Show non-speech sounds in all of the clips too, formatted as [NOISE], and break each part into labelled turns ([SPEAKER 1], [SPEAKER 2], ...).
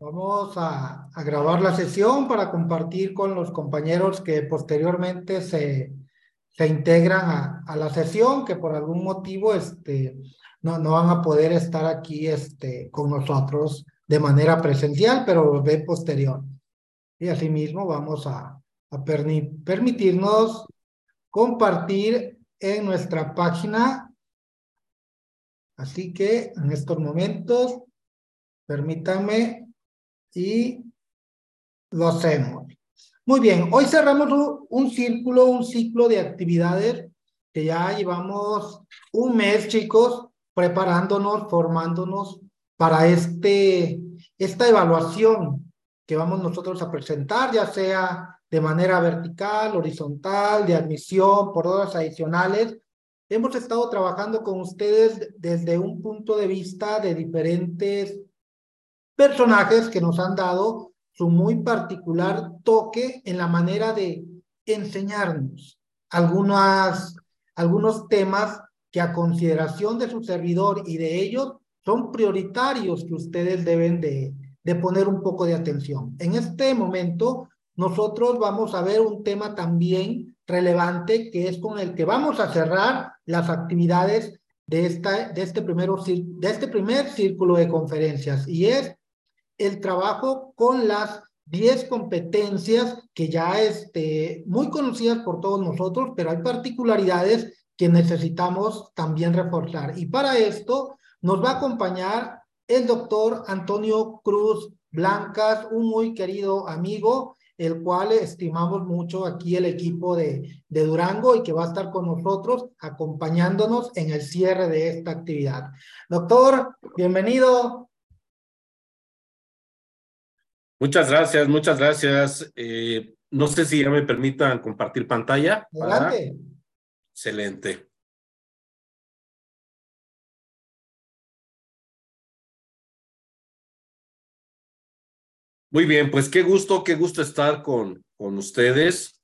[SPEAKER 1] Vamos a, a, grabar la sesión para compartir con los compañeros que posteriormente se, se integran a, a, la sesión, que por algún motivo este, no, no van a poder estar aquí este, con nosotros de manera presencial, pero los ve posterior. Y asimismo vamos a, a permitirnos compartir en nuestra página. Así que en estos momentos, permítanme y lo hacemos. Muy bien, hoy cerramos un círculo, un ciclo de actividades que ya llevamos un mes, chicos, preparándonos, formándonos para este, esta evaluación que vamos nosotros a presentar, ya sea de manera vertical, horizontal, de admisión, por horas adicionales. Hemos estado trabajando con ustedes desde un punto de vista de diferentes personajes que nos han dado su muy particular toque en la manera de enseñarnos algunas, algunos temas que a consideración de su servidor y de ellos son prioritarios que ustedes deben de, de poner un poco de atención. En este momento nosotros vamos a ver un tema también relevante que es con el que vamos a cerrar las actividades de, esta, de, este, primero, de este primer círculo de conferencias y es el trabajo con las 10 competencias que ya este, muy conocidas por todos nosotros, pero hay particularidades que necesitamos también reforzar. Y para esto nos va a acompañar el doctor Antonio Cruz Blancas, un muy querido amigo el cual estimamos mucho aquí el equipo de, de Durango y que va a estar con nosotros acompañándonos en el cierre de esta actividad. Doctor, bienvenido.
[SPEAKER 2] Muchas gracias, muchas gracias. Eh, no sé si ya me permitan compartir pantalla.
[SPEAKER 1] Adelante.
[SPEAKER 2] Excelente. Muy bien, pues qué gusto, qué gusto estar con, con ustedes.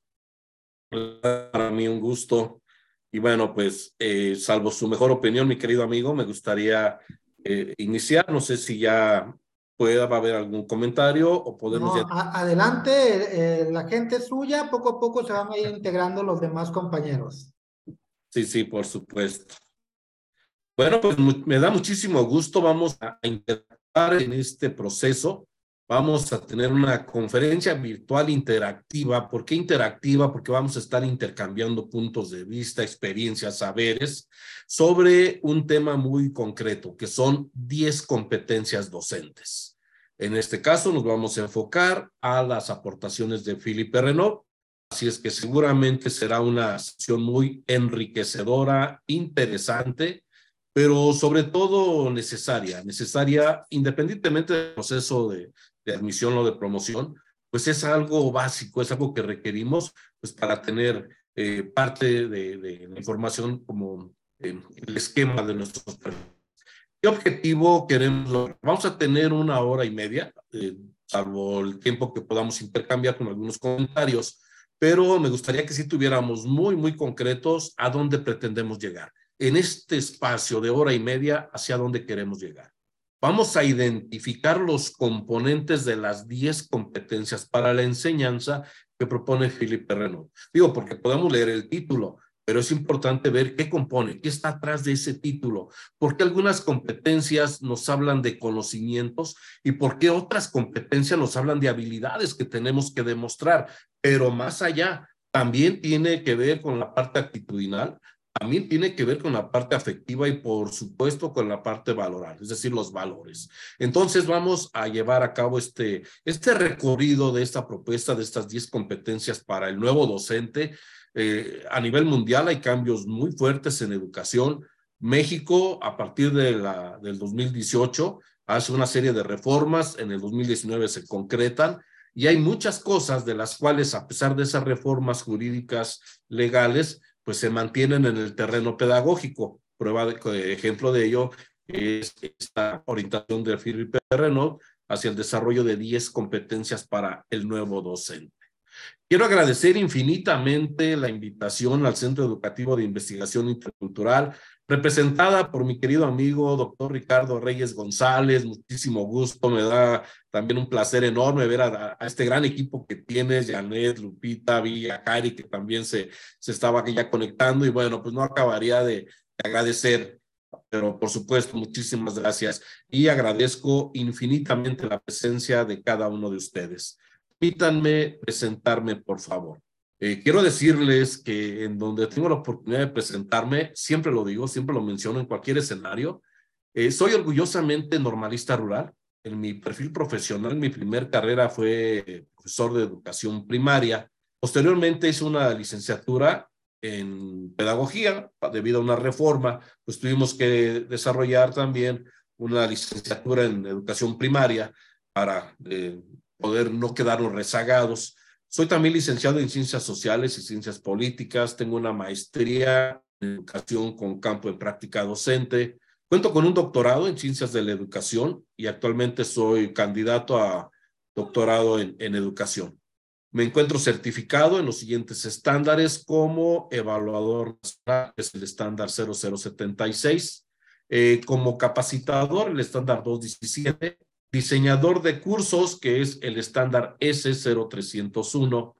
[SPEAKER 2] Para mí un gusto. Y bueno, pues eh, salvo su mejor opinión, mi querido amigo, me gustaría eh, iniciar. No sé si ya pueda haber algún comentario o podemos...
[SPEAKER 1] No, adelante, eh, la gente suya, poco a poco se van a ir integrando los demás compañeros.
[SPEAKER 2] Sí, sí, por supuesto. Bueno, pues me da muchísimo gusto. Vamos a interactuar en este proceso Vamos a tener una conferencia virtual interactiva. ¿Por qué interactiva? Porque vamos a estar intercambiando puntos de vista, experiencias, saberes sobre un tema muy concreto, que son 10 competencias docentes. En este caso nos vamos a enfocar a las aportaciones de Philippe Renault. Así es que seguramente será una sesión muy enriquecedora, interesante, pero sobre todo necesaria, necesaria independientemente del proceso de, de admisión o de promoción, pues es algo básico, es algo que requerimos pues para tener eh, parte de, de, la información como eh, el esquema de nuestros ¿Qué objetivo queremos lograr? Vamos a tener una hora y media, eh, salvo el tiempo que podamos intercambiar con algunos comentarios, pero me gustaría que sí tuviéramos muy, muy concretos a dónde pretendemos llegar. En este espacio de hora y media, hacia dónde queremos llegar. Vamos a identificar los componentes de las 10 competencias para la enseñanza que propone Philippe Renault. Digo, porque podemos leer el título, pero es importante ver qué compone, qué está atrás de ese título, por qué algunas competencias nos hablan de conocimientos y por qué otras competencias nos hablan de habilidades que tenemos que demostrar, pero más allá, también tiene que ver con la parte actitudinal, también tiene que ver con la parte afectiva y por supuesto con la parte valoral, es decir, los valores. Entonces vamos a llevar a cabo este, este recorrido de esta propuesta, de estas 10 competencias para el nuevo docente. Eh, a nivel mundial hay cambios muy fuertes en educación. México, a partir de la, del 2018, hace una serie de reformas, en el 2019 se concretan y hay muchas cosas de las cuales, a pesar de esas reformas jurídicas legales, pues se mantienen en el terreno pedagógico. Prueba de ejemplo de ello es esta orientación de Philippe Renault hacia el desarrollo de 10 competencias para el nuevo docente. Quiero agradecer infinitamente la invitación al Centro Educativo de Investigación Intercultural. Representada por mi querido amigo doctor Ricardo Reyes González. Muchísimo gusto, me da también un placer enorme ver a, este gran equipo que tienes, Janet, Lupita, Villa, Cari, que también se, se estaba ya conectando. Y bueno, pues no acabaría de, agradecer, pero por supuesto, muchísimas gracias. Y agradezco infinitamente la presencia de cada uno de ustedes. Permítanme presentarme, por favor. Eh, quiero decirles que en donde tengo la oportunidad de presentarme, siempre lo digo, siempre lo menciono en cualquier escenario, eh, soy orgullosamente normalista rural. En mi perfil profesional, mi primer carrera fue profesor de educación primaria. Posteriormente hice una licenciatura en pedagogía debido a una reforma, pues tuvimos que desarrollar también una licenciatura en educación primaria para eh, poder no quedarnos rezagados soy también licenciado en Ciencias Sociales y Ciencias Políticas. Tengo una maestría en Educación con campo en práctica docente. Cuento con un doctorado en Ciencias de la Educación y actualmente soy candidato a doctorado en, Educación. Me encuentro certificado en los siguientes estándares como evaluador nacional, es el estándar 0076, eh, como capacitador, el estándar 217, diseñador de cursos, que es el estándar S0301,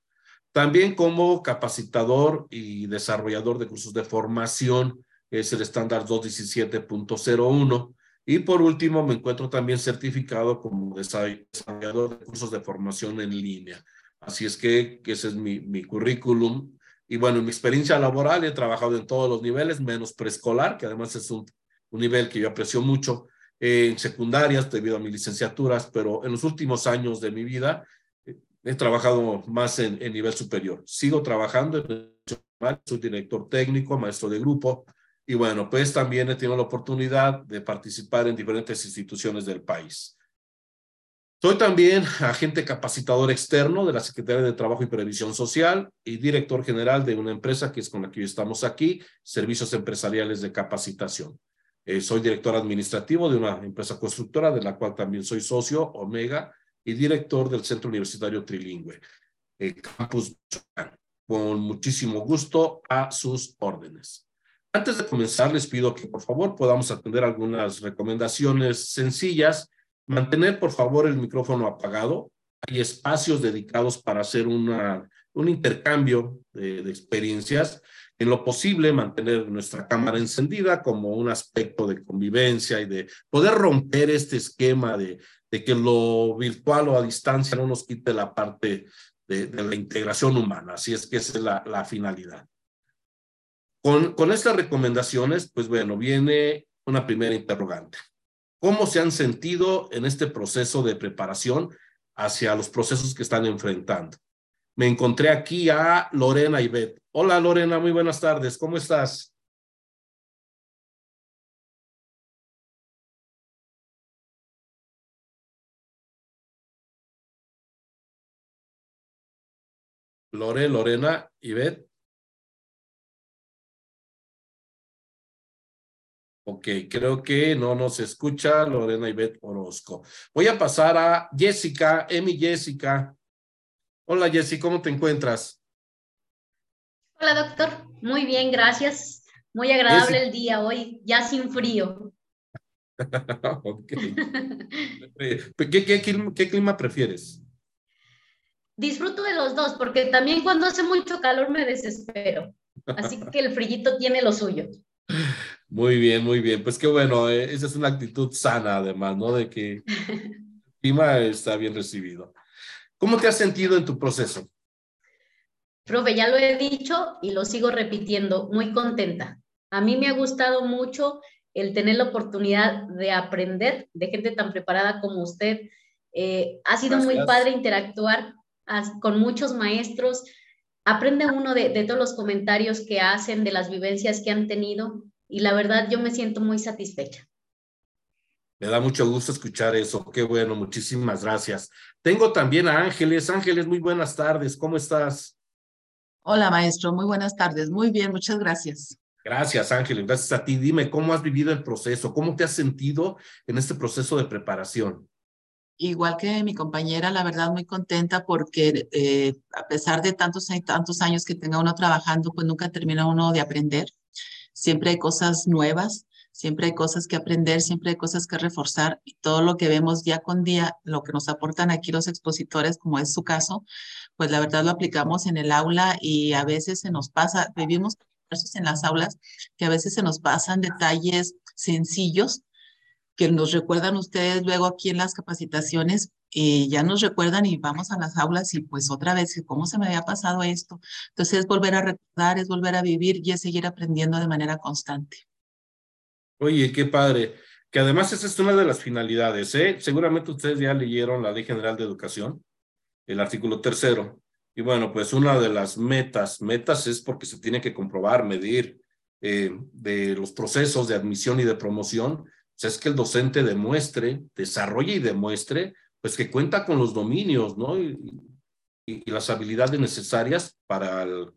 [SPEAKER 2] también como capacitador y desarrollador de cursos de formación, que es el estándar 217.01. Y por último, me encuentro también certificado como desarrollador de cursos de formación en línea. Así es que, ese es mi, currículum. Y bueno, en mi experiencia laboral he trabajado en todos los niveles, menos preescolar, que además es un nivel que yo aprecio mucho, en secundarias debido a mis licenciaturas, pero en los últimos años de mi vida eh, he trabajado más en, en nivel superior. Sigo trabajando, soy director técnico, maestro de grupo, y bueno, pues también he tenido la oportunidad de participar en diferentes instituciones del país. Soy también agente capacitador externo de la Secretaría de Trabajo y Previsión Social y director general de una empresa que es con la que estamos aquí, Servicios Empresariales de Capacitación. Eh, soy director administrativo de una empresa constructora de la cual también soy socio, Omega, y director del Centro Universitario Trilingüe, eh, Campus Con muchísimo gusto a sus órdenes. Antes de comenzar, les pido que por favor podamos atender algunas recomendaciones sencillas. Mantener por favor el micrófono apagado. Hay espacios dedicados para hacer una, un intercambio de, experiencias en lo posible mantener nuestra cámara encendida como un aspecto de convivencia y de poder romper este esquema de, que lo virtual o a distancia no nos quite la parte de, la integración humana. Así es que esa es la, la finalidad. Con, con estas recomendaciones, pues bueno, viene una primera interrogante. ¿Cómo se han sentido en este proceso de preparación hacia los procesos que están enfrentando? Me encontré aquí a Lorena Ibet. Hola Lorena, muy buenas tardes, ¿cómo estás? Lore, Lorena, Ivette. Ok, creo que no nos escucha Lorena Ivette Orozco. Voy a pasar a Jessica, Emi Jessica. Hola Jessy, ¿cómo te encuentras?
[SPEAKER 3] Hola doctor, muy bien, gracias. Muy agradable el día hoy, ya sin frío. [LAUGHS]
[SPEAKER 2] ok. [LAUGHS] ¿Qué, clima prefieres?
[SPEAKER 3] Disfruto de los dos, porque también cuando hace mucho calor me desespero. Así [LAUGHS] que el frillito tiene lo suyo.
[SPEAKER 2] Muy bien, muy bien. Pues qué bueno, eh, esa es una actitud sana además, ¿no? De que el clima está bien recibido. ¿Cómo te has sentido en tu proceso?
[SPEAKER 3] Profe, ya lo he dicho y lo sigo repitiendo, muy contenta. A mí me ha gustado mucho el tener la oportunidad de aprender de gente tan preparada como usted. Eh, ha sido muy padre interactuar con muchos maestros. Aprende uno de, de todos los comentarios que hacen, de las vivencias que han tenido y la verdad yo me siento muy satisfecha.
[SPEAKER 2] Me da mucho gusto escuchar eso. Qué bueno, muchísimas gracias. Tengo también a Ángeles. Ángeles, muy buenas tardes. ¿Cómo estás?
[SPEAKER 4] Hola, maestro. Muy buenas tardes. Muy bien, muchas gracias.
[SPEAKER 2] Gracias, Ángeles. Gracias a ti. Dime, ¿cómo has vivido el proceso? ¿Cómo te has sentido en este proceso de preparación?
[SPEAKER 4] Igual que mi compañera, la verdad, muy contenta porque eh, a pesar de tantos, tantos años que tenga uno trabajando, pues nunca termina uno de aprender siempre hay cosas nuevas, siempre hay cosas que aprender, siempre hay cosas que reforzar y todo lo que vemos día con día, lo que nos aportan aquí los expositores, como es su caso, pues la verdad lo aplicamos en el aula y a veces se nos pasa, vivimos en las aulas que a veces se nos pasan detalles sencillos que nos recuerdan ustedes luego aquí en las capacitaciones, y ya nos recuerdan y vamos a las aulas y pues otra vez, ¿cómo se me había pasado esto? Entonces es volver a recordar, es volver a vivir y es seguir aprendiendo de manera constante.
[SPEAKER 2] Oye, qué padre. Que además esa es una de las finalidades, ¿eh? Seguramente ustedes ya leyeron la Ley General de Educación, el artículo tercero. Y bueno, pues una de las metas, metas es porque se tiene que comprobar, medir eh, de los procesos de admisión y de promoción, es que el docente demuestre, desarrolle y demuestre, pues que cuenta con los dominios, ¿no? Y, y, las habilidades necesarias para el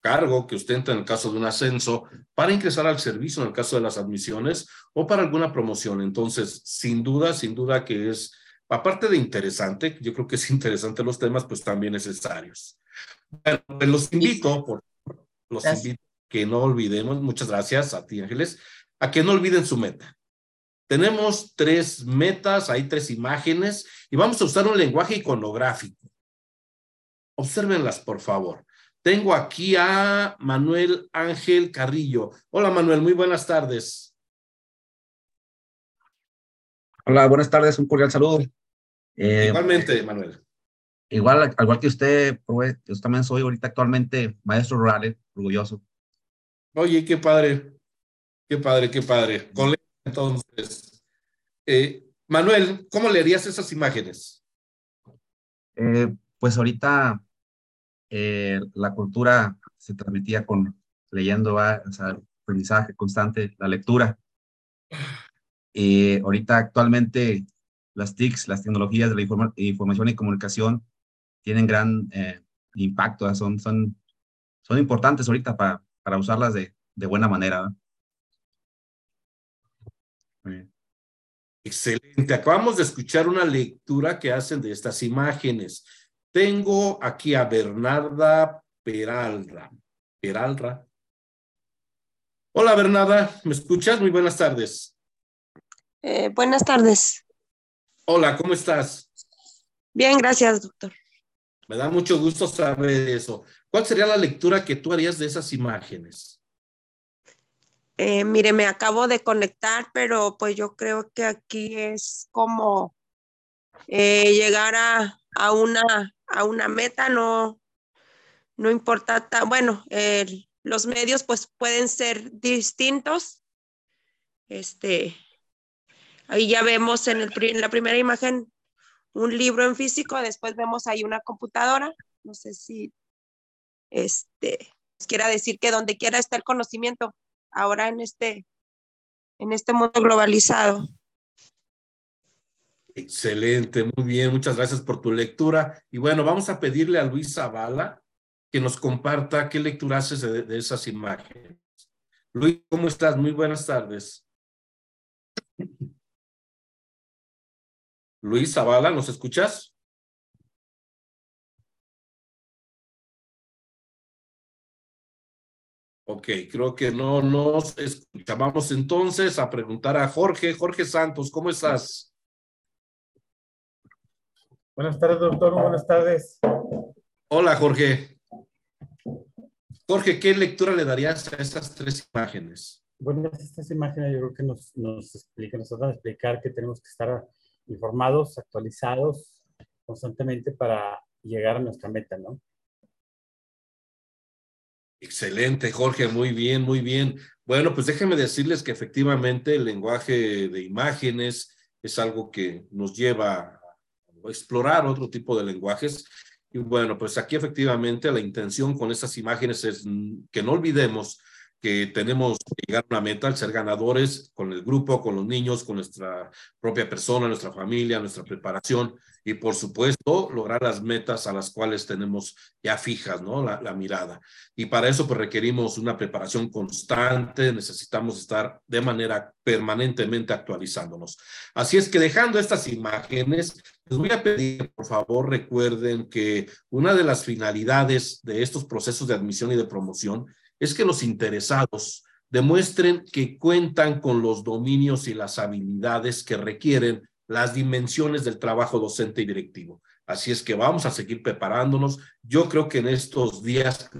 [SPEAKER 2] cargo que ostenta en el caso de un ascenso, para ingresar al servicio en el caso de las admisiones o para alguna promoción. Entonces, sin duda, sin duda que es, aparte de interesante, yo creo que es [LAUGHS] interesante los temas, pues también necesarios. Bueno, pues los invito, por, los invito que no olvidemos, muchas gracias a ti Ángeles, a que no olviden su meta. Tenemos tres metas, hay tres imágenes y vamos a usar un lenguaje iconográfico. Obsérvenlas, por favor. Tengo aquí a Manuel Ángel Carrillo. Hola, Manuel, muy buenas tardes.
[SPEAKER 5] Hola, buenas tardes, un cordial saludo.
[SPEAKER 2] Eh, Igualmente, Manuel.
[SPEAKER 5] Igual, al igual que usted, yo también soy ahorita actualmente maestro rural, eh, orgulloso.
[SPEAKER 2] Oye, qué padre, qué padre, qué padre. Entonces, eh, Manuel, ¿cómo leerías esas imágenes?
[SPEAKER 5] Eh, pues ahorita eh, la cultura se transmitía con leyendo, o sea, aprendizaje constante, la lectura. Y ahorita actualmente las TICs, las tecnologías de la información y comunicación tienen gran impacto, son, son, son importantes ahorita para, para usarlas de, de buena manera.
[SPEAKER 2] Excelente. Acabamos de escuchar una lectura que hacen de estas imágenes. Tengo aquí a Bernarda Peralra. Peralra. Hola Bernarda, ¿me escuchas? Muy buenas tardes.
[SPEAKER 6] Eh, buenas tardes.
[SPEAKER 2] Hola, ¿cómo estás?
[SPEAKER 6] Bien, gracias, doctor.
[SPEAKER 2] Me da mucho gusto saber eso. ¿Cuál sería la lectura que tú harías de esas imágenes?
[SPEAKER 6] Eh, mire, me acabo de conectar, pero pues yo creo que aquí es como eh, llegar a, a, una, a una meta, no, no importa, bueno, los medios pues pueden ser distintos. Este, ahí ya vemos en, el, en la primera imagen un libro en físico, después vemos ahí una computadora, no sé si este, quiera decir que donde quiera está el conocimiento, ahora en este, en este mundo globalizado.
[SPEAKER 2] Excelente, muy bien, muchas gracias por tu lectura. Y bueno, vamos a pedirle a Luis Zavala que nos comparta qué lectura haces de, esas imágenes. Luis, ¿cómo estás? Muy buenas tardes. Luis Zavala, ¿nos escuchas? Ok, creo que no nos escuchamos entonces a preguntar a Jorge. Jorge Santos, ¿cómo estás?
[SPEAKER 7] Buenas tardes, doctor. Buenas tardes.
[SPEAKER 2] Hola, Jorge. Jorge, ¿qué lectura le darías a estas tres imágenes?
[SPEAKER 7] Bueno, estas imágenes yo creo que nos, nos explican, nos van a explicar que tenemos que estar informados, actualizados constantemente para llegar a nuestra meta, ¿no?
[SPEAKER 2] Excelente, Jorge, muy bien, muy bien. Bueno, pues déjenme decirles que efectivamente el lenguaje de imágenes es algo que nos lleva explorar otro tipo de lenguajes. Y bueno, pues aquí efectivamente la intención con estas imágenes es que no olvidemos que tenemos que llegar a una meta al ser ganadores con el grupo, con los niños, con nuestra propia persona, nuestra familia, nuestra preparación y por supuesto lograr las metas a las cuales tenemos ya fijas, ¿no? La, la, mirada. Y para eso pues requerimos una preparación constante, necesitamos estar de manera permanentemente actualizándonos. Así es que dejando estas imágenes, les voy a pedir, por favor, recuerden que una de las finalidades de estos procesos de admisión y de promoción es que los interesados demuestren que cuentan con los dominios y las habilidades que requieren las dimensiones del trabajo docente y directivo. Así es que vamos a seguir preparándonos. Yo creo que en estos días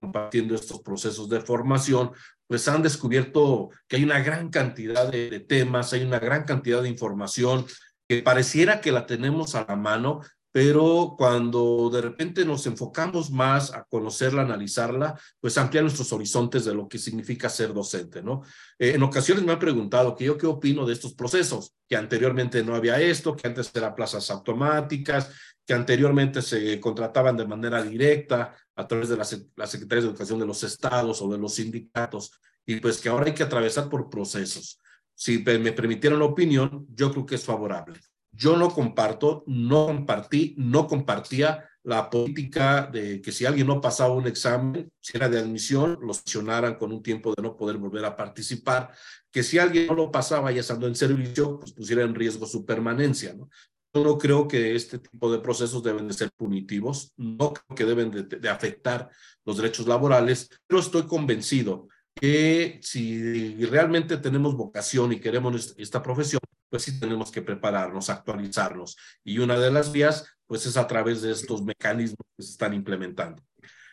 [SPEAKER 2] compartiendo estos procesos de formación, pues han descubierto que hay una gran cantidad de, de temas, hay una gran cantidad de información que pareciera que la tenemos a la mano, pero cuando de repente nos enfocamos más a conocerla, analizarla, pues amplía nuestros horizontes de lo que significa ser docente, ¿no? Eh, en ocasiones me han preguntado que yo qué opino de estos procesos, que anteriormente no había esto, que antes eran plazas automáticas, que anteriormente se contrataban de manera directa a través de las, secretarías de educación de los estados o de los sindicatos, y pues que ahora hay que atravesar por procesos. Si me permitieran la opinión, yo creo que es favorable. Yo no comparto, no compartí, no compartía la política de que si alguien no pasaba un examen, si era de admisión, lo sancionaran con un tiempo de no poder volver a participar, que si alguien no lo pasaba ya estando en servicio, pues pusiera en riesgo su permanencia, ¿no? Yo no creo que este tipo de procesos deben de ser punitivos, no creo que deben de, de afectar los derechos laborales, pero estoy convencido que si realmente tenemos vocación y queremos esta profesión, pues sí tenemos que prepararnos, actualizarnos. Y una de las vías, pues es a través de estos mecanismos que se están implementando.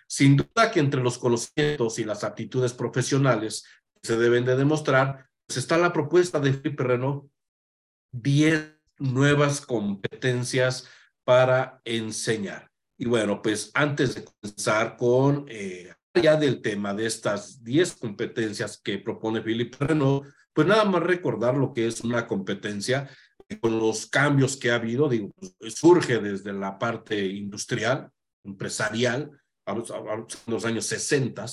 [SPEAKER 2] Sin duda que entre los conocimientos y las aptitudes profesionales que se deben de demostrar, pues está la propuesta de Felipe Renault, 10 nuevas competencias para enseñar. Y bueno, pues antes de comenzar con eh, ya del tema de estas 10 competencias que propone Felipe Renault, pues nada más recordar lo que es una competencia con los cambios que ha habido, pues, surge desde la parte industrial, empresarial, a los, años 60,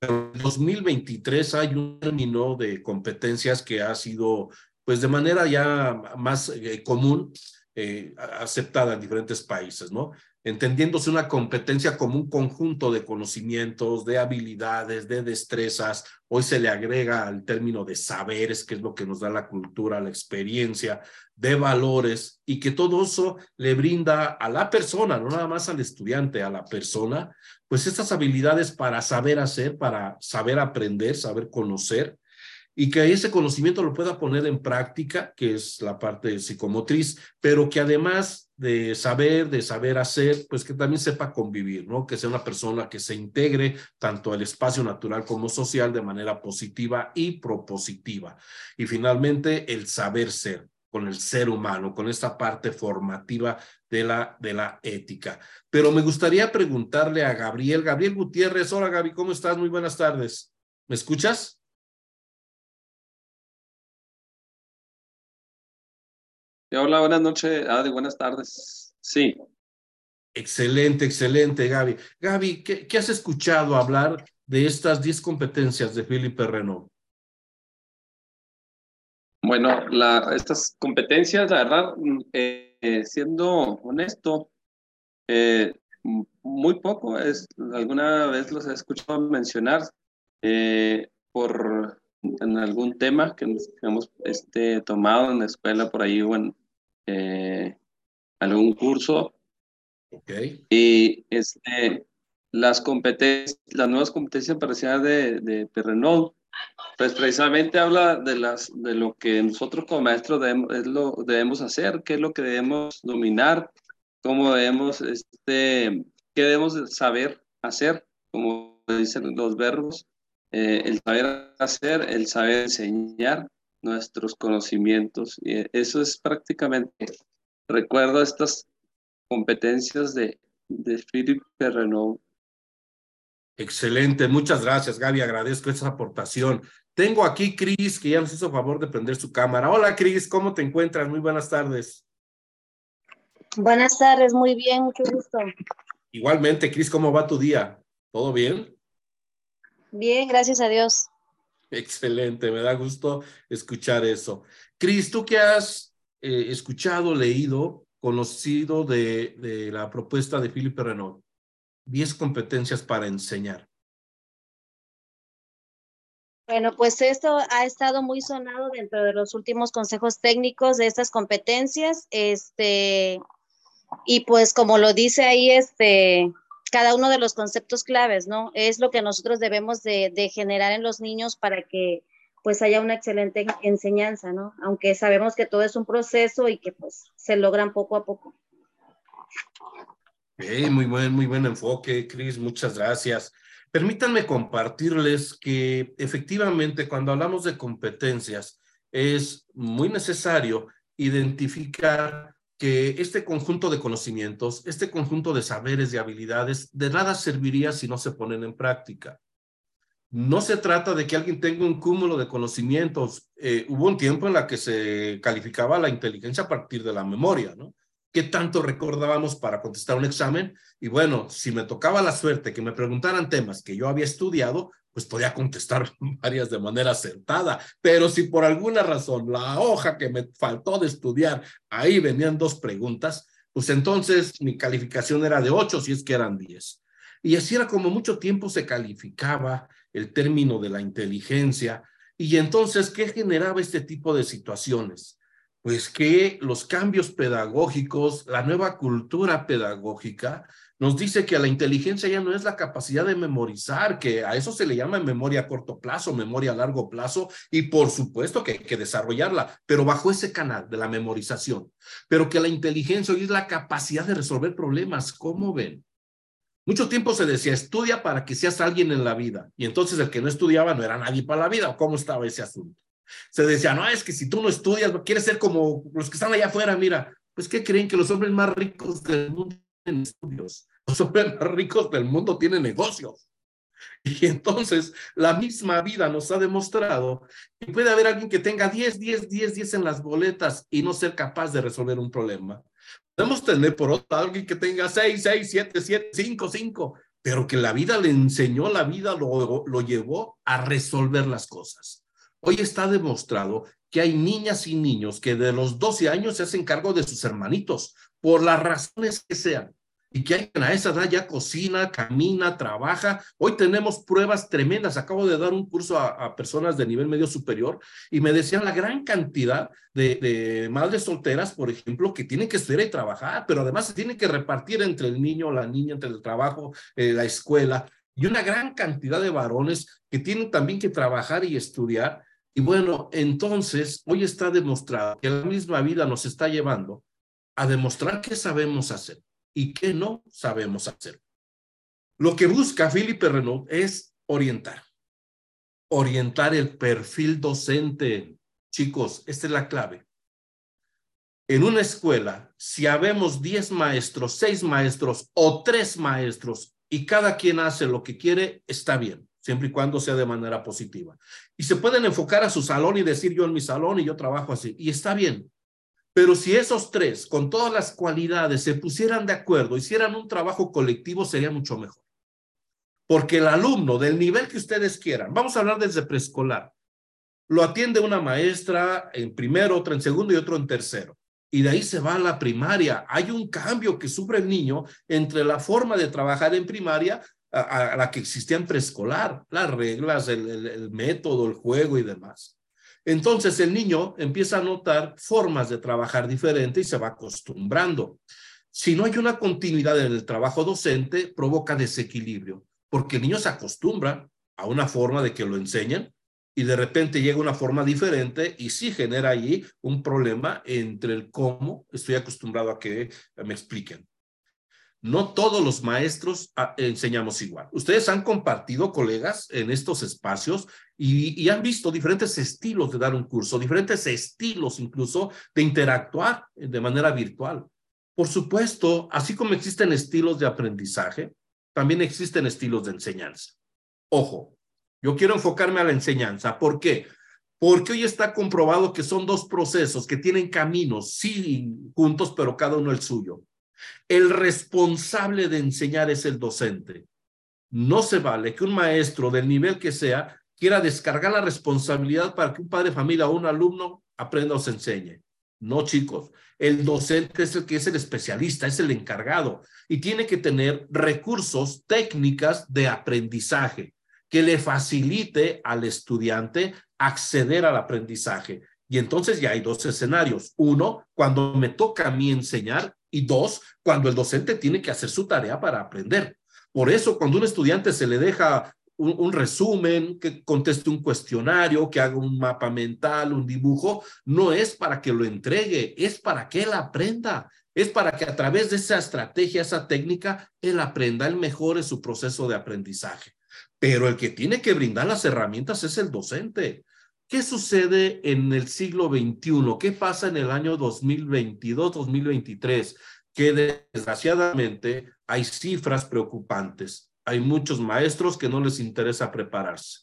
[SPEAKER 2] pero en 2023 hay un término de competencias que ha sido, pues de manera ya más eh, común, eh, aceptada en diferentes países, ¿no? Entendiéndose una competencia como un conjunto de conocimientos, de habilidades, de destrezas. Hoy se le agrega al término de saberes, que es lo que nos da la cultura, la experiencia, de valores, y que todo eso le brinda a la persona, no nada más al estudiante, a la persona, pues estas habilidades para saber hacer, para saber aprender, saber conocer, y que ese conocimiento lo pueda poner en práctica, que es la parte psicomotriz, pero que además de saber, de saber hacer, pues que también sepa convivir, ¿no? Que sea una persona que se integre tanto al espacio natural como social de manera positiva y propositiva. Y finalmente, el saber ser con el ser humano, con esta parte formativa de la, de la ética. Pero me gustaría preguntarle a Gabriel, Gabriel Gutiérrez, hola Gaby, ¿cómo estás? Muy buenas tardes. ¿Me escuchas?
[SPEAKER 8] Hola, buenas noches, Adi, buenas tardes. Sí.
[SPEAKER 2] Excelente, excelente, Gaby. Gaby, ¿qué, ¿qué, has escuchado hablar de estas 10 competencias de Felipe Renault?
[SPEAKER 8] Bueno, la, estas competencias, la verdad, eh, siendo honesto, eh, muy poco, es, alguna vez los he escuchado mencionar eh, por en algún tema que hemos este, tomado en la escuela por ahí o en eh, algún curso.
[SPEAKER 2] Okay.
[SPEAKER 8] Y este, las competencias, las nuevas competencias parciales de, de, de pues precisamente habla de, las, de lo que nosotros como maestros debemos, es lo, debemos hacer, qué es lo que debemos dominar, cómo debemos, este, qué debemos saber hacer, como dicen los verbos, eh, el saber hacer, el saber enseñar nuestros conocimientos. Y eso es prácticamente, recuerdo estas competencias de, de Philippe Renault.
[SPEAKER 2] Excelente, muchas gracias Gaby, agradezco esa aportación. Tengo aquí Cris, que ya nos hizo favor de prender su cámara. Hola Cris, ¿cómo te encuentras? Muy buenas tardes.
[SPEAKER 9] Buenas tardes, muy bien, mucho gusto.
[SPEAKER 2] Igualmente, Cris, ¿cómo va tu día? ¿Todo bien?
[SPEAKER 9] Bien, gracias a Dios.
[SPEAKER 2] Excelente, me da gusto escuchar eso. Cris, ¿tú qué has eh, escuchado, leído, conocido de, de la propuesta de Philippe Renault? Diez competencias para enseñar.
[SPEAKER 9] Bueno, pues esto ha estado muy sonado dentro de los últimos consejos técnicos de estas competencias, este, y pues como lo dice ahí, este, cada uno de los conceptos claves, ¿no? Es lo que nosotros debemos de, generar en los niños para que pues haya una excelente enseñanza, ¿no? Aunque sabemos que todo es un proceso y que pues se logran poco a poco.
[SPEAKER 2] muy buen, muy buen enfoque, Cris, muchas gracias. Permítanme compartirles que efectivamente cuando hablamos de competencias es muy necesario identificar que este conjunto de conocimientos, este conjunto de saberes y habilidades, de nada serviría si no se ponen en práctica. No se trata de que alguien tenga un cúmulo de conocimientos. Eh, hubo un tiempo en la que se calificaba la inteligencia a partir de la memoria, ¿no? ¿Qué tanto recordábamos para contestar un examen? Y bueno, si me tocaba la suerte que me preguntaran temas que yo había estudiado, pues podía contestar [LAUGHS] varias de manera acertada. Pero si por alguna razón la hoja que me faltó de estudiar, ahí venían dos preguntas, pues entonces mi calificación era de ocho, si es que eran diez. Y así era como mucho tiempo se calificaba el término de la inteligencia. Y entonces, ¿qué generaba este tipo de situaciones? Pues que los cambios pedagógicos, la nueva cultura pedagógica, nos dice que la inteligencia ya no es la capacidad de memorizar, que a eso se le llama memoria a corto plazo, memoria a largo plazo, y por supuesto que hay que desarrollarla, pero bajo ese canal de la memorización. Pero que la inteligencia hoy es la capacidad de resolver problemas, ¿cómo ven? Mucho tiempo se decía, estudia para que seas alguien en la vida. Y entonces el que no estudiaba no era nadie para la vida. ¿Cómo estaba ese asunto? Se decía, no, es que si tú no estudias, quieres ser como los que están allá afuera. Mira, pues ¿qué creen? Que los hombres más ricos del mundo tienen estudios. [LAUGHS] Los hombres más ricos del mundo tienen negocios. Y entonces la misma vida nos ha demostrado que puede haber alguien que tenga 10, 10, 10, 10 en las boletas y no ser capaz de resolver un problema. Podemos tener por otro alguien que tenga 6, 6, 7, 7, 5, 5, pero que la vida le enseñó, la vida lo, lo llevó a resolver las cosas. Hoy está demostrado que hay niñas y niños que de los 12 años se hacen cargo de sus hermanitos, por las razones que sean y que a esa edad ya cocina, camina, trabaja. Hoy tenemos pruebas tremendas. Acabo de dar un curso a, personas de nivel medio superior y me decían la gran cantidad de, madres solteras, por ejemplo, que tienen que estudiar y trabajar, pero además se tienen que repartir entre el niño, la niña, entre el trabajo, eh, la escuela, y una gran cantidad de varones que tienen también que trabajar y estudiar. Y bueno, entonces hoy está demostrado que la misma vida nos está llevando a demostrar qué sabemos hacer y qué no sabemos hacer. Lo que busca Philippe Renault es orientar, orientar el perfil docente. Chicos, esta es la clave. En una escuela, si habemos 10 maestros, 6 maestros o 3 maestros y cada quien hace lo que quiere, está bien, siempre y cuando sea de manera positiva. Y se pueden enfocar a su salón y decir yo en mi salón y yo trabajo así, y está bien. Pero si esos tres, con todas las cualidades, se pusieran de acuerdo, hicieran un trabajo colectivo, sería mucho mejor. Porque el alumno del nivel que ustedes quieran, vamos a hablar desde preescolar, lo atiende una maestra en primero, otra en segundo y otro en tercero. Y de ahí se va a la primaria. Hay un cambio que sufre el niño entre la forma de trabajar en primaria a, la que existía en preescolar, las reglas, el método, el juego y demás. Entonces el niño empieza a notar formas de trabajar diferentes y se va acostumbrando. Si no hay una continuidad en el trabajo docente, provoca desequilibrio, porque el niño se acostumbra a una forma de que lo enseñan y de repente llega una forma diferente y sí genera ahí un problema entre el cómo estoy acostumbrado a que me expliquen. No todos los maestros ah, enseñamos igual. Ustedes han compartido, colegas, en estos espacios y, han visto diferentes estilos de dar un curso, diferentes estilos incluso de interactuar de manera virtual. Por supuesto, así como existen estilos de aprendizaje, también existen estilos de enseñanza. Ojo, yo quiero enfocarme a la enseñanza. ¿Por qué? Porque hoy está comprobado que son dos procesos que tienen caminos, sí, juntos, pero cada uno el suyo. El responsable de enseñar es el docente. No se vale que un maestro del nivel que sea quiera descargar la responsabilidad para que un padre familia o un alumno aprenda o se enseñe. No, chicos. El docente es el que es el especialista, es el encargado y tiene que tener recursos, técnicas de aprendizaje que le facilite al estudiante acceder al aprendizaje. Y entonces ya hay dos escenarios. Uno, cuando me toca a mí enseñar y dos, cuando el docente tiene que hacer su tarea para aprender. Por eso, cuando un estudiante se le deja un, resumen, que conteste un cuestionario, que haga un mapa mental, un dibujo, no es para que lo entregue, es para que él aprenda, es para que a través de esa estrategia, esa técnica, él aprenda, él mejore su proceso de aprendizaje. Pero el que tiene que brindar las herramientas es el docente. ¿Qué sucede en el siglo XXI? ¿Qué pasa en el año 2022, 2023? Que desgraciadamente hay cifras preocupantes hay muchos maestros que no les interesa prepararse.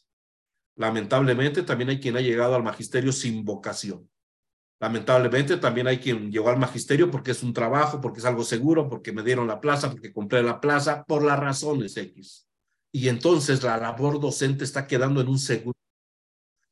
[SPEAKER 2] Lamentablemente también hay quien ha llegado al magisterio sin vocación. Lamentablemente también hay quien llegó al magisterio porque es un trabajo, porque es algo seguro, porque me dieron la plaza, porque compré la plaza, por las razones X. Y entonces la labor docente está quedando en un segundo.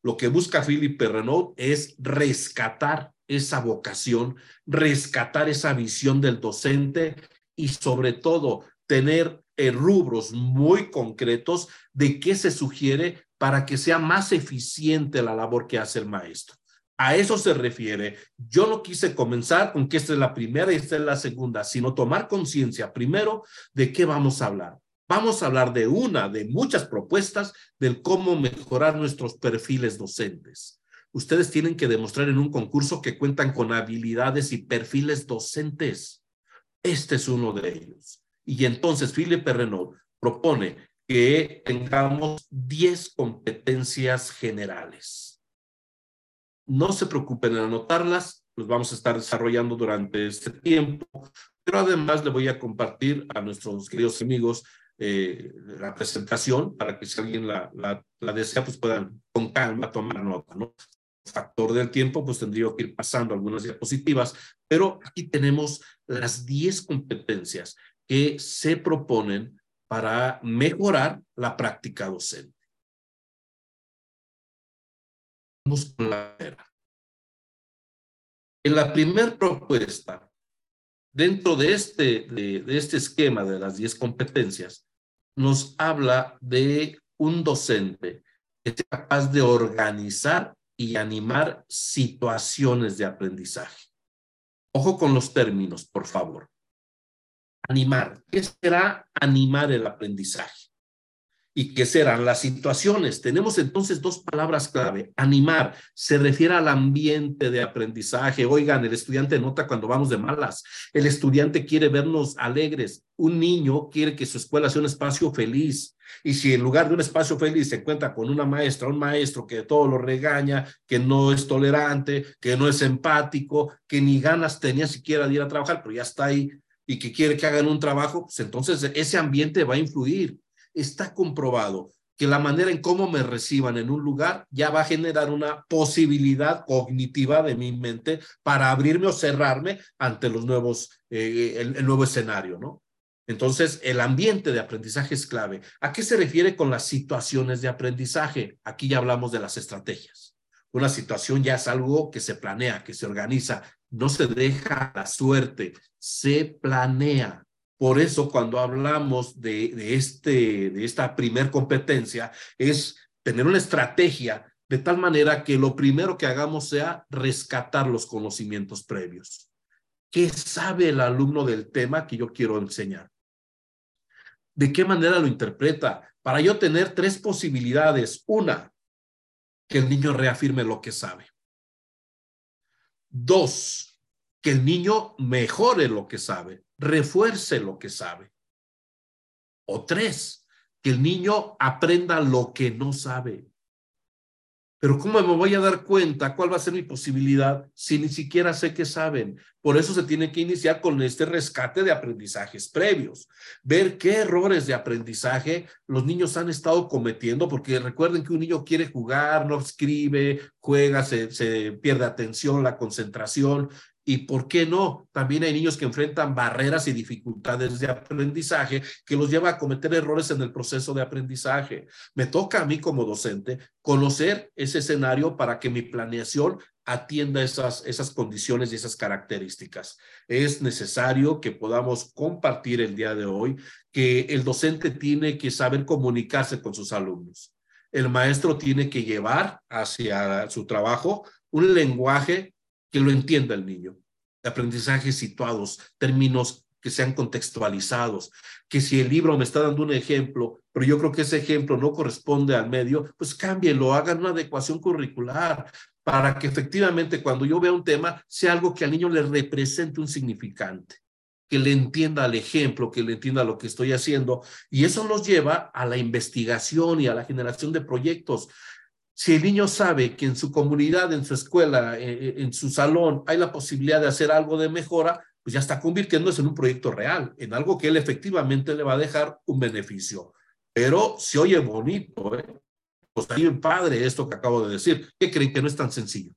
[SPEAKER 2] Lo que busca Philippe Renaud es rescatar esa vocación, rescatar esa visión del docente y sobre todo tener rubros muy concretos de qué se sugiere para que sea más eficiente la labor que hace el maestro. A eso se refiere. Yo no quise comenzar con que esta es la primera y esta es la segunda, sino tomar conciencia primero de qué vamos a hablar. Vamos a hablar de una de muchas propuestas del cómo mejorar nuestros perfiles docentes. Ustedes tienen que demostrar en un concurso que cuentan con habilidades y perfiles docentes. Este es uno de ellos. Y entonces Philippe Renaud propone que tengamos 10 competencias generales. No se preocupen en anotarlas, los vamos a estar desarrollando durante este tiempo, pero además le voy a compartir a nuestros queridos amigos eh, la presentación para que si alguien la, la, desea, pues puedan con calma tomar nota, ¿no? Factor del tiempo, pues tendría que ir pasando algunas diapositivas, pero aquí tenemos las 10 competencias que se proponen para mejorar la práctica docente. Vamos con la En la primera propuesta, dentro de este, de, este esquema de las 10 competencias, nos habla de un docente que es capaz de organizar y animar situaciones de aprendizaje. Ojo con los términos, por favor. Animar. ¿Qué será animar el aprendizaje? ¿Y qué serán las situaciones? Tenemos entonces dos palabras clave. Animar se refiere al ambiente de aprendizaje. Oigan, el estudiante nota cuando vamos de malas. El estudiante quiere vernos alegres. Un niño quiere que su escuela sea un espacio feliz. Y si en lugar de un espacio feliz se encuentra con una maestra, un maestro que todo lo regaña, que no es tolerante, que no es empático, que ni ganas tenía siquiera de ir a trabajar, pero ya está ahí y que quiere que hagan un trabajo, pues entonces ese ambiente va a influir. Está comprobado que la manera en cómo me reciban en un lugar ya va a generar una posibilidad cognitiva de mi mente para abrirme o cerrarme ante los nuevos, eh, el, nuevo escenario, ¿no? Entonces, el ambiente de aprendizaje es clave. ¿A qué se refiere con las situaciones de aprendizaje? Aquí ya hablamos de las estrategias. Una situación ya es algo que se planea, que se organiza, no se deja la suerte, se planea. Por eso cuando hablamos de, este, de esta primer competencia es tener una estrategia de tal manera que lo primero que hagamos sea rescatar los conocimientos previos. ¿Qué sabe el alumno del tema que yo quiero enseñar? ¿De qué manera lo interpreta? Para yo tener tres posibilidades. Una, que el niño reafirme lo que sabe. Dos, que el niño mejore lo que sabe, refuerce lo que sabe. O tres, que el niño aprenda lo que no sabe. Pero ¿cómo me voy a dar cuenta cuál va a ser mi posibilidad si ni siquiera sé qué saben? Por eso se tiene que iniciar con este rescate de aprendizajes previos, ver qué errores de aprendizaje los niños han estado cometiendo, porque recuerden que un niño quiere jugar, no escribe, juega, se, se pierde atención, la concentración, y por qué no, también hay niños que enfrentan barreras y dificultades de aprendizaje que los lleva a cometer errores en el proceso de aprendizaje. Me toca a mí como docente conocer ese escenario para que mi planeación atienda esas, esas condiciones y esas características. Es necesario que podamos compartir el día de hoy que el docente tiene que saber comunicarse con sus alumnos. El maestro tiene que llevar hacia su trabajo un lenguaje que lo entienda el niño. Aprendizajes situados, términos que sean contextualizados, que si el libro me está dando un ejemplo, pero yo creo que ese ejemplo no corresponde al medio, pues cámbienlo, hagan una adecuación curricular para que efectivamente cuando yo vea un tema sea algo que al niño le represente un significante, que le entienda el ejemplo, que le entienda lo que estoy haciendo. Y eso nos lleva a la investigación y a la generación de proyectos. Si el niño sabe que en su comunidad, en su escuela, eh, eh, en su salón, hay la posibilidad de hacer algo de mejora, pues ya está convirtiéndose en un proyecto real, en algo que él efectivamente le va a dejar un beneficio. Pero se oye bonito, ¿eh? Pues está bien padre esto que acabo de decir. ¿Qué creen que no es tan sencillo?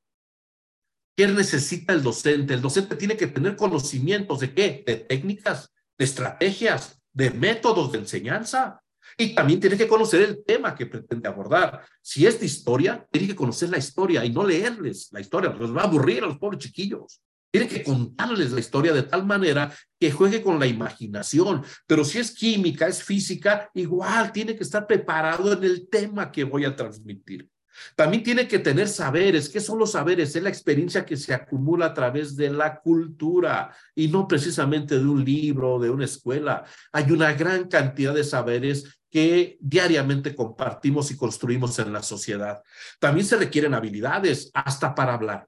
[SPEAKER 2] ¿Qué necesita el docente? El docente tiene que tener conocimientos de qué? De técnicas, de estrategias, de métodos de enseñanza. Y también tiene que conocer el tema que pretende abordar. Si es de historia, tiene que conocer la historia y no leerles la historia, les va a aburrir a los pobres chiquillos. Tiene que contarles la historia de tal manera que juegue con la imaginación. Pero si es química, es física, igual tiene que estar preparado en el tema que voy a transmitir. También tiene que tener saberes. ¿Qué son los saberes? Es la experiencia que se acumula a través de la cultura y no precisamente de un libro, de una escuela. Hay una gran cantidad de saberes que diariamente compartimos y construimos en la sociedad. También se requieren habilidades hasta para hablar.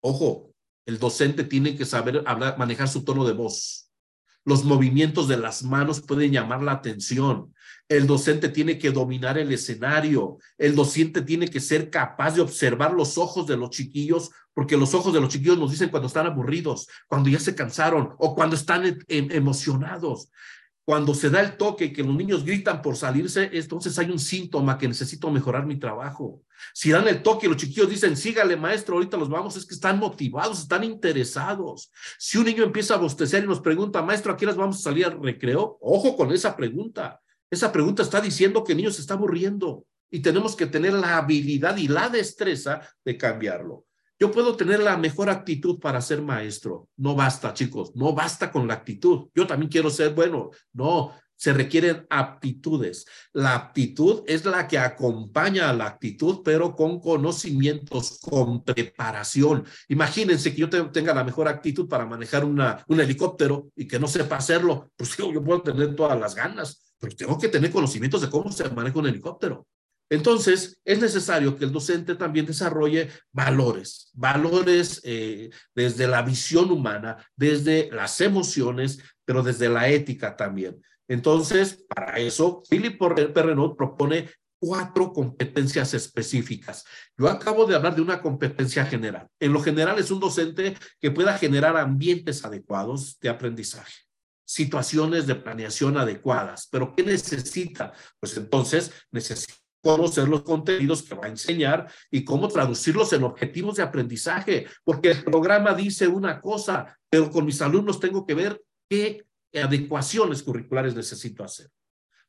[SPEAKER 2] Ojo, el docente tiene que saber hablar, manejar su tono de voz. Los movimientos de las manos pueden llamar la atención. El docente tiene que dominar el escenario. El docente tiene que ser capaz de observar los ojos de los chiquillos, porque los ojos de los chiquillos nos dicen cuando están aburridos, cuando ya se cansaron o cuando están em, emocionados. Cuando se da el toque que los niños gritan por salirse, entonces hay un síntoma que necesito mejorar mi trabajo. Si dan el toque y los chiquillos dicen, sígale maestro, ahorita los vamos, es que están motivados, están interesados. Si un niño empieza a bostecer y nos pregunta, maestro, ¿a qué horas vamos a salir al recreo? Ojo con esa pregunta. Esa pregunta está diciendo que el niño se está aburriendo y tenemos que tener la habilidad y la destreza de cambiarlo. Yo puedo tener la mejor actitud para ser maestro. No basta, chicos, no basta con la actitud. Yo también quiero ser bueno. No, se requieren aptitudes. La aptitud es la que acompaña a la actitud, pero con conocimientos, con preparación. Imagínense que yo tenga la mejor actitud para manejar una, un helicóptero y que no sepa hacerlo. Pues yo, [LAUGHS] yo puedo tener todas las ganas, pero tengo que tener conocimientos de cómo se maneja un helicóptero. Entonces, es necesario que el docente también desarrolle valores, valores eh, desde la visión humana, desde las emociones, pero desde la ética también. Entonces, para eso, Philip Perrenot propone cuatro competencias específicas. Yo acabo de hablar de una competencia general. En lo general es un docente que pueda generar ambientes adecuados de aprendizaje situaciones de planeación adecuadas. Pero ¿qué necesita? Pues entonces necesita conocer los contenidos que va a enseñar y cómo traducirlos en objetivos de aprendizaje, porque el programa dice una cosa, pero con mis alumnos tengo que ver qué adecuaciones curriculares necesito hacer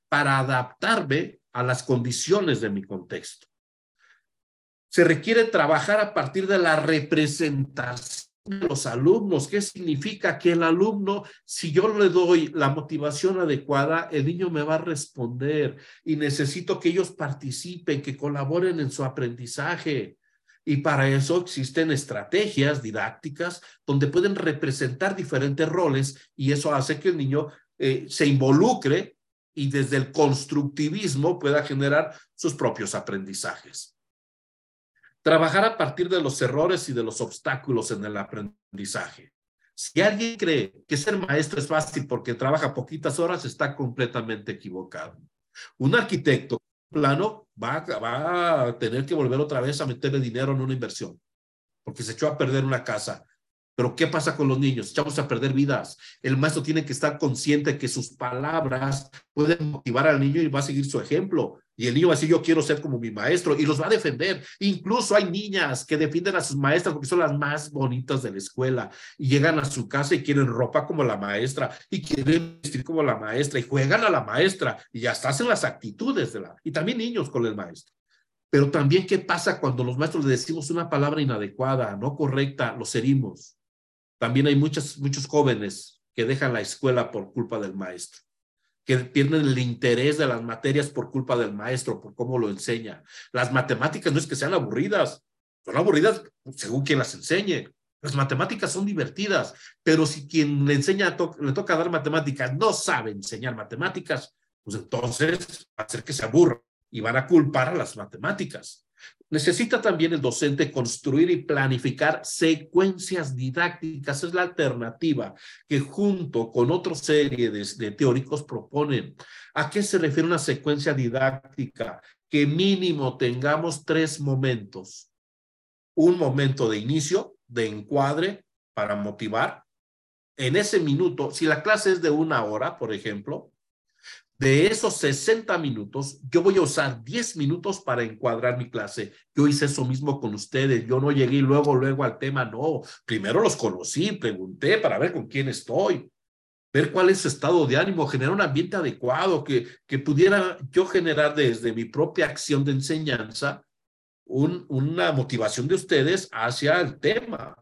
[SPEAKER 2] para adaptarme a las condiciones de mi contexto. Se requiere trabajar a partir de la representación los alumnos. ¿Qué significa? Que el alumno, si yo le doy la motivación adecuada, el niño me va a responder y necesito que ellos participen, que colaboren en su aprendizaje. Y para eso existen estrategias didácticas donde pueden representar diferentes roles y eso hace que el niño eh, se involucre y desde el constructivismo pueda generar sus propios aprendizajes. Trabajar a partir de los errores y de los obstáculos en el aprendizaje. Si alguien cree que ser maestro es fácil porque trabaja poquitas horas, está completamente equivocado. Un arquitecto plano va, va a tener que volver otra vez a meterle dinero en una inversión porque se echó a perder una casa. Pero ¿qué pasa con los niños? Echamos a perder vidas. El maestro tiene que estar consciente que sus palabras pueden motivar al niño y va a seguir su ejemplo. Y el niño va a decir, yo quiero ser como mi maestro y los va a defender. Incluso hay niñas que defienden a sus maestras porque son las más bonitas de la escuela y llegan a su casa y quieren ropa como la maestra y quieren vestir como la maestra y juegan a la maestra y hasta hacen las actitudes de la... Y también niños con el maestro. Pero también, ¿qué pasa cuando los maestros le decimos una palabra inadecuada, no correcta, los herimos? También hay muchos, muchos jóvenes que dejan la escuela por culpa del maestro que pierden el interés de las materias por culpa del maestro, por cómo lo enseña. Las matemáticas no es que sean aburridas, son aburridas según quien las enseñe, Las matemáticas son divertidas, pero si quien le enseña, le toca dar matemáticas, no sabe enseñar matemáticas, pues entonces va a hacer que se aburra y van a culpar a las matemáticas. Necesita también el docente construir y planificar secuencias didácticas. Es la alternativa que junto con otra serie de, de, teóricos proponen. ¿A qué se refiere una secuencia didáctica? Que mínimo tengamos tres momentos. Un momento de inicio, de encuadre para motivar. En ese minuto, si la clase es de una hora, por ejemplo, de esos 60 minutos, yo voy a usar 10 minutos para encuadrar mi clase. Yo hice eso mismo con ustedes. Yo no llegué luego, luego al tema. No, primero los conocí, pregunté para ver con quién estoy, ver cuál es su estado de ánimo, generar un ambiente adecuado que, que pudiera yo generar desde mi propia acción de enseñanza un, una motivación de ustedes hacia el tema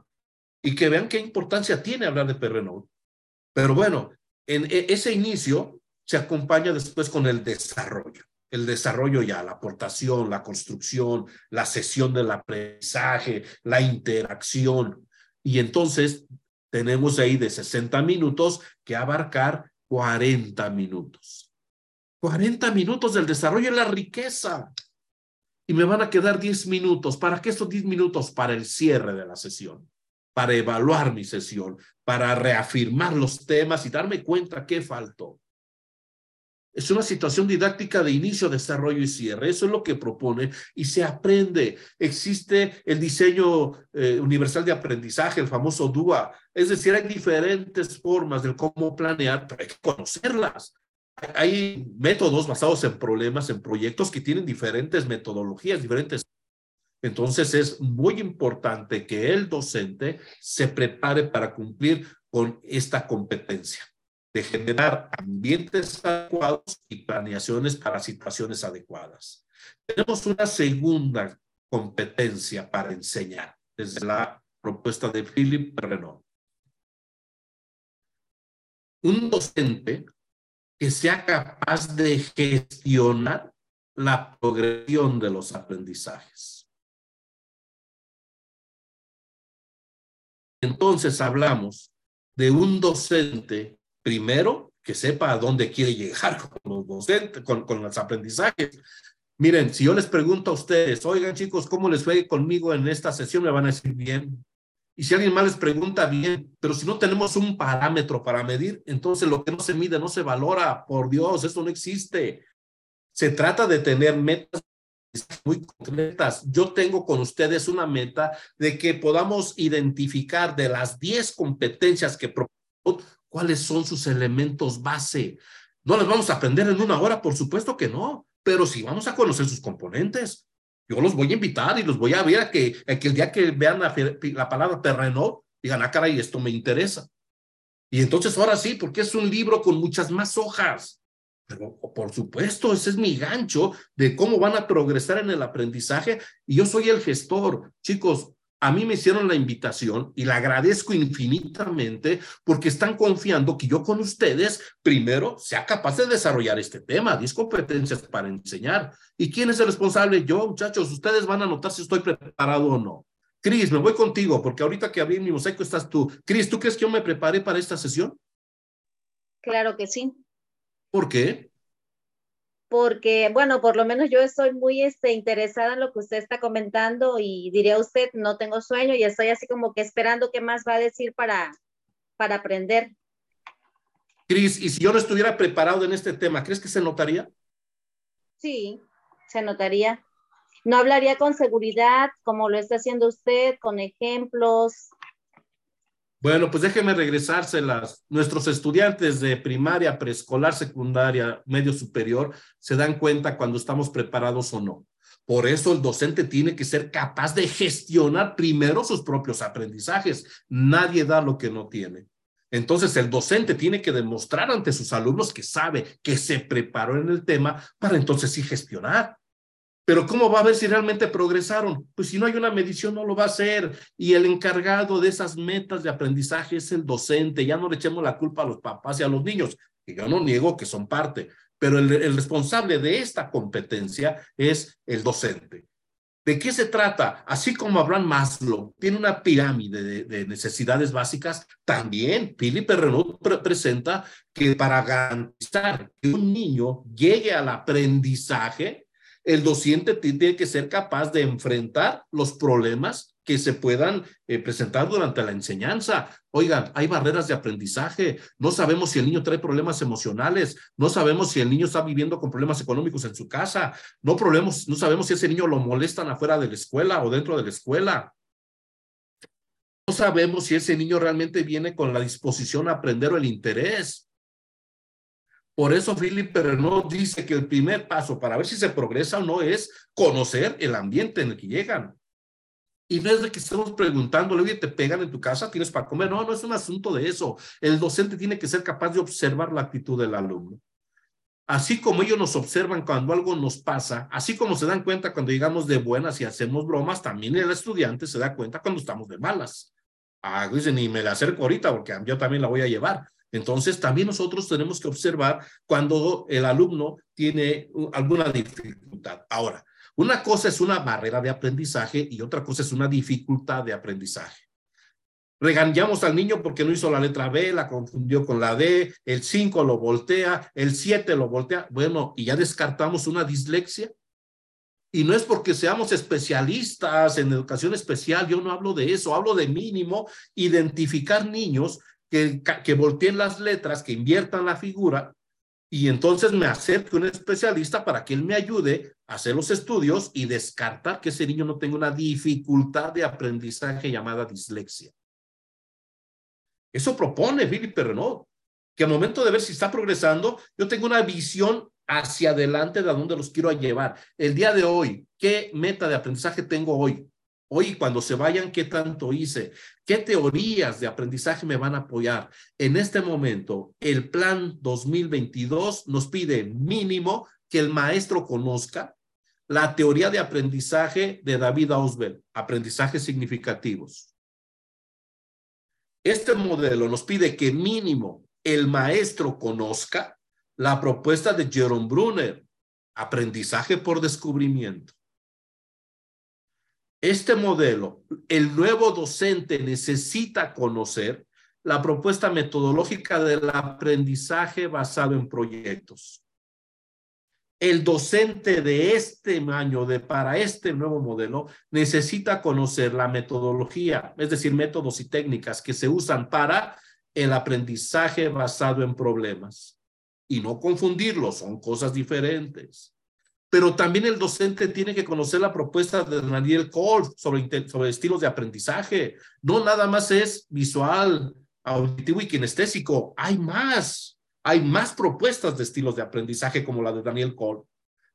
[SPEAKER 2] y que vean qué importancia tiene hablar de Perrenol. Pero bueno, en e, ese inicio se acompaña después con el desarrollo. El desarrollo ya, la aportación, la construcción, la sesión del aprendizaje, la interacción. Y entonces tenemos ahí de 60 minutos que abarcar 40 minutos. 40 minutos del desarrollo y la riqueza y me van a quedar 10 minutos. ¿Para qué estos 10 minutos? Para el cierre de la sesión, para evaluar mi sesión, para reafirmar los temas y darme cuenta qué faltó. Es una situación didáctica de inicio, desarrollo y cierre. Eso es lo que propone y se aprende. Existe el diseño eh, universal de aprendizaje, el famoso DUA. Es decir, hay diferentes formas de cómo planear, pero hay que conocerlas hay métodos basados en problemas, en proyectos que tienen diferentes metodologías, diferentes. Entonces es muy importante que el docente se prepare para cumplir con esta competencia de generar ambientes adecuados y planeaciones para situaciones adecuadas. Tenemos una segunda competencia para enseñar desde la propuesta de Philip Renault. Un docente que sea capaz de gestionar la progresión de los aprendizajes. Entonces hablamos de un docente, primero, que sepa a dónde quiere llegar [LAUGHS] con los docentes, con, los aprendizajes. Miren, si yo les pregunto a ustedes, oigan chicos, ¿cómo les fue conmigo en esta sesión? Me van a decir bien. Y si alguien más les pregunta bien, pero si no tenemos un parámetro para medir, entonces lo que no se mide no se valora. Por Dios, eso no existe. Se trata de tener metas muy concretas. Yo tengo con ustedes una meta de que podamos identificar de las 10 competencias que propongo, cuáles son sus elementos base. No las vamos a aprender en una hora, por supuesto que no, pero sí vamos a conocer sus componentes. Yo los voy a invitar y los voy a ver a que, que el día que vean la, la palabra terreno, digan, ah, caray, esto me interesa. Y entonces ahora sí, porque es un libro con muchas más hojas. Pero por supuesto, ese es mi gancho de cómo van a progresar en el aprendizaje. Y yo soy el gestor. Chicos, a mí me hicieron la invitación y la agradezco infinitamente porque están confiando que yo con ustedes primero sea capaz de desarrollar este tema, 10 competencias para enseñar. ¿Y quién es el responsable? Yo, muchachos, ustedes van a notar si estoy preparado o no. Cris, me voy contigo porque ahorita que abrí mi mosaico estás tú. Cris, ¿tú crees que yo me preparé para esta sesión?
[SPEAKER 9] Claro que sí.
[SPEAKER 2] ¿Por qué?
[SPEAKER 9] Porque, bueno, por lo menos yo estoy muy este, interesada en lo que usted está comentando y diría usted, no tengo sueño y estoy así como que esperando qué más va a decir para, para aprender.
[SPEAKER 2] Cris, y si yo no estuviera preparado en este tema, ¿crees que se notaría?
[SPEAKER 9] Sí, se notaría. No hablaría con seguridad como lo está haciendo usted, con ejemplos,
[SPEAKER 2] bueno, pues déjeme regresárselas. Nuestros estudiantes de primaria, preescolar, secundaria, medio superior, se dan cuenta cuando estamos preparados o no. Por eso el docente tiene que ser capaz de gestionar primero sus propios aprendizajes. Nadie da lo que no tiene. Entonces el docente tiene que demostrar ante sus alumnos que sabe, que se preparó en el tema para entonces sí gestionar. Pero ¿cómo va a ver si realmente progresaron? Pues si no hay una medición no lo va a hacer. Y el encargado de esas metas de aprendizaje es el docente. Ya no le echemos la culpa a los papás y a los niños, que yo no niego que son parte, pero el, responsable de esta competencia es el docente. ¿De qué se trata? Así como Abraham Maslow tiene una pirámide de, necesidades básicas, también Philippe Renaud presenta que para garantizar que un niño llegue al aprendizaje, el docente tiene que ser capaz de enfrentar los problemas que se puedan eh, presentar durante la enseñanza. Oigan, hay barreras de aprendizaje. No sabemos si el niño trae problemas emocionales. No sabemos si el niño está viviendo con problemas económicos en su casa. No, no sabemos si ese niño lo molestan afuera de la escuela o dentro de la escuela. No sabemos si ese niño realmente viene con la disposición a aprender o el interés. Por eso Philip Renaud dice que el primer paso para ver si se progresa o no es conocer el ambiente en el que llegan. Y no es de que estemos preguntándole, oye, te pegan en tu casa, tienes para comer. No, no es un asunto de eso. El docente tiene que ser capaz de observar la actitud del alumno. Así como ellos nos observan cuando algo nos pasa, así como se dan cuenta cuando llegamos de buenas y hacemos bromas, también el estudiante se da cuenta cuando estamos de malas. Ah, dicen, ni me la acerco ahorita porque yo también la voy a llevar. Entonces, también nosotros tenemos que observar cuando el alumno tiene alguna dificultad. Ahora, una cosa es una barrera de aprendizaje y otra cosa es una dificultad de aprendizaje. Regañamos al niño porque no hizo la letra B, la confundió con la D, el 5 lo voltea, el 7 lo voltea. Bueno, y ya descartamos una dislexia. Y no es porque seamos especialistas en educación especial, yo no hablo de eso, hablo de mínimo identificar niños que, volteen las letras, que inviertan la figura, y entonces me acerque a un especialista para que él me ayude a hacer los estudios y descartar que ese niño no tenga una dificultad de aprendizaje llamada dislexia. Eso propone Philippe Renaud, que al momento de ver si está progresando, yo tengo una visión hacia adelante de a dónde los quiero llevar. El día de hoy, ¿qué meta de aprendizaje tengo hoy? Hoy, cuando se vayan, ¿qué tanto hice? ¿Qué teorías de aprendizaje me van a apoyar? En este momento, el plan 2022 nos pide mínimo que el maestro conozca la teoría de aprendizaje de David Ausbel, aprendizajes significativos. Este modelo nos pide que mínimo el maestro conozca la propuesta de Jerome Brunner, aprendizaje por descubrimiento. Este modelo, el nuevo docente necesita conocer la propuesta metodológica del aprendizaje basado en proyectos. El docente de este año, de para este nuevo modelo, necesita conocer la metodología, es decir, métodos y técnicas que se usan para el aprendizaje basado en problemas. Y no confundirlos, son cosas diferentes pero también el docente tiene que conocer la propuesta de Daniel Cole sobre, estilos de aprendizaje. No nada más es visual, auditivo y kinestésico. Hay más. Hay más propuestas de estilos de aprendizaje como la de Daniel Cole.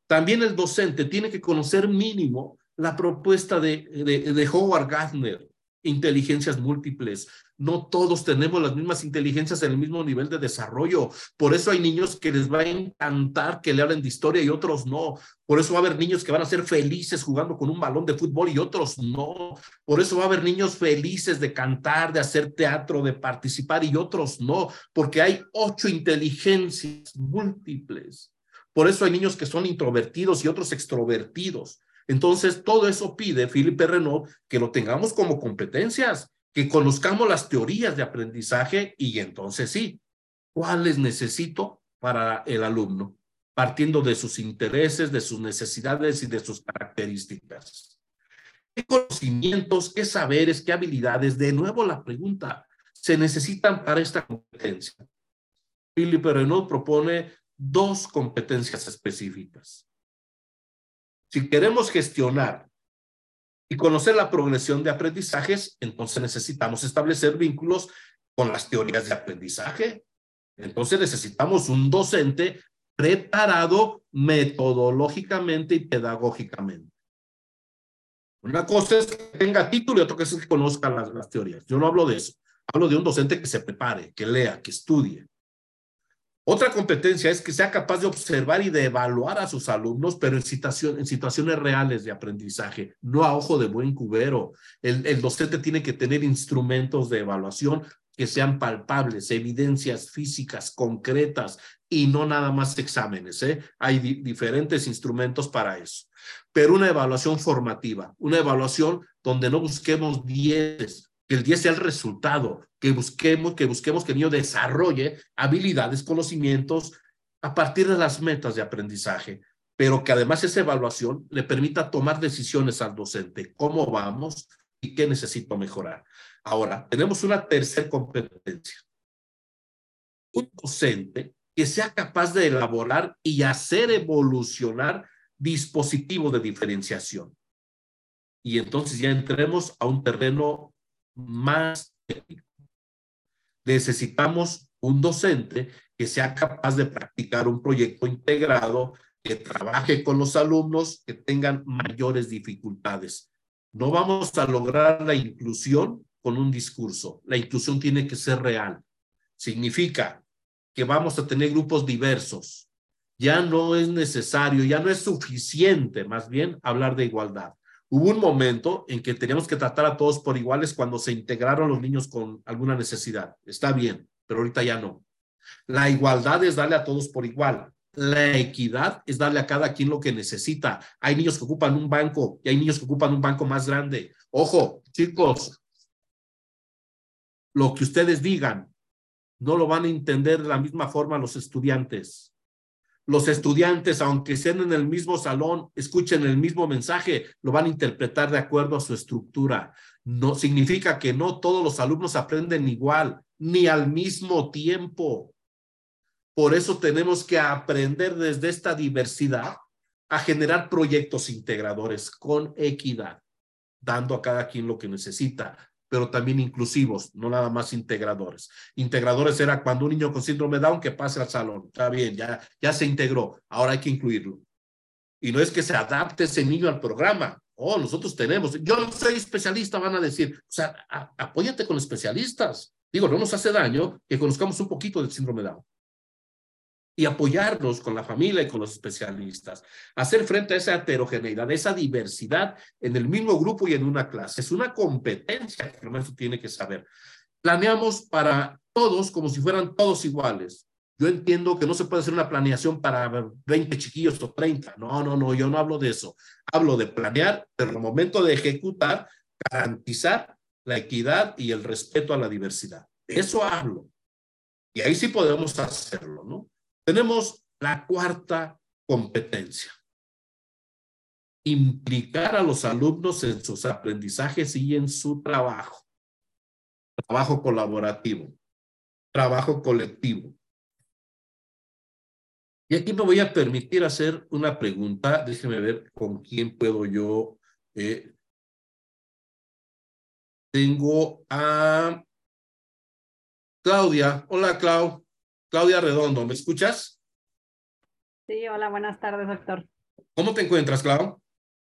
[SPEAKER 2] También el docente tiene que conocer mínimo la propuesta de, de Howard Gardner, inteligencias múltiples, no todos tenemos las mismas inteligencias en el mismo nivel de desarrollo. Por eso hay niños que les va a encantar que le hablen de historia y otros no. Por eso va a haber niños que van a ser felices jugando con un balón de fútbol y otros no. Por eso va a haber niños felices de cantar, de hacer teatro, de participar y otros no. Porque hay ocho inteligencias múltiples. Por eso hay niños que son introvertidos y otros extrovertidos. Entonces, todo eso pide Philippe Renaud que lo tengamos como competencias que conozcamos las teorías de aprendizaje y entonces sí, ¿cuáles necesito para el alumno? Partiendo de sus intereses, de sus necesidades y de sus características. ¿Qué conocimientos, qué saberes, qué habilidades? De nuevo la pregunta, se necesitan para esta competencia. Philippe Renaud propone dos competencias específicas. Si queremos gestionar y conocer la progresión de aprendizajes, entonces necesitamos establecer vínculos con las teorías de aprendizaje. Entonces necesitamos un docente preparado metodológicamente y pedagógicamente. Una cosa es que tenga título y otra cosa es que conozca las, las teorías. Yo no hablo de eso. Hablo de un docente que se prepare, que lea, que estudie. Otra competencia es que sea capaz de observar y de evaluar a sus alumnos, pero en, situaciones reales de aprendizaje, no a ojo de buen cubero. El, el docente tiene que tener instrumentos de evaluación que sean palpables, evidencias físicas, concretas y no nada más exámenes. ¿eh? Hay diferentes instrumentos para eso. Pero una evaluación formativa, una evaluación donde no busquemos 10, que el 10 sea el resultado, que busquemos, que busquemos que el niño desarrolle habilidades, conocimientos a partir de las metas de aprendizaje, pero que además esa evaluación le permita tomar decisiones al docente, cómo vamos y qué necesito mejorar. Ahora, tenemos una tercera competencia. Un docente que sea capaz de elaborar y hacer evolucionar dispositivos de diferenciación. Y entonces ya entremos a un terreno más. Necesitamos un docente que sea capaz de practicar un proyecto integrado, que trabaje con los alumnos que tengan mayores dificultades. No vamos a lograr la inclusión con un discurso. La inclusión tiene que ser real. Significa que vamos a tener grupos diversos. Ya no es necesario, ya no es suficiente, más bien, hablar de igualdad. Hubo un momento en que teníamos que tratar a todos por iguales cuando se integraron los niños con alguna necesidad. Está bien, pero ahorita ya no. La igualdad es darle a todos por igual. La equidad es darle a cada quien lo que necesita. Hay niños que ocupan un banco y hay niños que ocupan un banco más grande. Ojo, chicos, lo que ustedes digan no lo van a entender de la misma forma los estudiantes. Los estudiantes, aunque estén en el mismo salón, escuchen el mismo mensaje, lo van a interpretar de acuerdo a su estructura. No significa que no todos los alumnos aprenden igual, ni al mismo tiempo. Por eso tenemos que aprender desde esta diversidad a generar proyectos integradores con equidad, dando a cada quien lo que necesita, pero también inclusivos, no nada más integradores. Integradores era cuando un niño con síndrome Down que pase al salón, está bien, ya, ya se integró, ahora hay que incluirlo. Y no es que se adapte ese niño al programa. Oh, nosotros tenemos, yo soy especialista, van a decir, o sea, apóyate con especialistas. Digo, no nos hace daño que conozcamos un poquito del síndrome Down y apoyarnos con la familia y con los especialistas. Hacer frente a esa heterogeneidad, esa diversidad en el mismo grupo y en una clase. Es una competencia que el maestro tiene que saber. Planeamos para todos como si fueran todos iguales. Yo entiendo que no se puede hacer una planeación para 20 chiquillos o 30. No, no, no, yo no hablo de eso. Hablo de planear, pero el momento de ejecutar, garantizar la equidad y el respeto a la diversidad. De eso hablo. Y ahí sí podemos hacerlo, ¿no? Tenemos la cuarta competencia. Implicar a los alumnos en sus aprendizajes y en su trabajo. Trabajo colaborativo, trabajo colectivo. Y aquí me voy a permitir hacer una pregunta. Déjeme ver con quién puedo yo. Eh, tengo a Claudia. Hola, Clau. Claudia Redondo, ¿me escuchas?
[SPEAKER 10] Sí, hola, buenas tardes, doctor.
[SPEAKER 2] ¿Cómo te encuentras, Clau?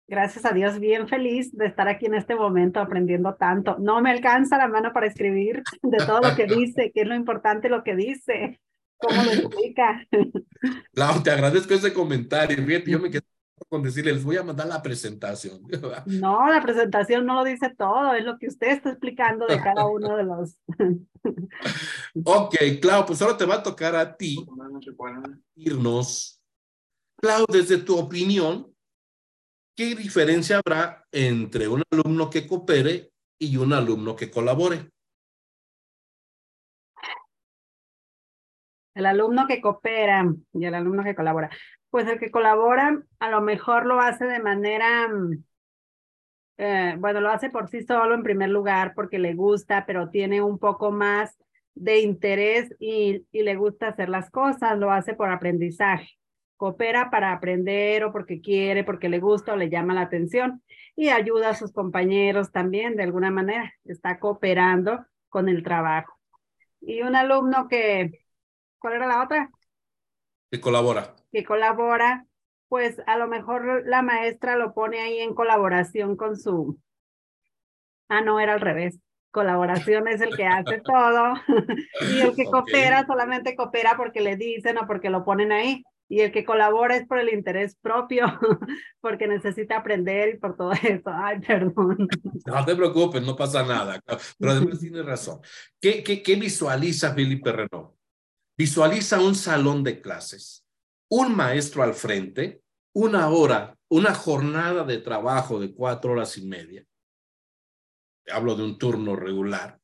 [SPEAKER 10] Gracias a Dios, bien feliz de estar aquí en este momento aprendiendo tanto. No me alcanza la mano para escribir [LAUGHS] de todo lo que dice, que es lo importante lo que dice, cómo lo explica. [LAUGHS]
[SPEAKER 2] Clau, te agradezco ese comentario. Fíjate, yo me quedé con decirle, les voy a mandar la presentación. [LAUGHS]
[SPEAKER 10] No, la presentación no lo dice todo, es lo que usted está explicando de cada uno de los. [LAUGHS]
[SPEAKER 2] ok, Clau, pues ahora te va a tocar a ti irnos. Clau, desde tu opinión, ¿qué diferencia habrá entre un alumno que coopere y un alumno que colabore?
[SPEAKER 10] El alumno que coopera y el alumno que colabora pues el que colabora a lo mejor lo hace de manera, eh, bueno, lo hace por sí solo en primer lugar porque le gusta, pero tiene un poco más de interés y, y le gusta hacer las cosas, lo hace por aprendizaje. Coopera para aprender o porque quiere, porque le gusta o le llama la atención y ayuda a sus compañeros también de alguna manera. Está cooperando con el trabajo. Y un alumno que, ¿cuál era la otra?
[SPEAKER 2] Que colabora
[SPEAKER 10] que colabora, pues a lo mejor la maestra lo pone ahí en colaboración con su... Ah, no, era al revés. Colaboración es el que hace todo [LAUGHS] y el que coopera solamente coopera porque le dicen o porque lo ponen ahí. y el que colabora es por el interés propio, [LAUGHS] porque necesita aprender y por todo eso. Ay, perdón. [LAUGHS]
[SPEAKER 2] No te preocupes, no pasa nada. Pero además tiene razón. ¿Qué, qué, qué visualiza Felipe Renault? Visualiza un salón de clases, un maestro al frente, una hora, una jornada de trabajo de cuatro horas y media. Hablo de un turno regular.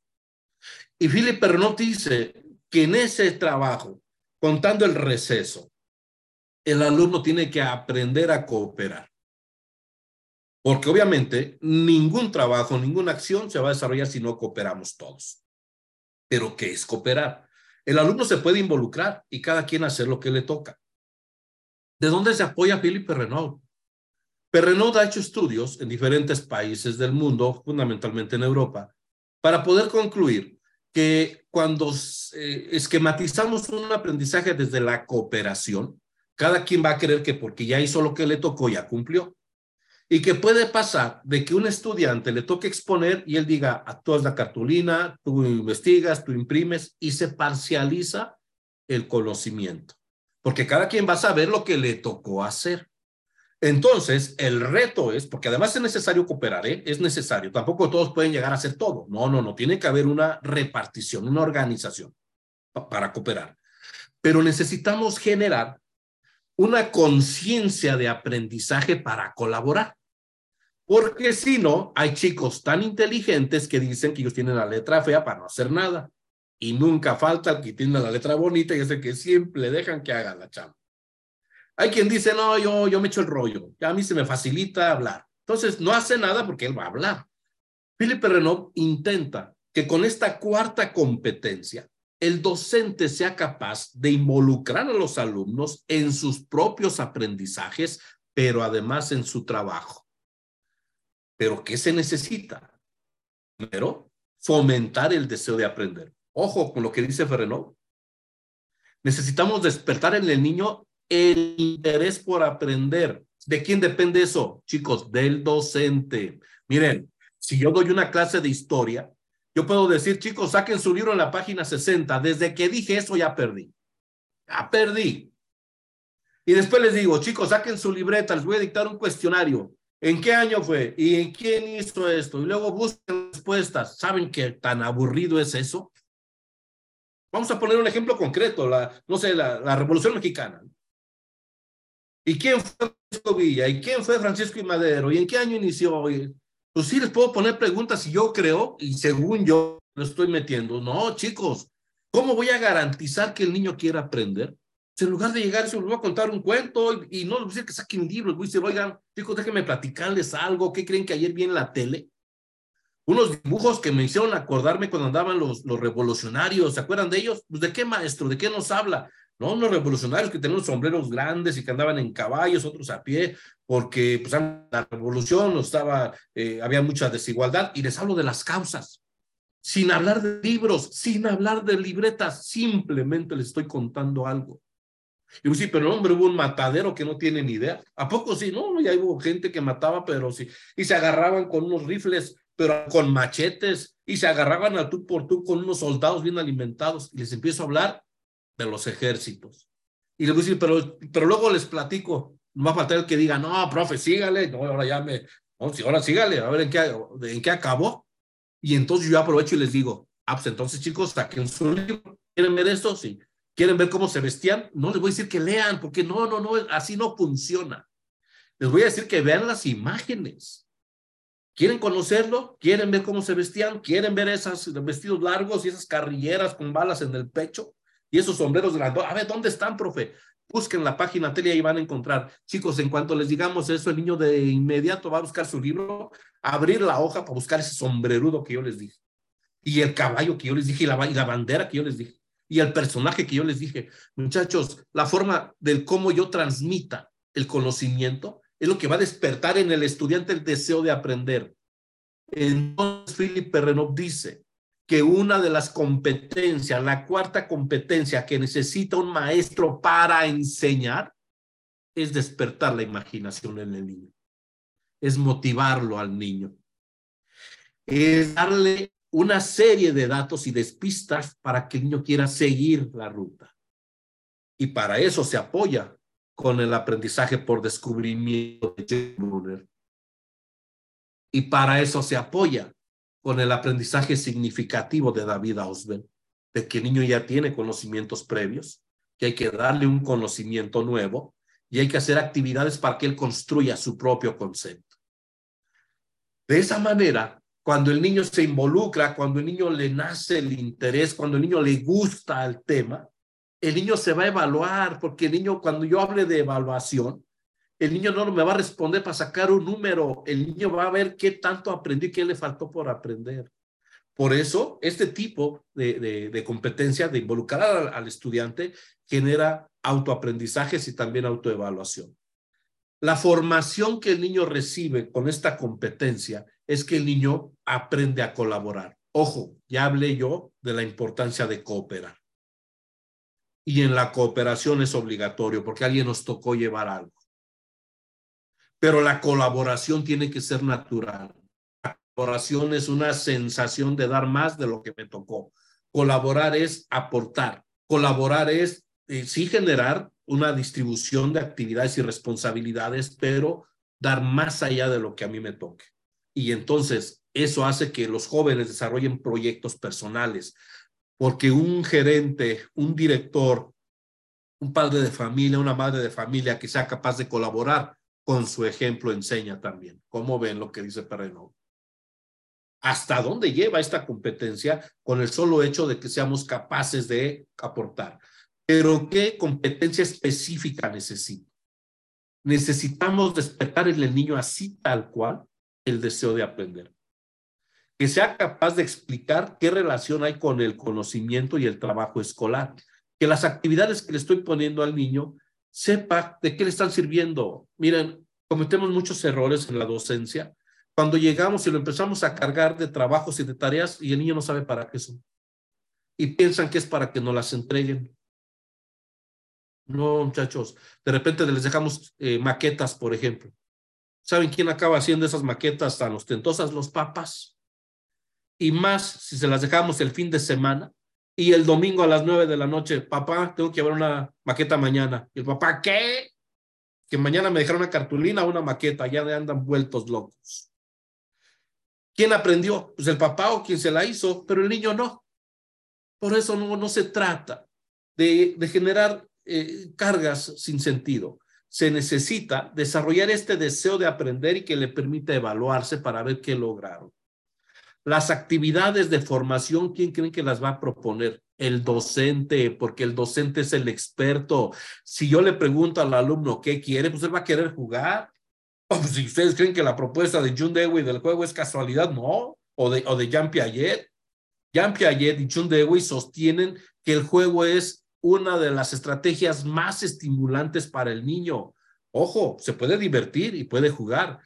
[SPEAKER 2] Y Felipe Renault dice que en ese trabajo, contando el receso, el alumno tiene que aprender a cooperar. Porque obviamente ningún trabajo, ninguna acción se va a desarrollar si no cooperamos todos. Pero ¿qué es cooperar? El alumno se puede involucrar y cada quien hacer lo que le toca. ¿De dónde se apoya Philippe Perrenaud? Perrenaud ha hecho estudios en diferentes países del mundo, fundamentalmente en Europa, para poder concluir que cuando eh, esquematizamos un aprendizaje desde la cooperación, cada quien va a creer que porque ya hizo lo que le tocó, ya cumplió. Y que puede pasar de que un estudiante le toque exponer y él diga, actúas la cartulina, tú investigas, tú imprimes y se parcializa el conocimiento. Porque cada quien va a saber lo que le tocó hacer. Entonces, el reto es, porque además es necesario cooperar, ¿eh? es necesario, tampoco todos pueden llegar a hacer todo. No, no, no, tiene que haber una repartición, una organización para cooperar. Pero necesitamos generar una conciencia de aprendizaje para colaborar. Porque si no, hay chicos tan inteligentes que dicen que ellos tienen la letra fea para no hacer nada. Y nunca falta el que tiene la letra bonita y es el que siempre dejan que haga la chamba. Hay quien dice, no, yo, yo me echo el rollo, a mí se me facilita hablar. Entonces, no hace nada porque él va a hablar. Philippe Renaud intenta que con esta cuarta competencia el docente sea capaz de involucrar a los alumnos en sus propios aprendizajes, pero además en su trabajo. ¿Pero qué se necesita? Primero, fomentar el deseo de aprender. Ojo con lo que dice Ferrenot. Necesitamos despertar en el niño el interés por aprender. ¿De quién depende eso? Chicos, del docente. Miren, si yo doy una clase de historia, yo puedo decir, chicos, saquen su libro en la página 60. Desde que dije eso ya perdí. Ya perdí. Y después les digo, chicos, saquen su libreta, les voy a dictar un cuestionario. ¿En qué año fue? ¿Y en quién hizo esto? Y luego busquen respuestas. ¿Saben qué tan aburrido es eso? Vamos a poner un ejemplo concreto, la, no sé, la, la Revolución Mexicana. ¿Y quién fue Francisco Villa? ¿Y quién fue Francisco y Madero? ¿Y en qué año inició? Pues sí, les puedo poner preguntas y yo creo, y según yo lo estoy metiendo. No, chicos, ¿cómo voy a garantizar que el niño quiera aprender? en lugar de llegar, se les voy a contar un cuento y, no les voy decir que saquen libros, voy a decir, oigan, chicos, déjenme platicarles algo. ¿Qué creen que ayer vi en la tele? Unos dibujos que me hicieron acordarme cuando andaban los, los revolucionarios, ¿se acuerdan de ellos? Pues, ¿de qué maestro? ¿De qué nos habla? ¿no? Unos revolucionarios que tenían sombreros grandes y que andaban en caballos, otros a pie, porque pues, la revolución estaba, eh, había mucha desigualdad, y les hablo de las causas, sin hablar de libros, sin hablar de libretas, simplemente les estoy contando algo. Y pues, sí, pero hombre, hubo un matadero que no tiene ni idea. ¿A poco sí? No, ya hubo gente que mataba, pero sí. Y se agarraban con unos rifles, pero con machetes, y se agarraban al tú por tú con unos soldados bien alimentados. Y les empiezo a hablar de los ejércitos. Y le voy a decir, pero, pero luego les platico, no va a faltar el que diga, no, profe, sígale, no, ahora ya me, no, ahora sígale, a ver en qué, en qué acabó. Y entonces yo aprovecho y les digo, ah, pues entonces chicos, saquen su libro, ¿quieren ver esto? Sí. ¿Quieren ver cómo se vestían? No les voy a decir que lean, porque no, no, no, así no funciona. Les voy a decir que vean las imágenes. ¿Quieren conocerlo? ¿Quieren ver cómo se vestían? ¿Quieren ver esos vestidos largos y esas carrilleras con balas en el pecho? Y esos sombreros grandes, a ver, ¿dónde están, profe? Busquen la página tele y van a encontrar. Chicos, en cuanto les digamos eso, el niño de inmediato va a buscar su libro, abrir la hoja para buscar ese sombrerudo que yo les dije. Y el caballo que yo les dije, y la, y la bandera que yo les dije. Y el personaje que yo les dije. Muchachos, la forma del cómo yo transmita el conocimiento es lo que va a despertar en el estudiante el deseo de aprender. Entonces, Philip Perrenov dice, que una de las competencias, la cuarta competencia que necesita un maestro para enseñar es despertar la imaginación en el niño, es motivarlo al niño, es darle una serie de datos y despistas para que el niño quiera seguir la ruta. Y para eso se apoya con el aprendizaje por descubrimiento de James Brunner. Y para eso se apoya con el aprendizaje significativo de David Ausben, de que el niño ya tiene conocimientos previos, que hay que darle un conocimiento nuevo y hay que hacer actividades para que él construya su propio concepto. De esa manera, cuando el niño se involucra, cuando el niño le nace el interés, cuando el niño le gusta el tema, el niño se va a evaluar, porque el niño, cuando yo hable de evaluación, el niño no me va a responder para sacar un número, el niño va a ver qué tanto aprendió y qué le faltó por aprender. Por eso, este tipo de, de, competencia de involucrar al, al, estudiante genera autoaprendizajes y también autoevaluación. La formación que el niño recibe con esta competencia es que el niño aprende a colaborar. Ojo, ya hablé yo de la importancia de cooperar. Y en la cooperación es obligatorio porque alguien nos tocó llevar algo. Pero la colaboración tiene que ser natural. La colaboración es una sensación de dar más de lo que me tocó. Colaborar es aportar. Colaborar es eh, sí generar una distribución de actividades y responsabilidades, pero dar más allá de lo que a mí me toque. Y entonces eso hace que los jóvenes desarrollen proyectos personales, porque un gerente, un director, un padre de familia, una madre de familia que sea capaz de colaborar con su ejemplo enseña también. ¿Cómo ven lo que dice Perreno? ¿Hasta dónde lleva esta competencia con el solo hecho de que seamos capaces de aportar? Pero ¿qué competencia específica necesito? Necesitamos despertar en el niño así tal cual el deseo de aprender. Que sea capaz de explicar qué relación hay con el conocimiento y el trabajo escolar. Que las actividades que le estoy poniendo al niño sepa de qué le están sirviendo. Miren, cometemos muchos errores en la docencia cuando llegamos y lo empezamos a cargar de trabajos y de tareas y el niño no sabe para qué son. Y piensan que es para que nos las entreguen. No, muchachos, de repente les dejamos eh, maquetas, por ejemplo. ¿Saben quién acaba haciendo esas maquetas tan ostentosas? Los papas. Y más si se las dejamos el fin de semana y el domingo a las nueve de la noche, papá, tengo que llevar una maqueta mañana. Y el papá, ¿qué? Que mañana me dejaron una cartulina o una maqueta, ya andan vueltos locos. ¿Quién aprendió? Pues el papá o quien se la hizo, pero el niño no. Por eso no, no se trata de, de generar eh, cargas sin sentido. Se necesita desarrollar este deseo de aprender y que le permita evaluarse para ver qué lograron. Las actividades de formación, ¿quién creen que las va a proponer? El docente, porque el docente es el experto. Si yo le pregunto al alumno qué quiere, pues él va a querer jugar. O pues, si ustedes creen que la propuesta de Jun Dewey del juego es casualidad, no. O de, o de Jean Piaget. Jean Piaget y Jun Dewey sostienen que el juego es una de las estrategias más estimulantes para el niño. Ojo, se puede divertir y puede jugar.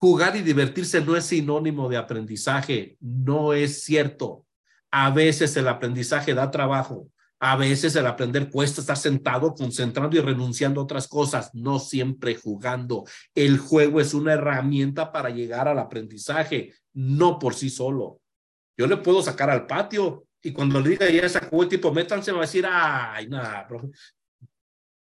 [SPEAKER 2] Jugar y divertirse no es sinónimo de aprendizaje, no es cierto. A veces el aprendizaje da trabajo, a veces el aprender cuesta estar sentado, concentrando y renunciando a otras cosas, no siempre jugando. El juego es una herramienta para llegar al aprendizaje, no por sí solo. Yo le puedo sacar al patio y cuando le diga ya sacó el tipo, métanse, va a decir, ay, nada, profe.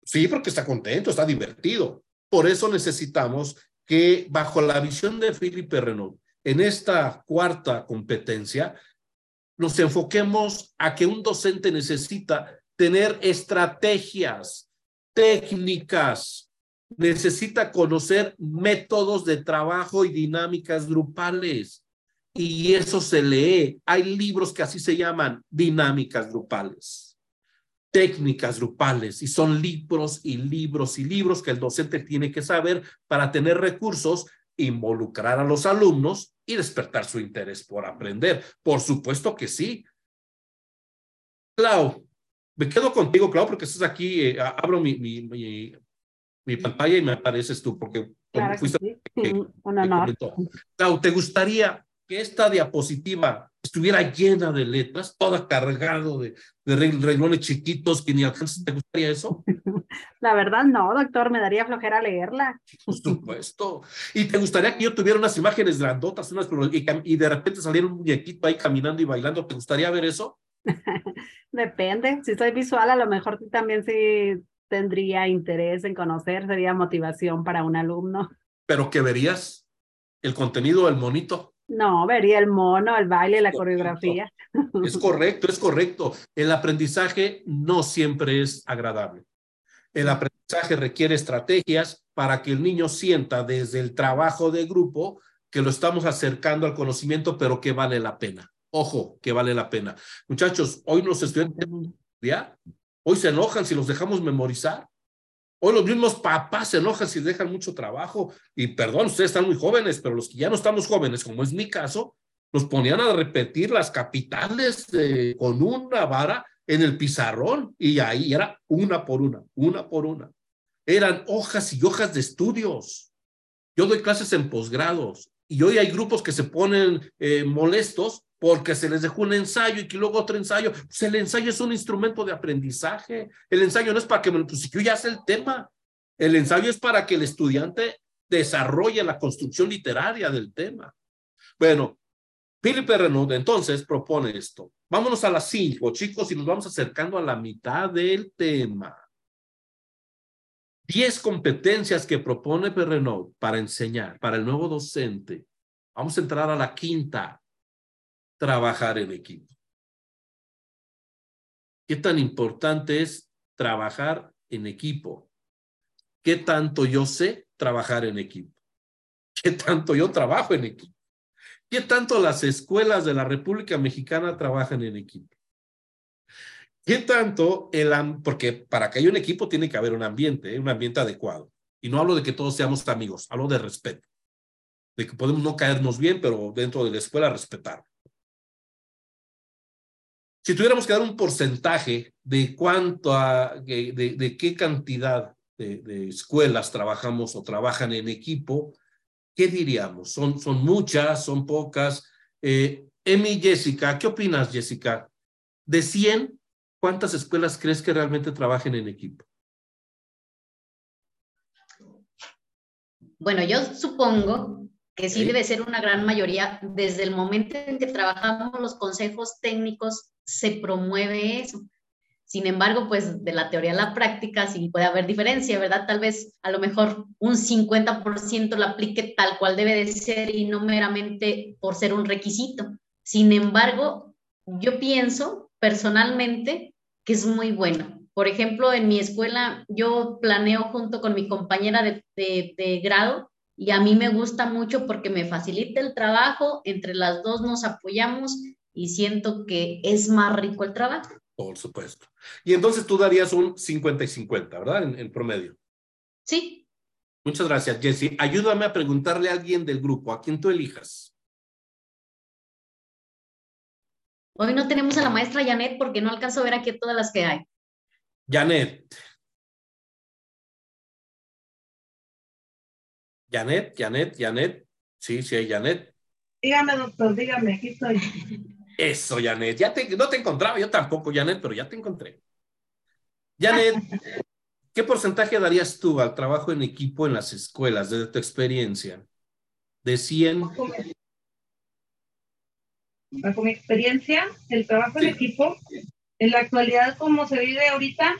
[SPEAKER 2] Sí, porque está contento, está divertido. Por eso necesitamos que bajo la visión de Philippe Renault, en esta cuarta competencia, nos enfoquemos a que un docente necesita tener estrategias, técnicas, necesita conocer métodos de trabajo y dinámicas grupales y eso se lee. Hay libros que así se llaman dinámicas grupales, técnicas grupales, y son libros y libros y libros que el docente tiene que saber para tener recursos, involucrar a los alumnos y despertar su interés por aprender. Por supuesto que sí. Clau, me quedo contigo, Clau, porque estás aquí, eh, abro mi, mi, mi, pantalla y me apareces tú, porque fuiste...
[SPEAKER 10] Un honor.
[SPEAKER 2] Clau, ¿te gustaría que esta diapositiva estuviera llena de letras, toda cargado de, de renglones chiquitos que ni alcanzas. ¿Te gustaría eso? [LAUGHS]
[SPEAKER 10] La verdad no, doctor, me daría flojera leerla.
[SPEAKER 2] Por supuesto. ¿Y te gustaría que yo tuviera unas imágenes grandotas unas, y, y de repente saliera un muñequito ahí caminando y bailando? ¿Te gustaría ver eso? [LAUGHS]
[SPEAKER 10] Depende. Si soy visual, a lo mejor también sí tendría interés en conocer, sería motivación para un alumno.
[SPEAKER 2] Pero ¿qué verías? ¿El contenido, el monito?
[SPEAKER 10] No, vería el mono, el baile, la coreografía.
[SPEAKER 2] Es correcto, es correcto. El aprendizaje no siempre es agradable. El aprendizaje requiere estrategias para que el niño sienta desde el trabajo de grupo que lo estamos acercando al conocimiento, pero que vale la pena. Ojo, que vale la pena. Muchachos, hoy los estudiantes ¿ya? hoy se enojan si los dejamos memorizar. Hoy los mismos papás se enojan si dejan mucho trabajo. Y perdón, ustedes están muy jóvenes, pero los que ya no estamos jóvenes, como es mi caso, nos ponían a repetir las capitales con una vara en el pizarrón y ahí era una por una, una por una. Eran hojas y hojas de estudios. Yo doy clases en posgrados y hoy hay grupos que se ponen eh, molestos porque se les dejó un ensayo y que luego otro ensayo. Pues el ensayo es un instrumento de aprendizaje. El ensayo no es para que, pues si yo ya sé el tema. El ensayo es para que el estudiante desarrolle la construcción literaria del tema. Bueno, Philippe Renaud entonces propone esto. Vámonos a las cinco, chicos, y nos vamos acercando a la mitad del tema. Diez competencias que propone Renaud para enseñar, para el nuevo docente. Vamos a entrar a la quinta, trabajar en equipo. ¿Qué tan importante es trabajar en equipo? ¿Qué tanto yo sé trabajar en equipo? ¿Qué tanto yo trabajo en equipo? ¿Qué tanto las escuelas de la República Mexicana trabajan en equipo? ¿Qué tanto el porque para que haya un equipo tiene que haber un ambiente, ¿eh? un ambiente adecuado. Y no hablo de que todos seamos amigos, hablo de respeto, de que podemos no caernos bien, pero dentro de la escuela respetar. Si tuviéramos que dar un porcentaje de cuánto, de, de, qué cantidad de, escuelas trabajamos o trabajan en equipo, ¿qué diríamos? ¿Son, son muchas? ¿Son pocas? Eh, Emi Jessica, ¿qué opinas, Jessica? De 100, ¿cuántas escuelas crees que realmente trabajen en equipo?
[SPEAKER 3] Bueno, yo supongo que sí debe ser una gran mayoría. Desde el momento en que trabajamos los consejos técnicos, se promueve eso. Sin embargo, pues de la teoría a la práctica sí puede haber diferencia, ¿verdad? Tal vez a lo mejor un 50% lo aplique tal cual debe de ser y no meramente por ser un requisito. Sin embargo, yo pienso personalmente que es muy bueno. Por ejemplo, en mi escuela yo planeo junto con mi compañera de grado y a mí me gusta mucho porque me facilita el trabajo, entre las dos nos apoyamos y siento que es más rico el trabajo.
[SPEAKER 2] Por supuesto. Y entonces tú darías un 50 y 50, ¿verdad? En, promedio.
[SPEAKER 3] Sí.
[SPEAKER 2] Muchas gracias, Jesse. Ayúdame a preguntarle a alguien del grupo, a quien tú elijas.
[SPEAKER 3] Hoy no tenemos a la maestra Janet porque no alcanzo a ver aquí todas las que hay.
[SPEAKER 2] Janet. Janet, Janet, Janet. Sí, sí hay Janet.
[SPEAKER 11] Dígame, doctor, dígame, aquí estoy.
[SPEAKER 2] Eso, Janet. Ya te, no te encontraba, yo tampoco, Janet, pero ya te encontré. Janet, [LAUGHS] ¿qué porcentaje darías tú al trabajo en equipo en las escuelas, desde tu experiencia? ¿De 100?
[SPEAKER 11] Bajo mi experiencia, el trabajo en equipo, en la actualidad, como se vive ahorita,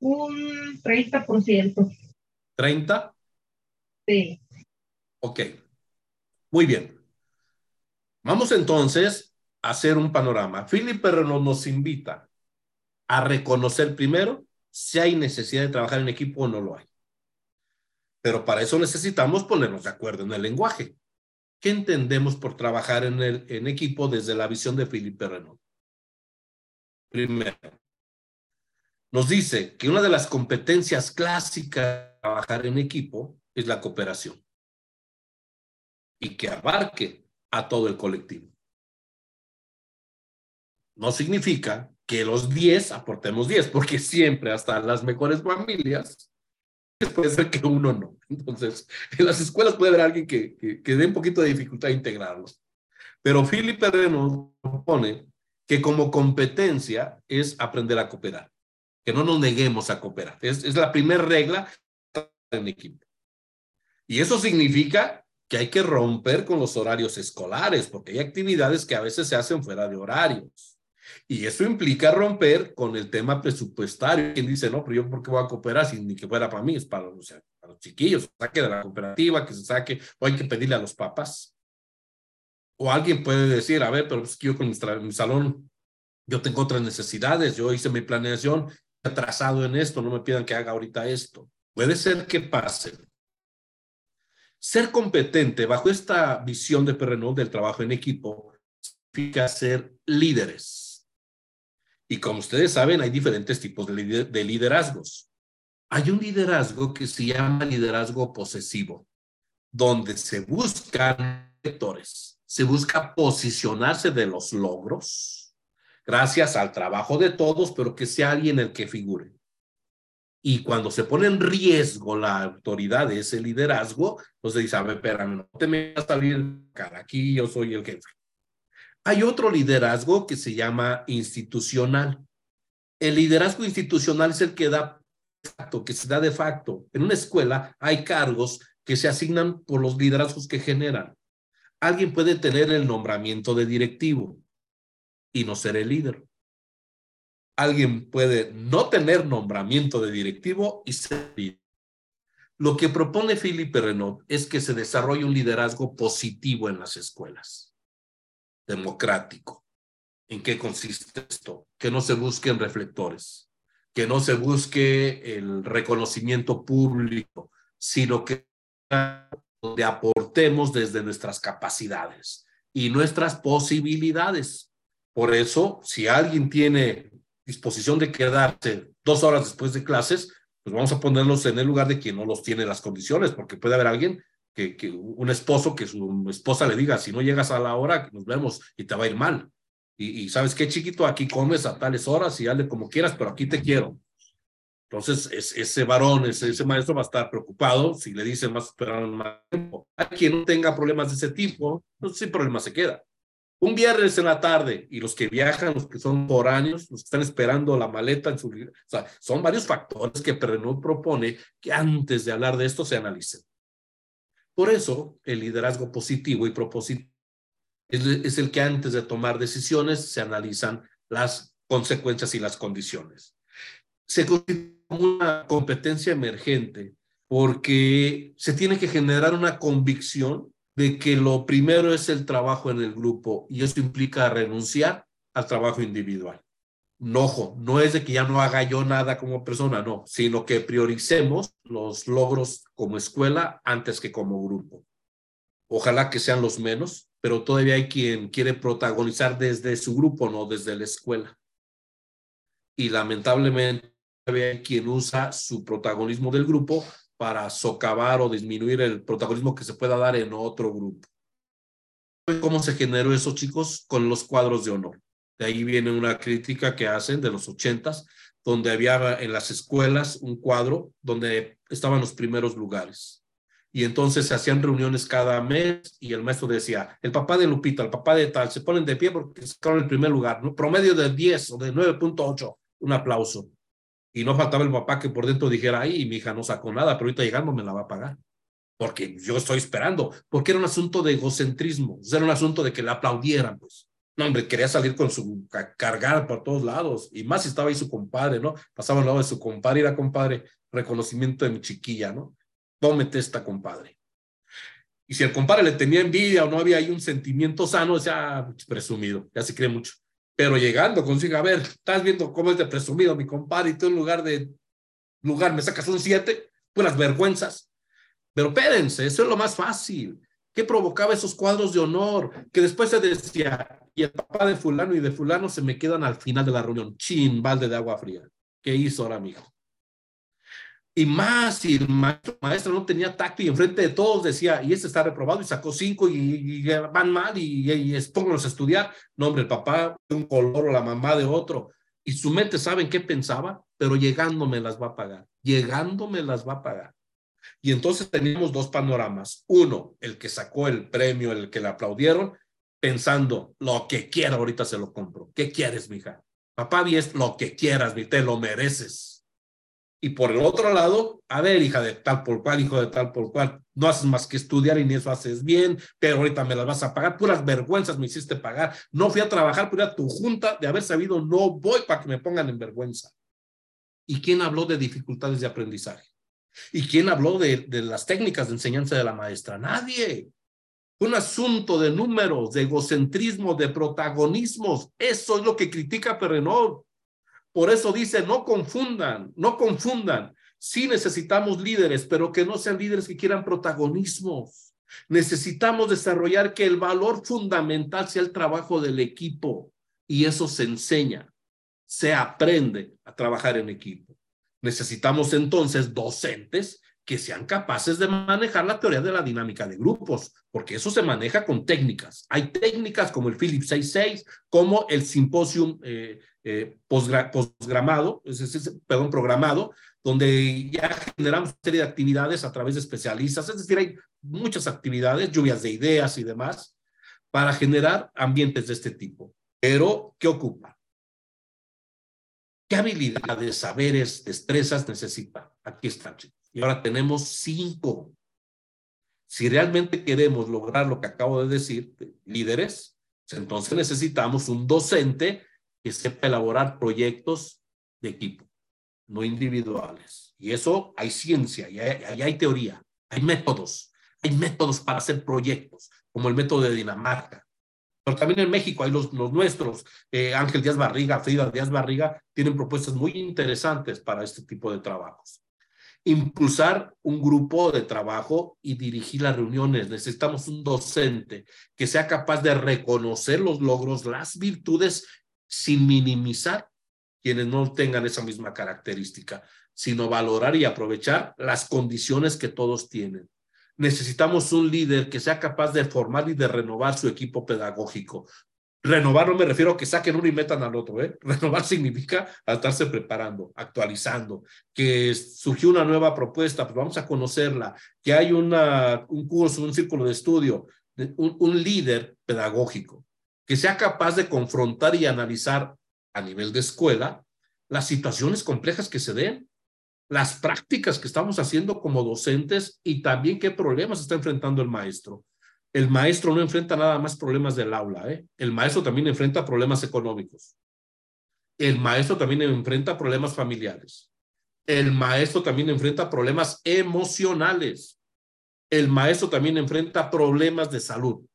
[SPEAKER 11] un 30%.
[SPEAKER 2] ¿30?
[SPEAKER 11] Sí.
[SPEAKER 2] Ok. Muy bien. Vamos entonces a hacer un panorama. Philip Renaud nos invita a reconocer primero si hay necesidad de trabajar en equipo o no lo hay. Pero para eso necesitamos ponernos de acuerdo en el lenguaje. ¿Qué entendemos por trabajar en, en equipo desde la visión de Philippe Renaud? Primero, nos dice que una de las competencias clásicas de trabajar en equipo es la cooperación y que abarque a todo el colectivo. No significa que los 10 aportemos 10, porque siempre, hasta las mejores familias, puede ser que uno no. Entonces, en las escuelas puede haber alguien que, que, dé un poquito de dificultad a integrarlos. Pero Philip nos propone que como competencia es aprender a cooperar, que no nos neguemos a cooperar. Es, es la primera regla en equipo. Y eso significa que hay que romper con los horarios escolares, porque hay actividades que a veces se hacen fuera de horarios. Y eso implica romper con el tema presupuestario. Quien dice, no, pero yo por qué voy a cooperar si ni que fuera para mí, es para, los chiquillos, saque de la cooperativa, que se saque, o hay que pedirle a los papás. O alguien puede decir, a ver, pero es que yo con mi salón, yo tengo otras necesidades, yo hice mi planeación, atrasado en esto, no me pidan que haga ahorita esto. Puede ser que pase. Ser competente bajo esta visión de Perrenol del trabajo en equipo significa ser líderes y como ustedes saben, hay diferentes tipos de, liderazgos. Hay un liderazgo que se llama liderazgo posesivo, donde se buscan lectores, se busca posicionarse de los logros, gracias al trabajo de todos, pero que sea alguien el que figure. Y cuando se pone en riesgo la autoridad de ese liderazgo, pues se dice, a ver, no te me vas a salir cara, aquí yo soy el jefe. Hay otro liderazgo que se llama institucional. El liderazgo institucional es el que da facto, que se da de facto. En una escuela hay cargos que se asignan por los liderazgos que generan. Alguien puede tener el nombramiento de directivo y no ser el líder. Alguien puede no tener nombramiento de directivo y ser. Lo que propone Philippe Renaud es que se desarrolle un liderazgo positivo en las escuelas democrático. ¿En qué consiste esto? Que no se busquen reflectores, que no se busque el reconocimiento público, sino que donde aportemos desde nuestras capacidades y nuestras posibilidades. Por eso, si alguien tiene disposición de quedarse dos horas después de clases, pues vamos a ponerlos en el lugar de quien no los tiene las condiciones, porque puede haber alguien que, que, un esposo, que su esposa le diga, si no llegas a la hora, nos vemos y te va a ir mal. Y, y sabes qué, chiquito, aquí comes a tales horas y hazle como quieras, pero aquí te quiero. Entonces, es, ese varón, ese, ese, maestro va a estar preocupado si le dicen más esperar más tiempo. A quien no tenga problemas de ese tipo, pues sin problema se queda. Un viernes en la tarde y los que viajan, los que son por años, los que están esperando la maleta en su... O sea, son varios factores que Perrenot propone que antes de hablar de esto se analicen. Por eso, el liderazgo positivo y propositivo es, el que antes de tomar decisiones se analizan las consecuencias y las condiciones. Se considera una competencia emergente porque se tiene que generar una convicción de que lo primero es el trabajo en el grupo y eso implica renunciar al trabajo individual. Ojo, no es de que ya no haga yo nada como persona, no, sino que prioricemos los logros como escuela antes que como grupo. Ojalá que sean los menos, pero todavía hay quien quiere protagonizar desde su grupo, no desde la escuela. Y lamentablemente todavía hay quien usa su protagonismo del grupo para socavar o disminuir el protagonismo que se pueda dar en otro grupo. ¿Cómo se generó eso, chicos? Con los cuadros de honor. De ahí viene una crítica que hacen de los ochentas, donde había en las escuelas un cuadro donde estaban los primeros lugares. Y entonces se hacían reuniones cada mes y el maestro decía, el papá de Lupita, el papá de tal, se ponen de pie porque sacaron el primer lugar, promedio de 10 o de 9.8, un aplauso. Y no faltaba el papá que por dentro dijera, ay, mi hija no sacó nada, pero ahorita llegando me la va a pagar. Porque yo estoy esperando, porque era un asunto de egocentrismo, era un asunto de que le aplaudieran, pues. No, hombre, quería salir con su cargar por todos lados. Y más si estaba ahí su compadre, ¿no? Pasaba al lado de su compadre, era compadre, reconocimiento de mi chiquilla, ¿no? Tómete esta compadre. Y si el compadre le tenía envidia o no había ahí un sentimiento sano, ya ah, presumido, ya se cree mucho. Pero llegando consigo, a ver, estás viendo cómo es de presumido mi compadre y tú en lugar de lugar me sacas un siete, las vergüenzas. Pero espérense, eso es lo más fácil. ¿Qué provocaba esos cuadros de honor? Que después se decía, y el papá de fulano y de fulano se me quedan al final de la reunión. Chin, balde de agua fría. ¿Qué hizo ahora, hijo? Y más si el maestro, no tenía tacto y enfrente de todos decía, y este está reprobado y sacó cinco y, van mal y, y, a estudiar. No, hombre, el papá de un color o la mamá de otro. Y su mente, ¿saben qué pensaba? Pero llegando me las va a pagar. Llegando me las va a pagar. Y entonces teníamos dos panoramas. Uno, el que sacó el premio, el que le aplaudieron, pensando, lo que quiera ahorita se lo compro. ¿Qué quieres, mija? Papá, es lo que quieras, mi te lo mereces. Y por el otro lado, a ver, hija de tal por cual, hijo de tal por cual, no haces más que estudiar y ni eso haces bien, pero ahorita me las vas a pagar, puras vergüenzas me hiciste pagar. No fui a trabajar, pero era tu junta de haber sabido, no voy para que me pongan en vergüenza. ¿Y quién habló de dificultades de aprendizaje? ¿Y quién habló de, las técnicas de enseñanza de la maestra? Nadie. Un asunto de números, de egocentrismo, de protagonismos. Eso es lo que critica Perrenol. Por eso dice, no confundan, no confundan. Sí necesitamos líderes, pero que no sean líderes que quieran protagonismos. Necesitamos desarrollar que el valor fundamental sea el trabajo del equipo y eso se enseña, se aprende a trabajar en equipo. Necesitamos entonces docentes que sean capaces de manejar la teoría de la dinámica de grupos, porque eso se maneja con técnicas. Hay técnicas como el Philips 66, como el Symposium eh, eh, posgramado, perdón, programado, donde ya generamos una serie de actividades a través de especialistas, es decir, hay muchas actividades, lluvias de ideas y demás, para generar ambientes de este tipo. Pero, ¿qué ocupa? ¿Qué habilidades, saberes, destrezas necesita? Aquí están, Y ahora tenemos cinco. Si realmente queremos lograr lo que acabo de decir, líderes, entonces necesitamos un docente que sepa elaborar proyectos de equipo, no individuales. Y eso hay ciencia, y hay, teoría, hay métodos, hay métodos para hacer proyectos, como el método de Dinamarca. Pero también en México hay los, los nuestros, eh, Ángel Díaz Barriga, Frida Díaz Barriga, tienen propuestas muy interesantes para este tipo de trabajos. Impulsar un grupo de trabajo y dirigir las reuniones. Necesitamos un docente que sea capaz de reconocer los logros, las virtudes sin minimizar quienes no tengan esa misma característica, sino valorar y aprovechar las condiciones que todos tienen. Necesitamos un líder que sea capaz de formar y de renovar su equipo pedagógico. Renovar no me refiero a que saquen uno y metan al otro, ¿eh? [LAUGHS] Renovar significa estarse preparando, actualizando, que surgió una nueva propuesta, pues vamos a conocerla, que hay un curso, un círculo de estudio, un líder pedagógico que sea capaz de confrontar y analizar a nivel de escuela las situaciones complejas que se den, las prácticas que estamos haciendo como docentes y también qué problemas está enfrentando el maestro. El maestro no enfrenta nada más problemas del aula, ¿eh? el maestro también enfrenta problemas económicos. El maestro también enfrenta problemas familiares. El maestro también enfrenta problemas emocionales. El maestro también enfrenta problemas de salud.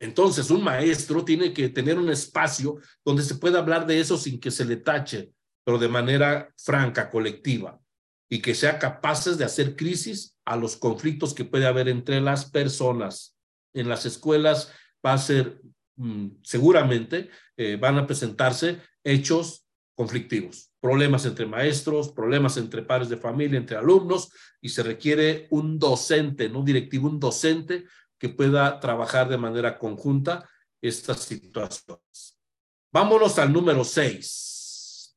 [SPEAKER 2] Entonces, un maestro tiene que tener un espacio donde se pueda hablar de eso sin que se le tache, pero de manera franca, colectiva, y que sea capaces de hacer crisis a los conflictos que puede haber entre las personas. En las escuelas va a ser, mm, seguramente, eh, van a presentarse hechos conflictivos, problemas entre maestros, problemas entre padres de familia, entre alumnos, y se requiere un docente, no directivo, un docente que pueda trabajar de manera conjunta estas situaciones. Vámonos al número seis.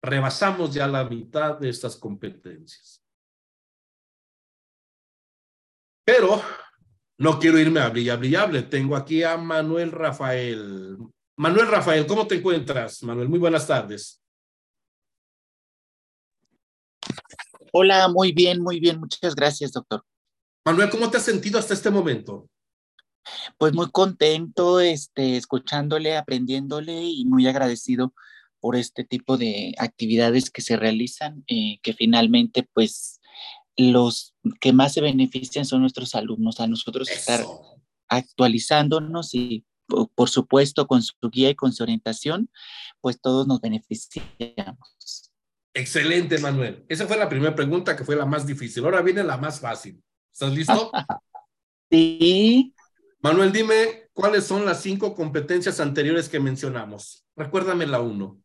[SPEAKER 2] Rebasamos ya la mitad de estas competencias. Pero no quiero irme a brilla brillable. Tengo aquí a Manuel Rafael. Manuel Rafael, ¿cómo te encuentras? Manuel, muy buenas tardes.
[SPEAKER 12] Hola, muy bien, muy bien. Muchas gracias, doctor.
[SPEAKER 2] Manuel, ¿cómo te has sentido hasta este momento?
[SPEAKER 12] Pues muy contento, este, escuchándole, aprendiéndole y muy agradecido por este tipo de actividades que se realizan, eh, que finalmente, pues, los que más se benefician son nuestros alumnos, a nosotros estar actualizándonos y, por supuesto, con su guía y con su orientación, pues todos nos beneficiamos.
[SPEAKER 2] Excelente, Manuel. Esa fue la primera pregunta que fue la más difícil. Ahora viene la más fácil. ¿Estás listo? [LAUGHS]
[SPEAKER 12] sí.
[SPEAKER 2] Manuel, dime cuáles son las cinco competencias anteriores que mencionamos. Recuérdame la uno.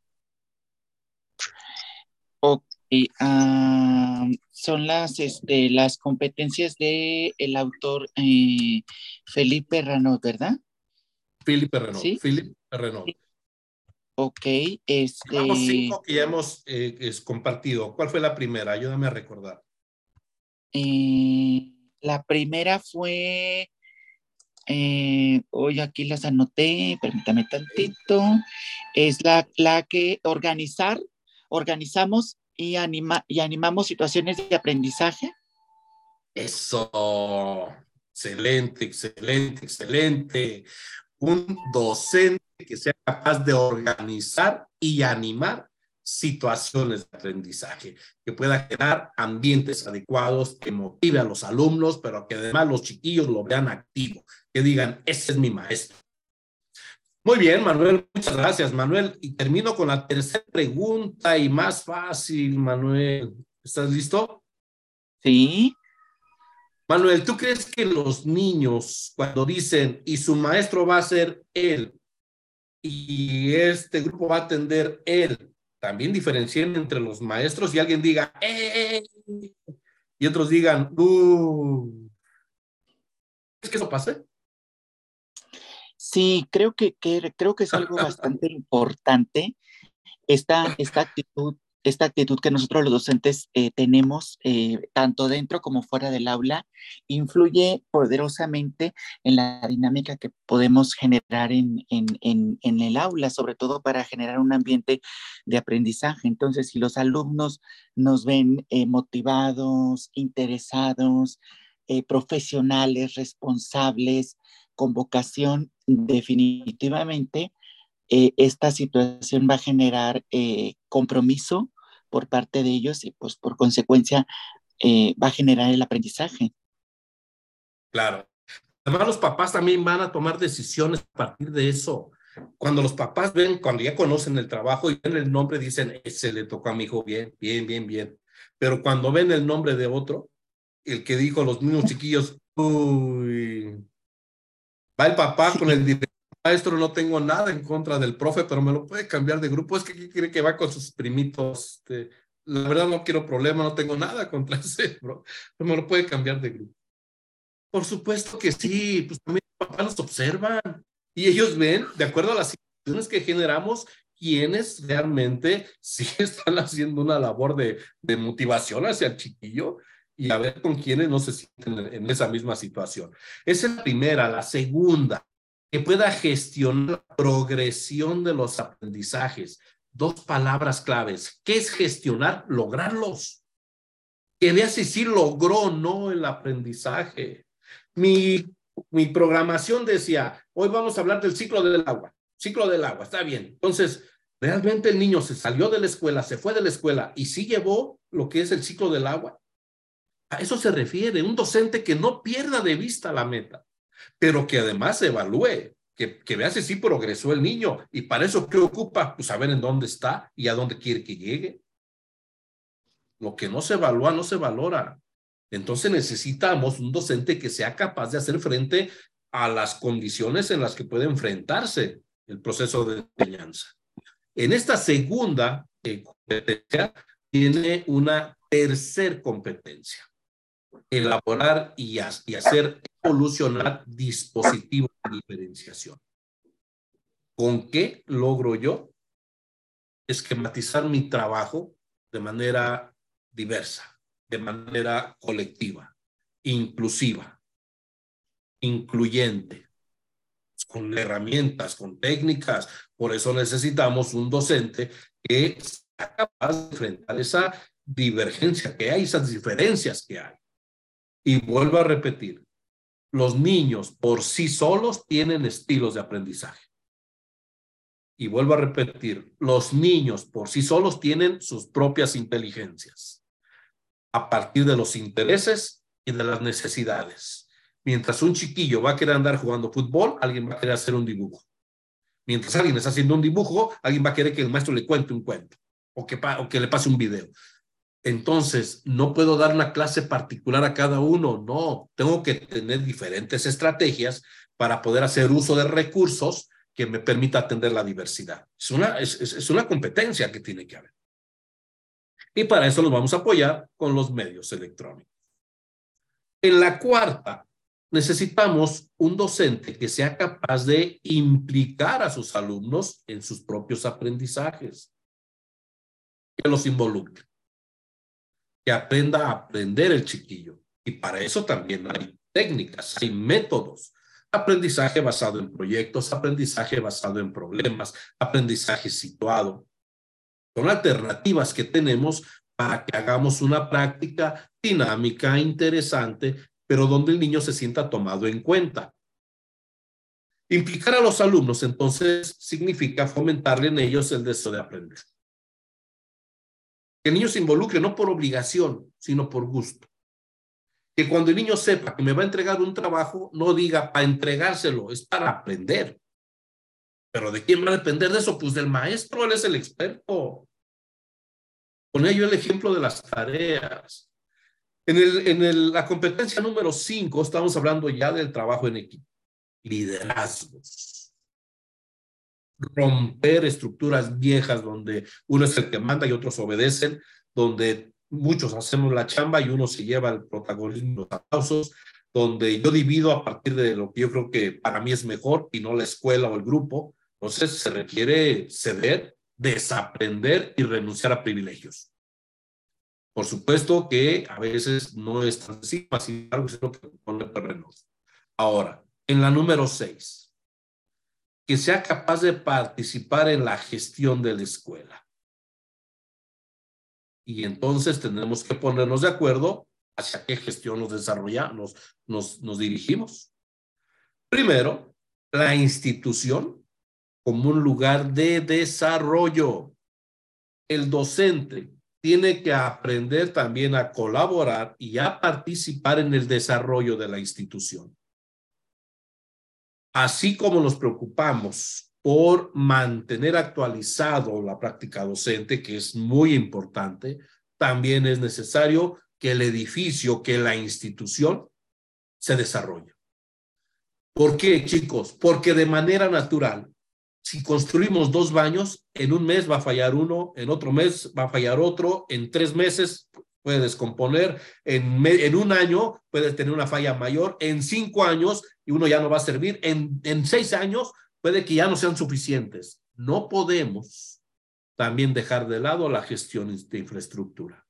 [SPEAKER 12] Ok, son las, este, las competencias del el autor eh, Felipe Renaud, ¿verdad?
[SPEAKER 2] Felipe Renaud. ¿Sí? Felipe Renaud.
[SPEAKER 12] Ok, este.
[SPEAKER 2] Vamos cinco que ya hemos eh, compartido. ¿Cuál fue la primera? Ayúdame a recordar.
[SPEAKER 12] Eh, la primera fue, eh, hoy aquí las anoté, permítame tantito, es la, la que organizar, organizamos y, anima, y animamos situaciones de aprendizaje.
[SPEAKER 2] Eso, excelente, excelente, excelente. Un docente que sea capaz de organizar y animar situaciones de aprendizaje, que pueda crear ambientes adecuados, que motive a los alumnos, pero que además los chiquillos lo vean activo, que digan, ese es mi maestro. Muy bien, Manuel, muchas gracias, Manuel. Y termino con la tercera pregunta y más fácil, Manuel. ¿Estás listo?
[SPEAKER 12] Sí.
[SPEAKER 2] Manuel, ¿tú crees que los niños cuando dicen y su maestro va a ser él y este grupo va a atender él, también diferencien entre los maestros y alguien diga ¡eh! y otros digan ¡uh! ¿Es que eso pase?
[SPEAKER 12] Sí, creo que, que, creo que es algo [LAUGHS] bastante importante esta, esta actitud esta actitud que nosotros los docentes eh, tenemos, eh, tanto dentro como fuera del aula, influye poderosamente en la dinámica que podemos generar en, en, en, el aula, sobre todo para generar un ambiente de aprendizaje. Entonces, si los alumnos nos ven eh, motivados, interesados, profesionales, responsables, con vocación, definitivamente esta situación va a generar compromiso por parte de ellos y pues por consecuencia eh, va a generar el aprendizaje.
[SPEAKER 2] Claro. Además los papás también van a tomar decisiones a partir de eso. Cuando los papás ven, cuando ya conocen el trabajo y ven el nombre, dicen, ese le tocó a mi hijo bien, bien, bien, bien. Pero cuando ven el nombre de otro, el que dijo los niños chiquillos, uy, va el papá con el director maestro, no tengo nada en contra del profe, pero me lo puede cambiar de grupo. Es que quiere que va con sus primitos. Este, la verdad no quiero problema, no tengo nada [LAUGHS] contra ese, pero me lo puede cambiar de grupo. Por supuesto que sí, pues también los papás nos observan y ellos ven, de acuerdo a las situaciones que generamos, quienes realmente [LAUGHS] sí están haciendo una labor de, de motivación hacia el chiquillo y a ver con quienes no se sienten en, en esa misma situación. Esa es la primera. La segunda, que pueda gestionar la progresión de los aprendizajes. Dos palabras claves. ¿Qué es gestionar? Lograrlos. Que vea si sí logró o no el aprendizaje. Mi, mi programación decía, hoy vamos a hablar del ciclo del agua. Ciclo del agua, está bien. Entonces, realmente el niño se salió de la escuela, se fue de la escuela y sí llevó lo que es el ciclo del agua. A eso se refiere, un docente que no pierda de vista la meta pero que además evalúe, que, que vea si sí progresó el niño. Y para eso, ¿qué ocupa? Pues saber en dónde está y a dónde quiere que llegue. Lo que no se evalúa, no se valora. Entonces necesitamos un docente que sea capaz de hacer frente a las condiciones en las que puede enfrentarse el proceso de enseñanza. En esta segunda eh, competencia tiene una tercer competencia, elaborar y, y hacer evolucionar dispositivos de diferenciación. ¿Con qué logro yo esquematizar mi trabajo de manera diversa, de manera colectiva, inclusiva, incluyente, con herramientas, con técnicas? Por eso necesitamos un docente que sea capaz de enfrentar esa divergencia que hay, esas diferencias que hay. Y vuelvo a repetir, los niños por sí solos tienen estilos de aprendizaje. Y vuelvo a repetir, los niños por sí solos tienen sus propias inteligencias a partir de los intereses y de las necesidades. Mientras un chiquillo va a querer andar jugando fútbol, alguien va a querer hacer un dibujo. Mientras alguien está haciendo un dibujo, alguien va a querer que el maestro le cuente un cuento o que, le pase un video. Entonces, no puedo dar una clase particular a cada uno, no, tengo que tener diferentes estrategias para poder hacer uso de recursos que me permita atender la diversidad. Es una, es, es una competencia que tiene que haber. Y para eso nos vamos a apoyar con los medios electrónicos. En la cuarta, necesitamos un docente que sea capaz de implicar a sus alumnos en sus propios aprendizajes, que los involucre que aprenda a aprender el chiquillo. Y para eso también hay técnicas, hay métodos. Aprendizaje basado en proyectos, aprendizaje basado en problemas, aprendizaje situado. Son alternativas que tenemos para que hagamos una práctica dinámica, interesante, pero donde el niño se sienta tomado en cuenta. Implicar a los alumnos, entonces, significa fomentarle en ellos el deseo de aprender. Que el niño se involucre no por obligación, sino por gusto. Que cuando el niño sepa que me va a entregar un trabajo, no diga para entregárselo, es para aprender. Pero ¿de quién va a depender de eso? Pues del maestro, él es el experto. Ponía yo el ejemplo de las tareas. En, el, en la competencia número 5 estamos hablando ya del trabajo en equipo, liderazgos. Romper estructuras viejas donde uno es el que manda y otros obedecen, donde muchos hacemos la chamba y uno se lleva el protagonismo, los aplausos, donde yo divido a partir de lo que yo creo que para mí es mejor y no la escuela o el grupo. Entonces se requiere ceder, desaprender y renunciar a privilegios. Por supuesto que a veces no es tan simple, sin embargo, es lo que pone terrenos. Ahora, en la número seis, que sea capaz de participar en la gestión de la escuela. Y entonces tendremos que ponernos de acuerdo hacia qué gestión nos desarrollamos, nos, nos dirigimos. Primero, la institución como un lugar de desarrollo. El docente tiene que aprender también a colaborar y a participar en el desarrollo de la institución. Así como nos preocupamos por mantener actualizado la práctica docente, que es muy importante, también es necesario que el edificio, que la institución se desarrolle. ¿Por qué, chicos? Porque de manera natural si construimos dos baños, en un mes va a fallar uno, en otro mes va a fallar otro, en tres meses puede descomponer, en, en un año puede tener una falla mayor, en cinco años y uno ya no va a servir, en, en seis años puede que ya no sean suficientes. No podemos también dejar de lado la gestión de infraestructura.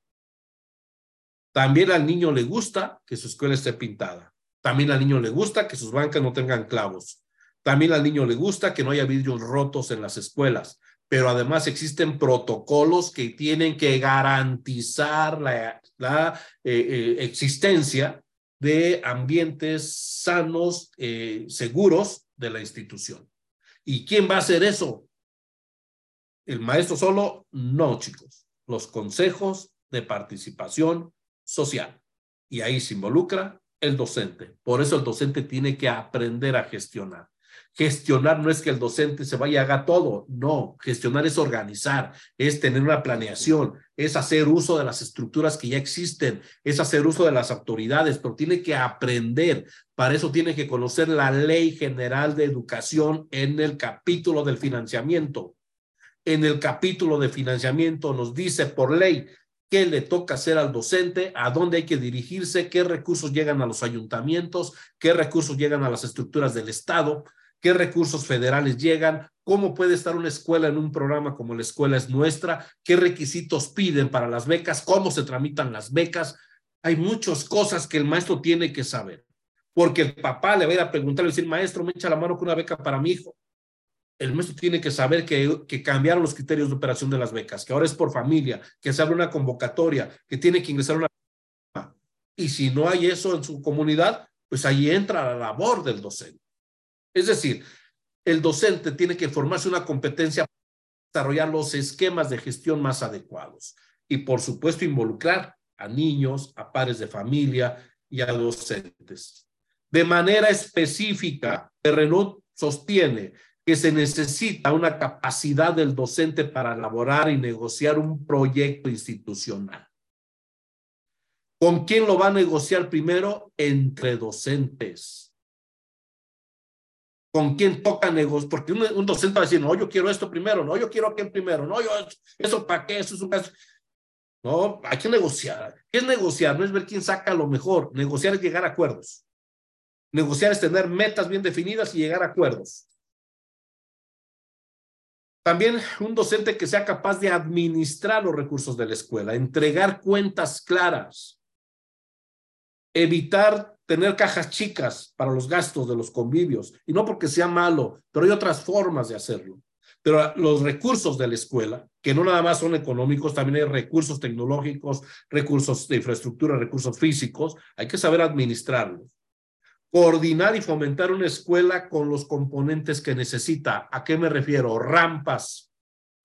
[SPEAKER 2] También al niño le gusta que su escuela esté pintada. También al niño le gusta que sus bancas no tengan clavos. También al niño le gusta que no haya vidrios rotos en las escuelas, pero además existen protocolos que tienen que garantizar la, eh, eh, existencia de ambientes sanos, eh, seguros de la institución. ¿Y quién va a hacer eso? ¿El maestro solo? No, chicos. Los consejos de participación social. Y ahí se involucra el docente. Por eso el docente tiene que aprender a gestionar. Gestionar no es que el docente se vaya a haga todo, no, gestionar es organizar, es tener una planeación, es hacer uso de las estructuras que ya existen, es hacer uso de las autoridades, pero tiene que aprender, para eso tiene que conocer la ley general de educación en el capítulo del financiamiento. En el capítulo de financiamiento nos dice por ley qué le toca hacer al docente, a dónde hay que dirigirse, qué recursos llegan a los ayuntamientos, qué recursos llegan a las estructuras del Estado, qué recursos federales llegan, cómo puede estar una escuela en un programa como la escuela es nuestra, qué requisitos piden para las becas, cómo se tramitan las becas. Hay muchas cosas que el maestro tiene que saber, porque el papá le va a ir a preguntar y decir, maestro, me echa la mano con una beca para mi hijo. El maestro tiene que saber que, que cambiaron los criterios de operación de las becas, que ahora es por familia, que se abre una convocatoria, que tiene que ingresar una... Y si no hay eso en su comunidad, pues ahí entra la labor del docente. Es decir, el docente tiene que formarse una competencia para desarrollar los esquemas de gestión más adecuados y, por supuesto, involucrar a niños, a pares de familia y a docentes. De manera específica, Renault sostiene que se necesita una capacidad del docente para elaborar y negociar un proyecto institucional. ¿Con quién lo va a negociar primero? Entre docentes con quién toca negocios, porque un, docente va a decir, no, yo quiero esto primero, no, yo quiero aquel primero, no, yo, eso para qué, eso es un caso. No, hay que negociar. ¿Qué es negociar? No es ver quién saca lo mejor. Negociar es llegar a acuerdos. Negociar es tener metas bien definidas y llegar a acuerdos. También un docente que sea capaz de administrar los recursos de la escuela, entregar cuentas claras, evitar tener cajas chicas para los gastos de los convivios, y no porque sea malo, pero hay otras formas de hacerlo. pero los recursos de la escuela, que no nada más son económicos, también hay recursos tecnológicos, recursos de infraestructura, recursos físicos, hay que saber administrarlos. Coordinar y fomentar una escuela con los componentes que necesita. ¿A qué me refiero? Rampas,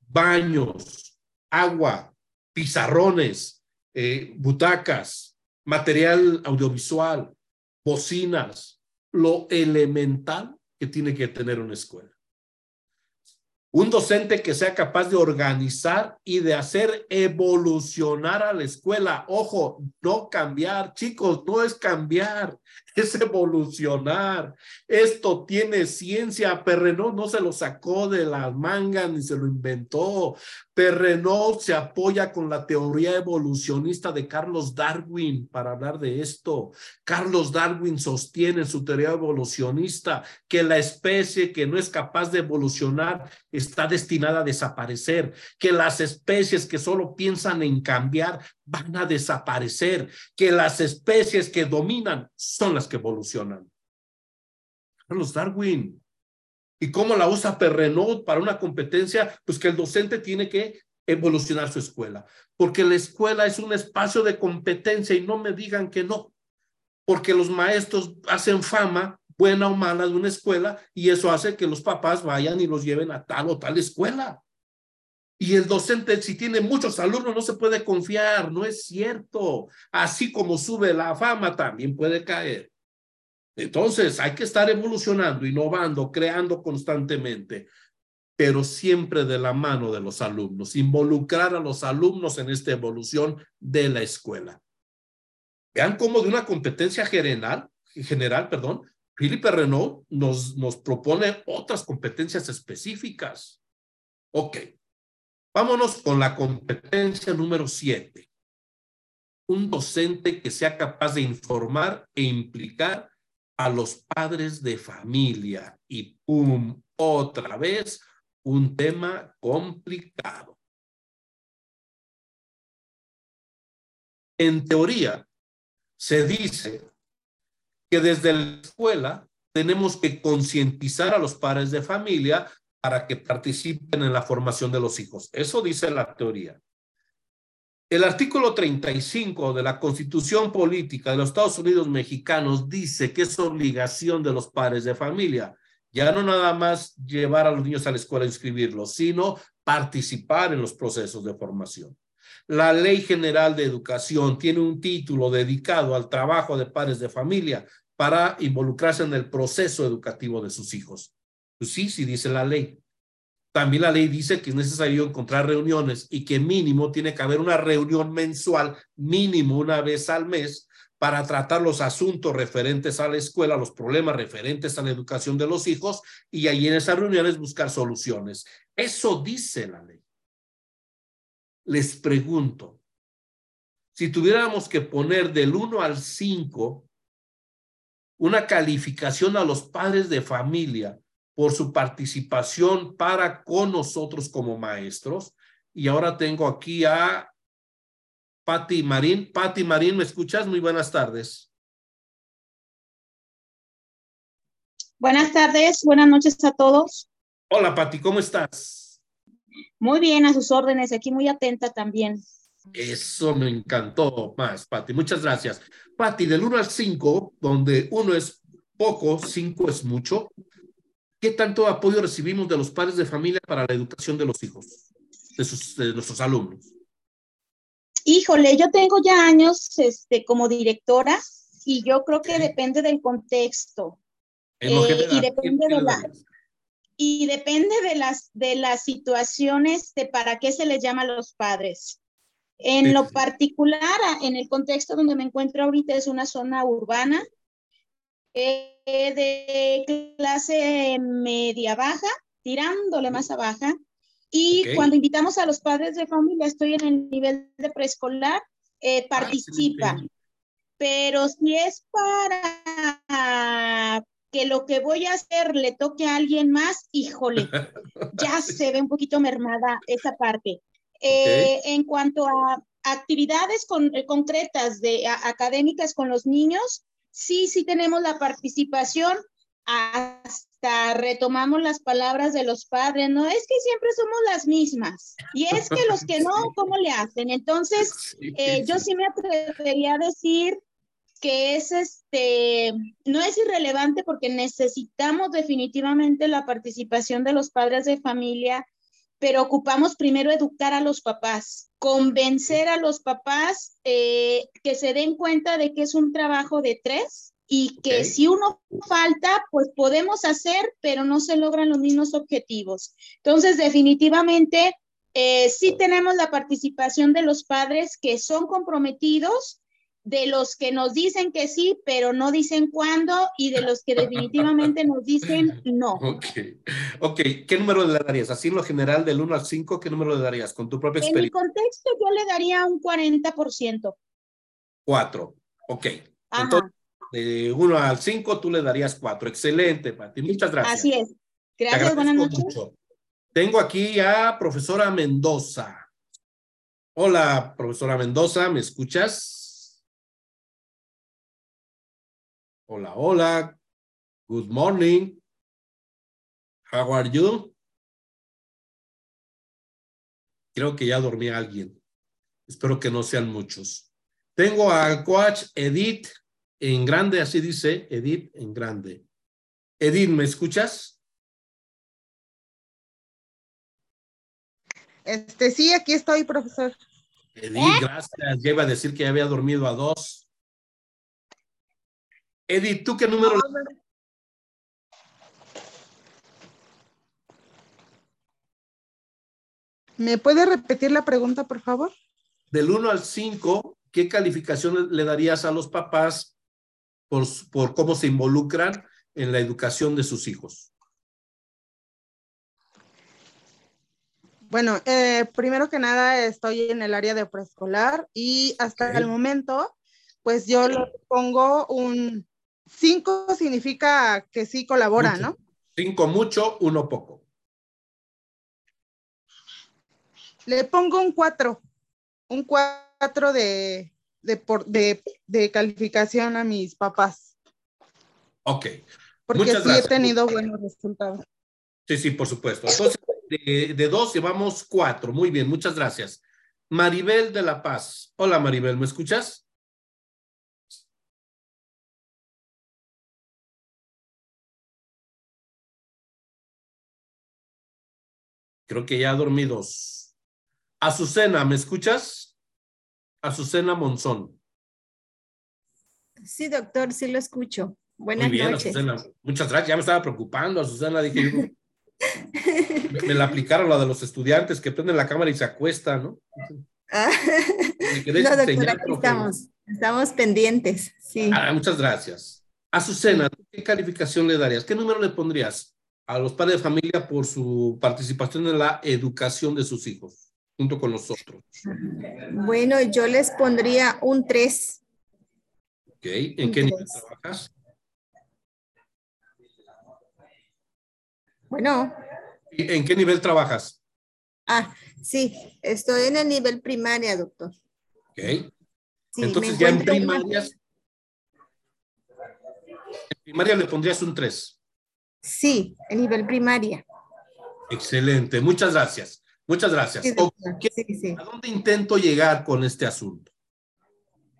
[SPEAKER 2] baños, agua, pizarrones, eh, butacas, material audiovisual, bocinas, lo elemental que tiene que tener una escuela. Un docente que sea capaz de organizar y de hacer evolucionar a la escuela. Ojo, no cambiar, chicos, no es cambiar, es evolucionar. Esto tiene ciencia. Perrenot no se lo sacó de las mangas ni se lo inventó. Perrenot se apoya con la teoría evolucionista de Carlos Darwin para hablar de esto. Carlos Darwin sostiene en su teoría evolucionista que la especie que no es capaz de evolucionar está destinada a desaparecer, que las especies que solo piensan en cambiar van a desaparecer, que las especies que dominan son las que evolucionan. Carlos Darwin. ¿Y cómo la usa Perrenot para una competencia? Pues que el docente tiene que evolucionar su escuela, porque la escuela es un espacio de competencia y no me digan que no, porque los maestros hacen fama, buena o mala, de una escuela y eso hace que los papás vayan y los lleven a tal o tal escuela. Y el docente, si tiene muchos alumnos, no se puede confiar, no es cierto. Así como sube la fama, también puede caer. Entonces, hay que estar evolucionando, innovando, creando constantemente, pero siempre de la mano de los alumnos, involucrar a los alumnos en esta evolución de la escuela. Vean cómo de una competencia general, general, perdón, Philippe Renault nos, nos propone otras competencias específicas. Ok, Vámonos con la competencia número siete. Un docente que sea capaz de informar e implicar a los padres de familia. Y pum, otra vez, un tema complicado. En teoría, se dice que desde la escuela tenemos que concientizar a los padres de familia para que participen en la formación de los hijos. Eso dice la teoría. El artículo 35 de la Constitución Política de los Estados Unidos Mexicanos dice que es obligación de los padres de familia, ya no nada más llevar a los niños a la escuela a inscribirlos, sino participar en los procesos de formación. La Ley General de Educación tiene un título dedicado al trabajo de padres de familia para involucrarse en el proceso educativo de sus hijos. Pues sí, sí dice la ley. También la ley dice que es necesario encontrar reuniones y que mínimo tiene que haber una reunión mensual, mínimo una vez al mes, para tratar los asuntos referentes a la escuela, los problemas referentes a la educación de los hijos y ahí en esas reuniones buscar soluciones. Eso dice la ley. Les pregunto, si tuviéramos que poner del 1 al 5 una calificación a los padres de familia por su participación para con nosotros como maestros. Y ahora tengo aquí a Patti Marín. Patti Marín, ¿me escuchas? Muy buenas tardes.
[SPEAKER 13] Buenas tardes, buenas noches a todos.
[SPEAKER 2] Hola Patti, ¿cómo estás?
[SPEAKER 13] Muy bien, a sus órdenes, aquí muy atenta también.
[SPEAKER 2] Eso me encantó más, Patti. Muchas gracias. Patti, del 1 al 5, donde uno es poco, 5 es mucho, ¿Qué tanto apoyo recibimos de los padres de familia para la educación de los hijos, de, sus, de nuestros alumnos?
[SPEAKER 13] Híjole, yo tengo ya años este, como directora y yo creo que depende del contexto. Eh, y depende de la, y depende de las, de las situaciones de para qué se les llama a los padres. En lo particular, en el contexto donde me encuentro ahorita es una zona urbana, eh, de clase media baja, tirándole más a baja. Y cuando invitamos a los padres de familia, estoy en el nivel de preescolar, eh, participa. Pero si es para que lo que voy a hacer le toque a alguien más, híjole, [LAUGHS] ya se ve un poquito mermada esa parte. Eh, en cuanto a actividades concretas de académicas con los niños, sí, sí tenemos la participación, hasta retomamos las palabras de los padres, no es que siempre somos las mismas, y es que los que [LAUGHS] no, ¿cómo le hacen? Entonces, eh, yo sí me atrevería a decir que es este, no es irrelevante porque necesitamos definitivamente la participación de los padres de familia, pero ocupamos primero educar a los papás, convencer a los papás eh, que se den cuenta de que es un trabajo de tres y que si uno falta, pues podemos hacer, pero no se logran los mismos objetivos. Entonces, definitivamente, eh, sí tenemos la participación de los padres que son comprometidos de los que nos dicen que sí, pero no dicen cuándo, y de los que definitivamente nos dicen no. [LAUGHS]
[SPEAKER 2] Ok, ok. ¿Qué número le darías? Así en lo general, del 1 al 5, ¿qué número le darías con tu propia experiencia?
[SPEAKER 13] En mi contexto, yo le daría un 40%.
[SPEAKER 2] 4, ok. Entonces, de 1 al 5, tú le darías 4. Excelente, Pati. Muchas gracias.
[SPEAKER 13] Así es. Gracias, buenas noches.
[SPEAKER 2] Tengo aquí a profesora Mendoza. Hola, profesora Mendoza, ¿me escuchas? Hola, hola. Good morning. How are you? Creo que ya dormía alguien. Espero que no sean muchos. Tengo al coach Edith en grande, así dice Edith en grande. Edith, ¿me escuchas?
[SPEAKER 14] Este, sí, aquí estoy, profesor.
[SPEAKER 2] Edith, gracias. Ya iba a decir que ya había dormido a dos. Edith, ¿tú qué número?
[SPEAKER 14] ¿Me puede repetir la pregunta, por favor?
[SPEAKER 2] Del 1 al 5, ¿qué calificación le darías a los papás por, por cómo se involucran en la educación de sus hijos?
[SPEAKER 14] Bueno, eh, primero que nada estoy en el área de preescolar y hasta el momento, pues yo le pongo un Cinco significa que sí colabora, ¿no?
[SPEAKER 2] Cinco mucho, uno poco.
[SPEAKER 14] Le pongo un cuatro, un cuatro de, de, de, calificación a mis papás.
[SPEAKER 2] Ok.
[SPEAKER 14] Porque sí he tenido buenos resultados.
[SPEAKER 2] Sí, sí, por supuesto. Entonces, de, de dos llevamos cuatro. Muy bien, muchas gracias. Maribel de La Paz. Hola, Maribel, ¿me escuchas? Creo que ya dormí dos. Azucena, ¿me escuchas? Azucena Monzón.
[SPEAKER 15] Sí, doctor, sí lo escucho. Buenas Muy bien, noches.
[SPEAKER 2] Azucena. Muchas gracias. Ya me estaba preocupando, Azucena. Dije, [LAUGHS] me, la aplicaron la de los estudiantes que prenden la cámara y se acuestan, ¿no?
[SPEAKER 15] Ah. no, doctor, aquí estamos. Estamos pendientes, sí.
[SPEAKER 2] Ah, muchas gracias. Azucena, ¿qué calificación le darías? ¿Qué número le pondrías? A los padres de familia por su participación en la educación de sus hijos, junto con nosotros.
[SPEAKER 15] Bueno, yo les pondría un 3.
[SPEAKER 2] Ok, ¿en qué nivel trabajas?
[SPEAKER 15] Bueno.
[SPEAKER 2] ¿En qué nivel trabajas?
[SPEAKER 15] Ah, sí, estoy en el nivel primaria, doctor.
[SPEAKER 2] Ok. Entonces ya en primaria, en primaria le pondrías un 3.
[SPEAKER 15] Sí, a nivel primaria.
[SPEAKER 2] Excelente, muchas gracias. Muchas gracias. ¿A dónde intento llegar con este asunto?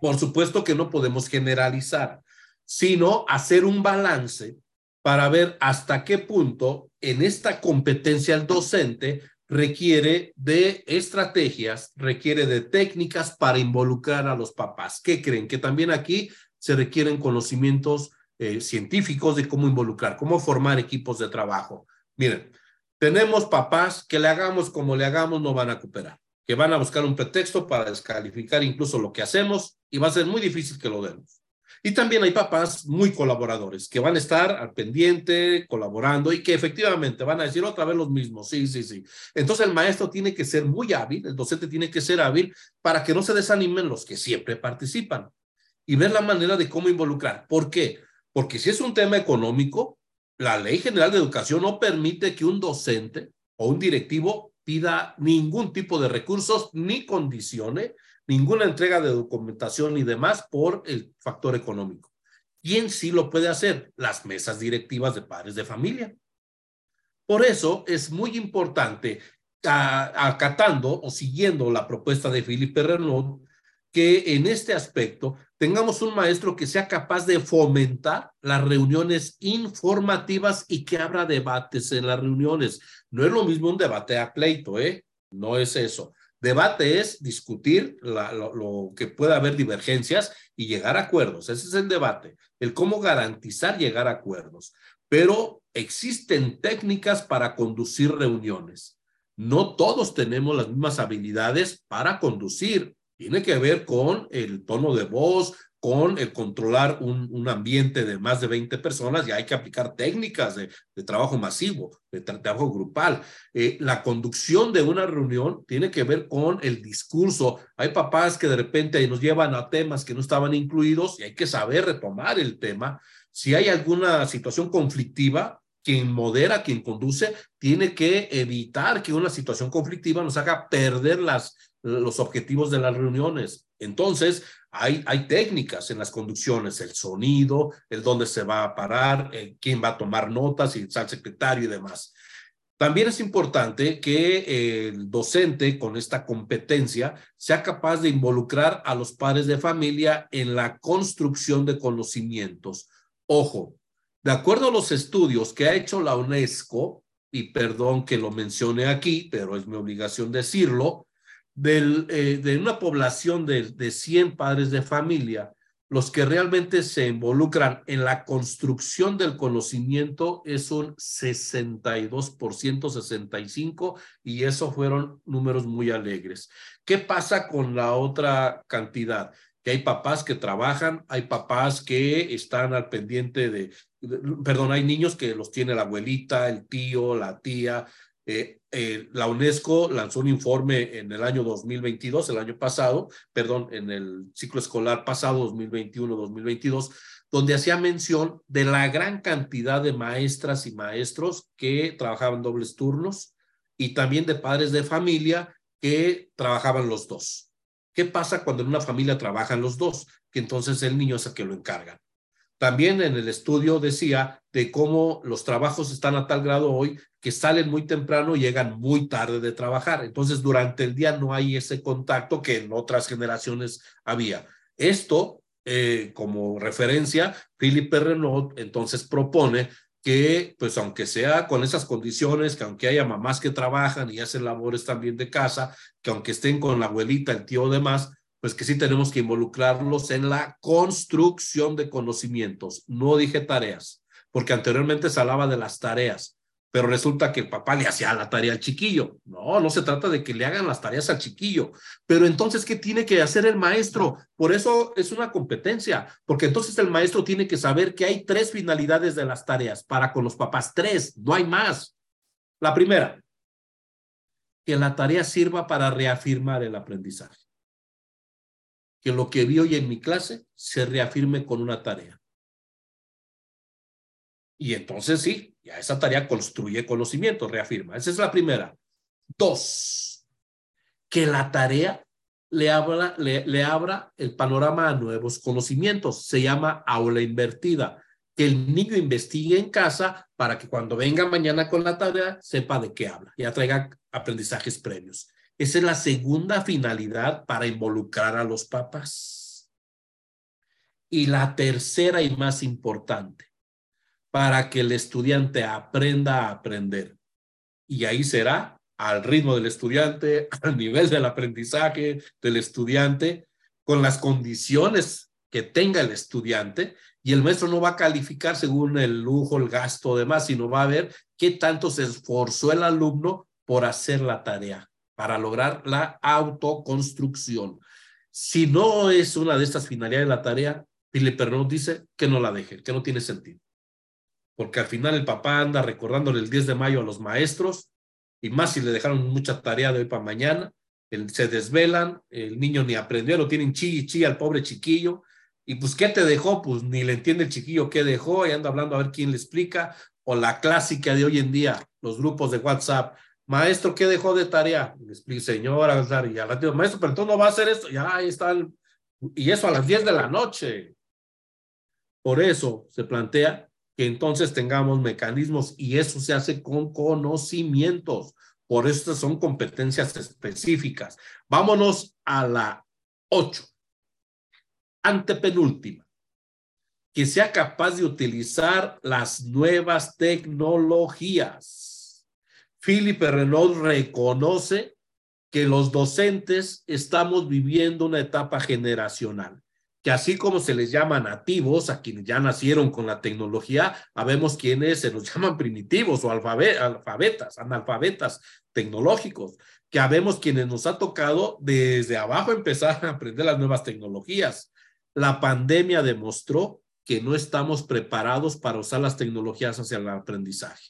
[SPEAKER 2] Por supuesto que no podemos generalizar, sino hacer un balance para ver hasta qué punto en esta competencia el docente requiere de estrategias, requiere de técnicas para involucrar a los papás. ¿Qué creen? Que también aquí se requieren conocimientos eh, científicos de cómo involucrar, cómo formar equipos de trabajo. Miren, tenemos papás que le hagamos como le hagamos, no van a cooperar, que van a buscar un pretexto para descalificar incluso lo que hacemos y va a ser muy difícil que lo demos. Y también hay papás muy colaboradores que van a estar al pendiente, colaborando y que efectivamente van a decir otra vez los mismos. Sí, sí, sí. Entonces el maestro tiene que ser muy hábil, el docente tiene que ser hábil para que no se desanimen los que siempre participan y ver la manera de cómo involucrar. ¿Por qué? Porque si es un tema económico, la Ley General de Educación no permite que un docente o un directivo pida ningún tipo de recursos ni condicione ninguna entrega de documentación y demás por el factor económico. ¿Quién sí lo puede hacer? Las mesas directivas de padres de familia. Por eso es muy importante, acatando o siguiendo la propuesta de Philippe Renaud, que en este aspecto tengamos un maestro que sea capaz de fomentar las reuniones informativas y que abra debates en las reuniones. No es lo mismo un debate a pleito, ¿eh? No es eso. Debate es discutir lo, que pueda haber divergencias y llegar a acuerdos. Ese es el debate, el cómo garantizar llegar a acuerdos. Pero existen técnicas para conducir reuniones. No todos tenemos las mismas habilidades para conducir tiene que ver con el tono de voz, con el controlar un, ambiente de más de 20 personas y hay que aplicar técnicas de, de trabajo masivo, de trabajo grupal. Eh, la conducción de una reunión tiene que ver con el discurso. Hay papás que de repente nos llevan a temas que no estaban incluidos y hay que saber retomar el tema. Si hay alguna situación conflictiva, quien modera, quien conduce, tiene que evitar que una situación conflictiva nos haga perder las, los objetivos de las reuniones. Entonces, hay, hay técnicas en las conducciones, el sonido, el dónde se va a parar, el quién va a tomar notas, y el secretario y demás. También es importante que el docente con esta competencia sea capaz de involucrar a los padres de familia en la construcción de conocimientos. Ojo, de acuerdo a los estudios que ha hecho la UNESCO, y perdón que lo mencione aquí, pero es mi obligación decirlo, del, eh, de una población de, de 100 padres de familia, los que realmente se involucran en la construcción del conocimiento es un 62%, 65, y eso fueron números muy alegres. ¿Qué pasa con la otra cantidad? Que hay papás que trabajan, hay papás que están al pendiente de, perdón, hay niños que los tiene la abuelita, el tío, la tía, eh, eh, la UNESCO lanzó un informe en el año 2022, el año pasado, perdón, en el ciclo escolar pasado, 2021-2022, donde hacía mención de la gran cantidad de maestras y maestros que trabajaban dobles turnos y también de padres de familia que trabajaban los dos. ¿Qué pasa cuando en una familia trabajan los dos? Que entonces el niño es el que lo encargan. También en el estudio decía de cómo los trabajos están a tal grado hoy que salen muy temprano y llegan muy tarde de trabajar. Entonces, durante el día no hay ese contacto que en otras generaciones había. Esto, eh, como referencia, Philippe Renaud entonces propone que, pues aunque sea con esas condiciones, que aunque haya mamás que trabajan y hacen labores también de casa, que aunque estén con la abuelita, el tío o demás, pues que sí tenemos que involucrarlos en la construcción de conocimientos. No dije tareas, porque anteriormente se hablaba de las tareas, pero resulta que el papá le hacía la tarea al chiquillo. No, no se trata de que le hagan las tareas al chiquillo, pero entonces, ¿qué tiene que hacer el maestro? Por eso es una competencia, porque entonces el maestro tiene que saber que hay tres finalidades de las tareas para con los papás, tres, no hay más. La primera, que la tarea sirva para reafirmar el aprendizaje que lo que vi hoy en mi clase se reafirme con una tarea. Y entonces sí, ya esa tarea construye conocimiento, reafirma. Esa es la primera. Dos, que la tarea le abra, le, abra el panorama a nuevos conocimientos. Se llama aula invertida. Que el niño investigue en casa para que cuando venga mañana con la tarea sepa de qué habla, ya traiga aprendizajes previos. Esa es la segunda finalidad para involucrar a los papás. Y la tercera y más importante, para que el estudiante aprenda a aprender. Y ahí será al ritmo del estudiante, [LAUGHS] al nivel del aprendizaje del estudiante, con las condiciones que tenga el estudiante. Y el maestro no va a calificar según el lujo, el gasto, demás, sino va a ver qué tanto se esforzó el alumno por hacer la tarea para lograr la autoconstrucción. Si no es una de estas finalidades de la tarea, Philip dice que no la deje, que no tiene sentido. Porque al final el papá anda recordándole el 10 de mayo a los maestros, y más si le dejaron mucha tarea de hoy para mañana, se desvelan, el niño ni aprendió, lo tienen chi chi al pobre chiquillo, y pues, ¿qué te dejó? Pues ni le entiende el chiquillo qué dejó, y anda hablando a ver quién le explica, o la clásica de hoy en día, los grupos de WhatsApp, Maestro, ¿qué dejó de tarea? Le explico, señora, y al ratito, maestro, pero tú no va a hacer esto. Ya ahí está. y eso a las 10 de la noche. Por eso se plantea que entonces tengamos mecanismos y eso se hace con conocimientos. Por eso son competencias específicas. Vámonos a la ocho. Antepenúltima. Que sea capaz de utilizar las nuevas tecnologías. Philippe Renault reconoce que los docentes estamos viviendo una etapa generacional que así como se les llama nativos a quienes ya nacieron con la tecnología, habemos quienes se nos [LAUGHS] llaman primitivos o alfabetas, analfabetas tecnológicos, que habemos quienes nos ha tocado desde abajo empezar a aprender las nuevas tecnologías. La pandemia demostró que no estamos preparados para usar las tecnologías hacia el aprendizaje.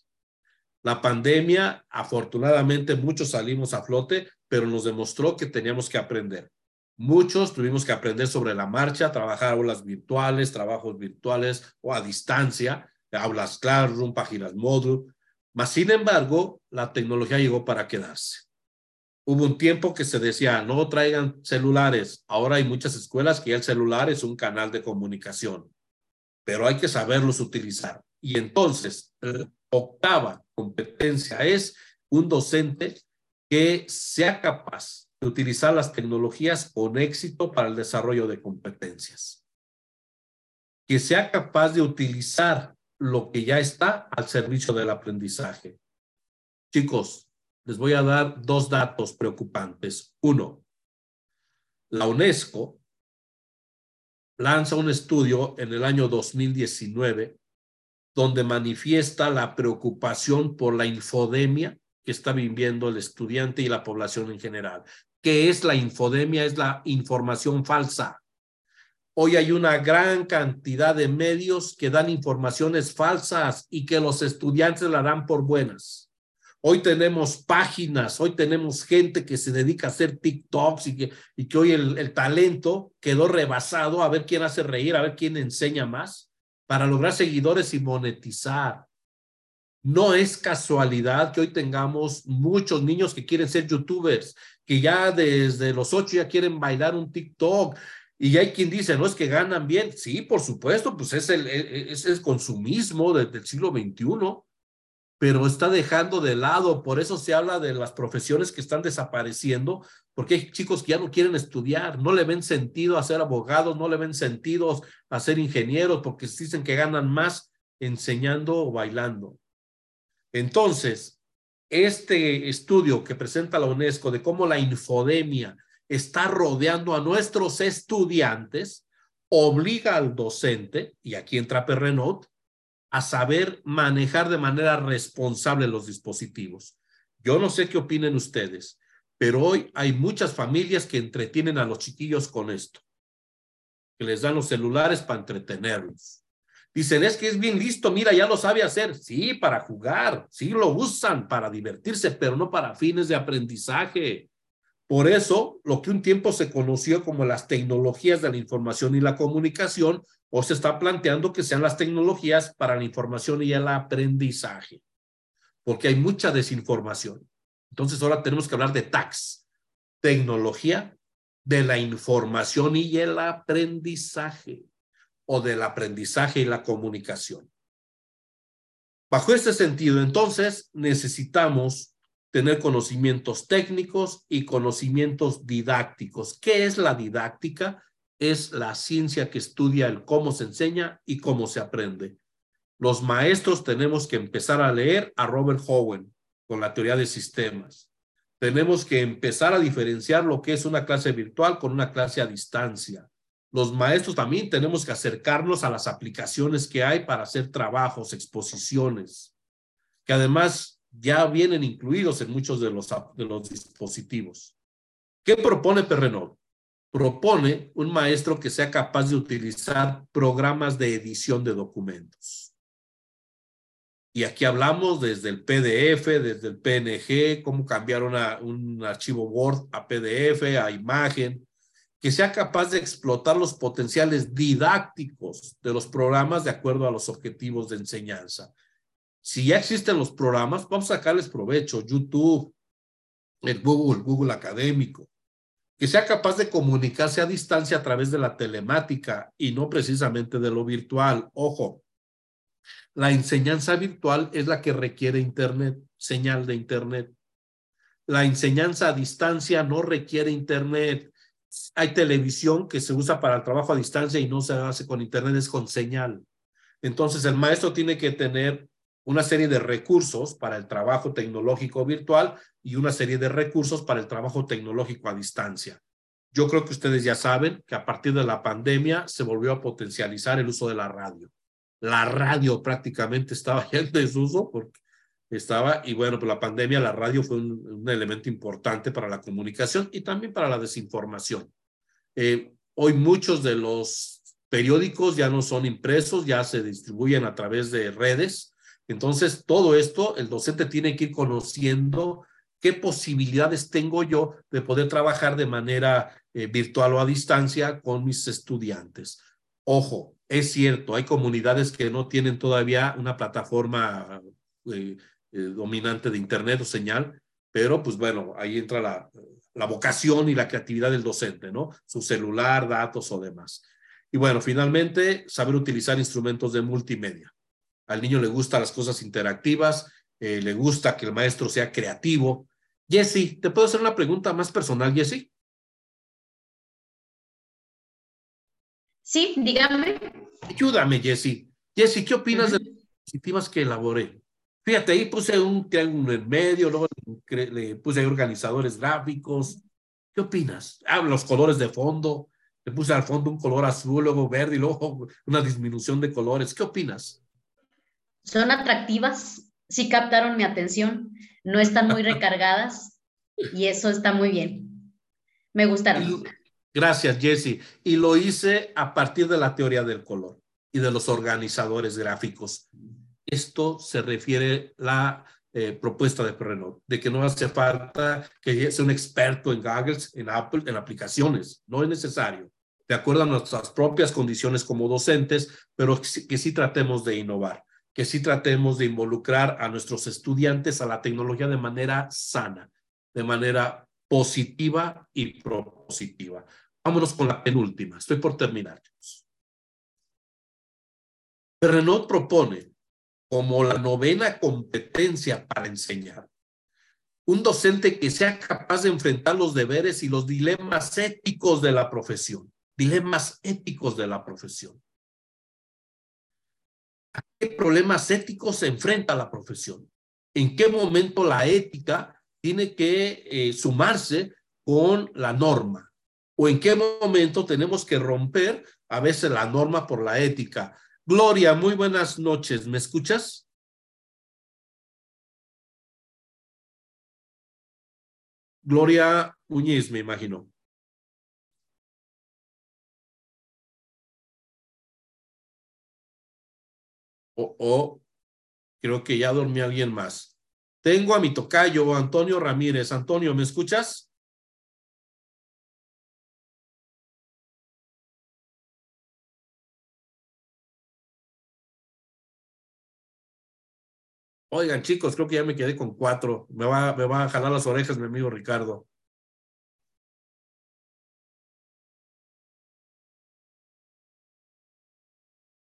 [SPEAKER 2] La pandemia, afortunadamente, muchos salimos a flote, pero nos demostró que teníamos que aprender. Muchos tuvimos que aprender sobre la marcha, trabajar aulas virtuales, trabajos virtuales o a distancia, aulas Classroom, páginas módulo. Mas, sin embargo, la tecnología llegó para quedarse. Hubo un tiempo que se decía, no traigan celulares. Ahora hay muchas escuelas que el celular es un canal de comunicación, pero hay que saberlos utilizar. Y entonces, octava competencia es un docente que sea capaz utilizar las tecnologías con éxito para el desarrollo de competencias. Que sea capaz de utilizar lo que ya está al servicio del aprendizaje. Chicos, les voy a dar dos datos preocupantes. Uno, la UNESCO lanza un estudio en el año 2019 donde manifiesta la preocupación por la infodemia que está viviendo el estudiante y la población en general. ¿Qué es la infodemia? Es la información falsa. Hoy hay una gran cantidad de medios que dan informaciones falsas y que los estudiantes la dan por buenas. Hoy tenemos páginas, hoy tenemos gente que se dedica a hacer TikToks y que, y que hoy el, el talento quedó rebasado a ver quién hace reír, a ver quién enseña más para lograr seguidores y monetizar. No es casualidad que hoy tengamos muchos niños que quieren ser youtubers, que ya desde los ocho ya quieren bailar un TikTok. Y hay quien dice, no es que ganan bien. Sí, por supuesto, pues es el, e, e, es el consumismo desde el siglo XXI, pero está dejando de lado. Por eso se habla de las profesiones que están desapareciendo, porque hay chicos que ya no quieren estudiar, no le ven sentido a ser abogados, no le ven sentido a ser ingenieros, porque dicen que ganan más enseñando o bailando. Entonces, este estudio que presenta la UNESCO de cómo la infodemia está rodeando a nuestros estudiantes obliga al docente, y aquí entra Perrenot, a saber manejar de manera responsable los dispositivos. Yo no sé qué opinen ustedes, pero hoy hay muchas familias que entretienen a los chiquillos con esto, que les dan los celulares para entretenerlos. Dicen, es que es bien listo, mira, ya lo sabe hacer. Sí, para jugar, sí lo usan para divertirse, pero no para fines de aprendizaje. Por eso, lo que un tiempo se conoció como las tecnologías de la información y la comunicación, o se está planteando que sean las tecnologías para la información y el aprendizaje, porque hay mucha desinformación. Entonces, ahora tenemos que hablar de TAX, tecnología de la información y el aprendizaje o del aprendizaje y la comunicación. Bajo este sentido, entonces, necesitamos tener conocimientos técnicos y conocimientos didácticos. ¿Qué es la didáctica? Es la ciencia que estudia el cómo se enseña y cómo se aprende. Los maestros tenemos que empezar a leer a Robert Howen con la teoría de sistemas. Tenemos que empezar a diferenciar lo que es una clase virtual con una clase a distancia los maestros también tenemos que acercarnos a las aplicaciones que hay para hacer trabajos, exposiciones, que además ya vienen incluidos en muchos de los, de los dispositivos. ¿Qué propone Perrenol? Propone un maestro que sea capaz de utilizar programas de edición de documentos. Y aquí hablamos desde el PDF, desde el PNG, cómo cambiar un archivo Word a PDF, a imagen, que sea capaz de explotar los potenciales didácticos de los programas de acuerdo a los objetivos de enseñanza. Si ya existen los programas, vamos a sacarles provecho. YouTube, el Google, Google Académico. Que sea capaz de comunicarse a distancia a través de la telemática y no precisamente de lo virtual. Ojo, la enseñanza virtual es la que requiere Internet, señal de Internet. La enseñanza a distancia no requiere Internet. Hay televisión que se usa para el trabajo a distancia y no se hace con Internet, es con señal. Entonces el maestro tiene que tener una serie de recursos para el trabajo tecnológico virtual y una serie de recursos para el trabajo tecnológico a distancia. Yo creo que ustedes ya saben que a partir de la pandemia se volvió a potencializar el uso de la radio. La radio prácticamente [LAUGHS] estaba ya en desuso porque estaba, y bueno, pues la pandemia, la radio fue un, elemento importante para la comunicación y también para la desinformación. Eh, hoy muchos de los periódicos ya no son impresos, ya se distribuyen a través de redes. Entonces, todo esto el docente tiene que ir conociendo qué posibilidades tengo yo de poder trabajar de manera eh, virtual o a distancia con mis estudiantes. Ojo, es cierto, hay comunidades que no tienen todavía una plataforma eh, eh, dominante de Internet o señal, pero pues bueno, ahí entra la, la vocación y la creatividad del docente, ¿no? Su celular, datos o demás. Y bueno, finalmente, saber utilizar instrumentos de multimedia. Al niño le gustan las cosas interactivas, le gusta que el maestro sea creativo, Jesse, ¿te puedo hacer una pregunta más personal, Jesse?
[SPEAKER 3] Sí, dígame.
[SPEAKER 2] Ayúdame, Jesse. Jesse, ¿qué opinas de las diapositivas que elaboré? Fíjate, ahí puse un triángulo en medio, luego le puse ahí organizadores gráficos. ¿Qué opinas? Ah, los colores de fondo. Le puse al fondo un color azul, luego verde y luego una disminución de colores. ¿Qué opinas?
[SPEAKER 3] Son atractivas, sí captaron mi atención no están muy [LAUGHS] recargadas y eso está muy bien. Me gustaron.
[SPEAKER 2] Gracias, Jesse. Y lo hice a partir de la teoría del color y de los organizadores gráficos. Esto se refiere la eh, propuesta de Perrenot, de que no hace falta que sea un experto en goggles, en Apple, en aplicaciones. No es necesario. De acuerdo a nuestras propias condiciones como docentes, pero que sí tratemos de innovar que sí tratemos de involucrar a nuestros estudiantes a la tecnología de manera sana, de manera positiva y propositiva. Vámonos con la penúltima. Estoy por terminar. Renault propone como la novena competencia para enseñar un docente que sea capaz de enfrentar los deberes y los dilemas éticos de la profesión, dilemas éticos de la profesión a qué problemas éticos se enfrenta la profesión, en qué momento la ética tiene que eh, sumarse con la norma o en qué momento tenemos que romper a veces la norma por la ética. Gloria, muy buenas noches, ¿me escuchas? Gloria Muñiz, me imagino. O, creo que ya dormí alguien más. Tengo a mi tocayo, Antonio Ramírez. Antonio, ¿me escuchas? Oigan, chicos, creo que ya me quedé con cuatro. Me va, me va a jalar las orejas mi amigo Ricardo.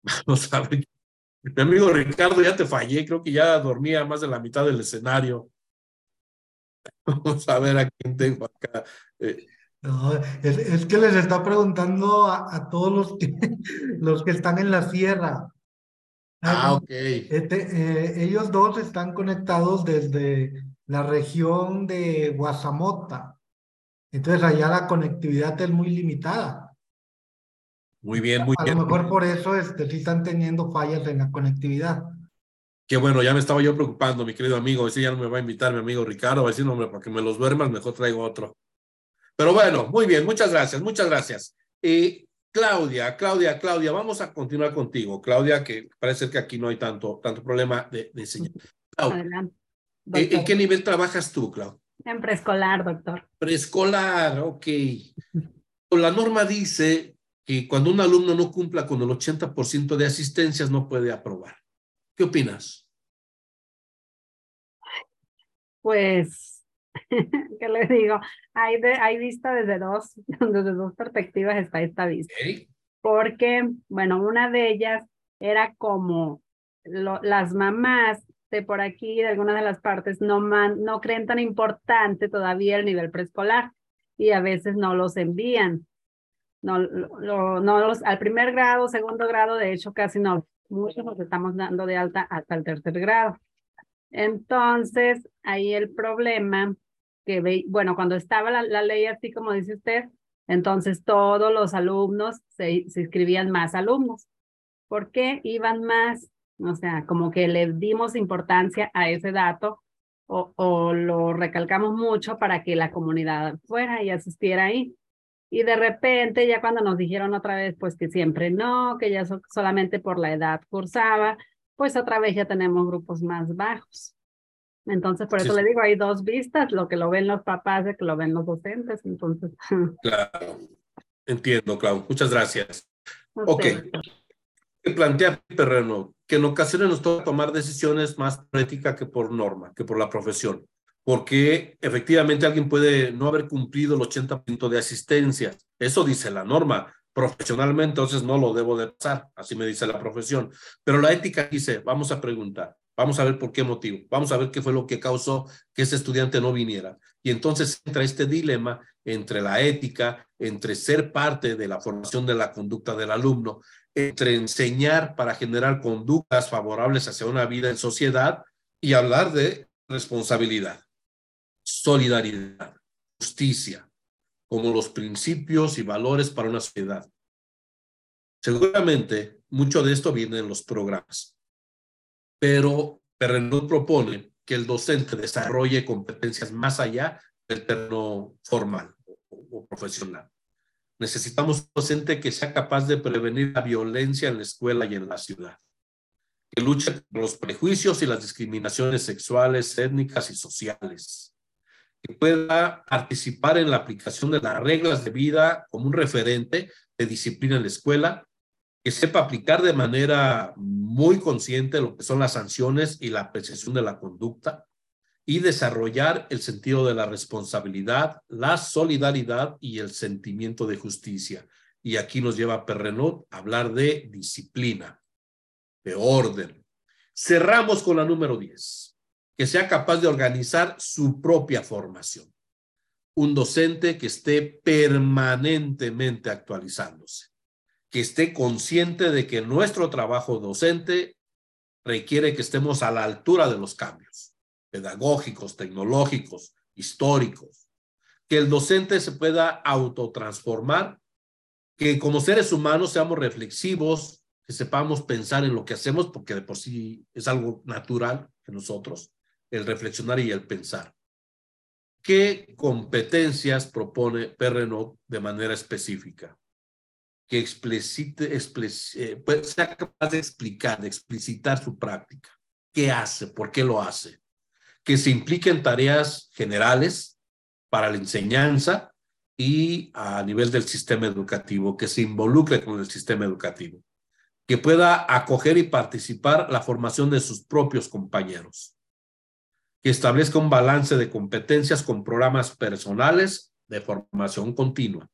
[SPEAKER 2] [LAUGHS] Vamos a ver mi amigo Ricardo, ya te fallé, creo que ya dormía más de la mitad del escenario. [LAUGHS] Vamos a ver a quién tengo acá.
[SPEAKER 1] Eh, no, es, que les está preguntando a, todos los que, [LAUGHS] los que están en la sierra.
[SPEAKER 2] Ah, ok.
[SPEAKER 1] Este, eh, ellos dos están conectados desde la región de Guasamota. Entonces allá la conectividad es muy limitada.
[SPEAKER 2] Muy bien, muy bien.
[SPEAKER 1] A lo mejor por eso este, sí están teniendo fallas en la conectividad.
[SPEAKER 2] Qué bueno, ya me estaba yo preocupando, mi querido amigo. Si ya no me va a invitar mi amigo Ricardo, va a decir, hombre, para que me los duermas, mejor traigo otro. Pero bueno, muy bien, muchas gracias, muchas gracias. Y Claudia, Claudia, Claudia, vamos a continuar contigo. Claudia, que parece que aquí no hay tanto, tanto problema de, de señal. Adelante. ¿En qué nivel trabajas tú, Claudia?
[SPEAKER 10] En preescolar, doctor.
[SPEAKER 2] Preescolar, ok. La norma dice que cuando un alumno no cumpla con el 80% de asistencias no puede aprobar. ¿Qué opinas?
[SPEAKER 10] Pues [LAUGHS] ¿qué le digo? Hay, de, hay vista desde dos, [LAUGHS] desde dos perspectivas está esta vista. Porque, bueno, una de ellas era como las mamás de por aquí, de algunas de las partes, no, man, no creen tan importante todavía el nivel preescolar y a veces no los envían. No, no los, al primer grado, segundo grado, de hecho casi no, muchos nos estamos dando de alta hasta el tercer grado. Entonces, ahí el problema que ve, bueno, cuando estaba la, la, ley así como dice usted, entonces todos los alumnos se, se inscribían más alumnos. ¿Por qué iban más? O sea, como que le dimos importancia a ese dato o, o lo recalcamos mucho para que la comunidad fuera y asistiera ahí. Y de repente, ya cuando nos dijeron otra vez, pues que siempre no, que ya solamente por la edad cursaba, pues otra vez ya tenemos grupos más bajos. Entonces, por eso le digo, hay dos vistas, lo que lo ven los papás y que lo ven los docentes. Entonces. [LAUGHS]
[SPEAKER 2] Claro, entiendo, Clau. Muchas gracias. Ok. Plantea Perreno que en ocasiones nos toca tomar decisiones más por ética que por norma, que por la profesión porque efectivamente alguien puede no haber cumplido el 80% de asistencia. Eso dice la norma. Profesionalmente, entonces no lo debo de pasar, así me dice la profesión. Pero la ética dice, vamos a preguntar, vamos a ver por qué motivo, vamos a ver qué fue lo que causó que ese estudiante no viniera. Y entonces entra este dilema entre la ética, entre ser parte de la formación de la conducta del alumno, entre enseñar para generar conductas favorables hacia una vida en sociedad y hablar de responsabilidad solidaridad, justicia, como los principios y valores para una sociedad. Seguramente mucho de esto viene en los programas, pero Perrenot propone que el docente desarrolle competencias más allá del terreno formal o, profesional. Necesitamos un docente que sea capaz de prevenir la violencia en la escuela y en la ciudad, que luche contra los prejuicios y las discriminaciones sexuales, étnicas y sociales, que pueda participar en la aplicación de las reglas de vida como un referente de disciplina en la escuela, que sepa aplicar de manera muy consciente lo que son las sanciones y la apreciación de la conducta y desarrollar el sentido de la responsabilidad, la solidaridad y el sentimiento de justicia. Y aquí nos lleva Perrenot a hablar de disciplina, de orden. Cerramos con la número 10 que sea capaz de organizar su propia formación. Un docente que esté permanentemente actualizándose, que esté consciente de que nuestro trabajo docente requiere que estemos a la altura de los cambios pedagógicos, tecnológicos, históricos, que el docente se pueda autotransformar, que como seres humanos seamos reflexivos, que sepamos pensar en lo que hacemos, porque de por sí es algo natural en nosotros, el reflexionar y el pensar. ¿Qué competencias propone Perrenot de manera específica? Que explicite, eh, pues, sea capaz de explicar, de explicitar su práctica. ¿Qué hace? ¿Por qué lo hace? Que se implique en tareas generales para la enseñanza y a nivel del sistema educativo, que se involucre con el sistema educativo, que pueda acoger y participar la formación de sus propios compañeros que establezca un balance de competencias con programas personales de formación continua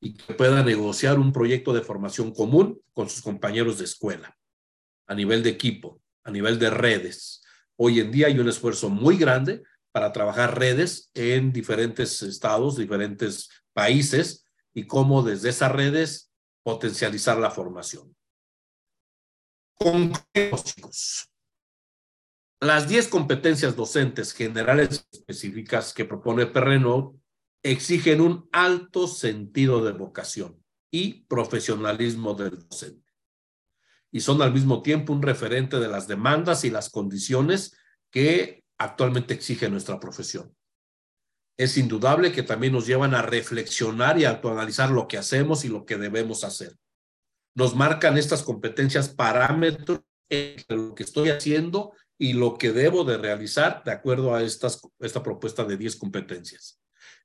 [SPEAKER 2] y que pueda negociar un proyecto de formación común con sus compañeros de escuela, a nivel de equipo, a nivel de redes. Hoy en día hay un esfuerzo muy grande para trabajar redes en diferentes estados, diferentes países y cómo desde esas redes potencializar la formación. Chicos. Las 10 competencias docentes generales específicas que propone Perreno exigen un alto sentido de vocación y profesionalismo del docente. Y son al mismo tiempo un referente de las demandas y las condiciones que actualmente exige nuestra profesión. Es indudable que también nos llevan a reflexionar y a autoanalizar lo que hacemos y lo que debemos hacer. Nos marcan estas competencias parámetros entre lo que estoy haciendo y lo que debo de realizar de acuerdo a estas, esta propuesta de 10 competencias.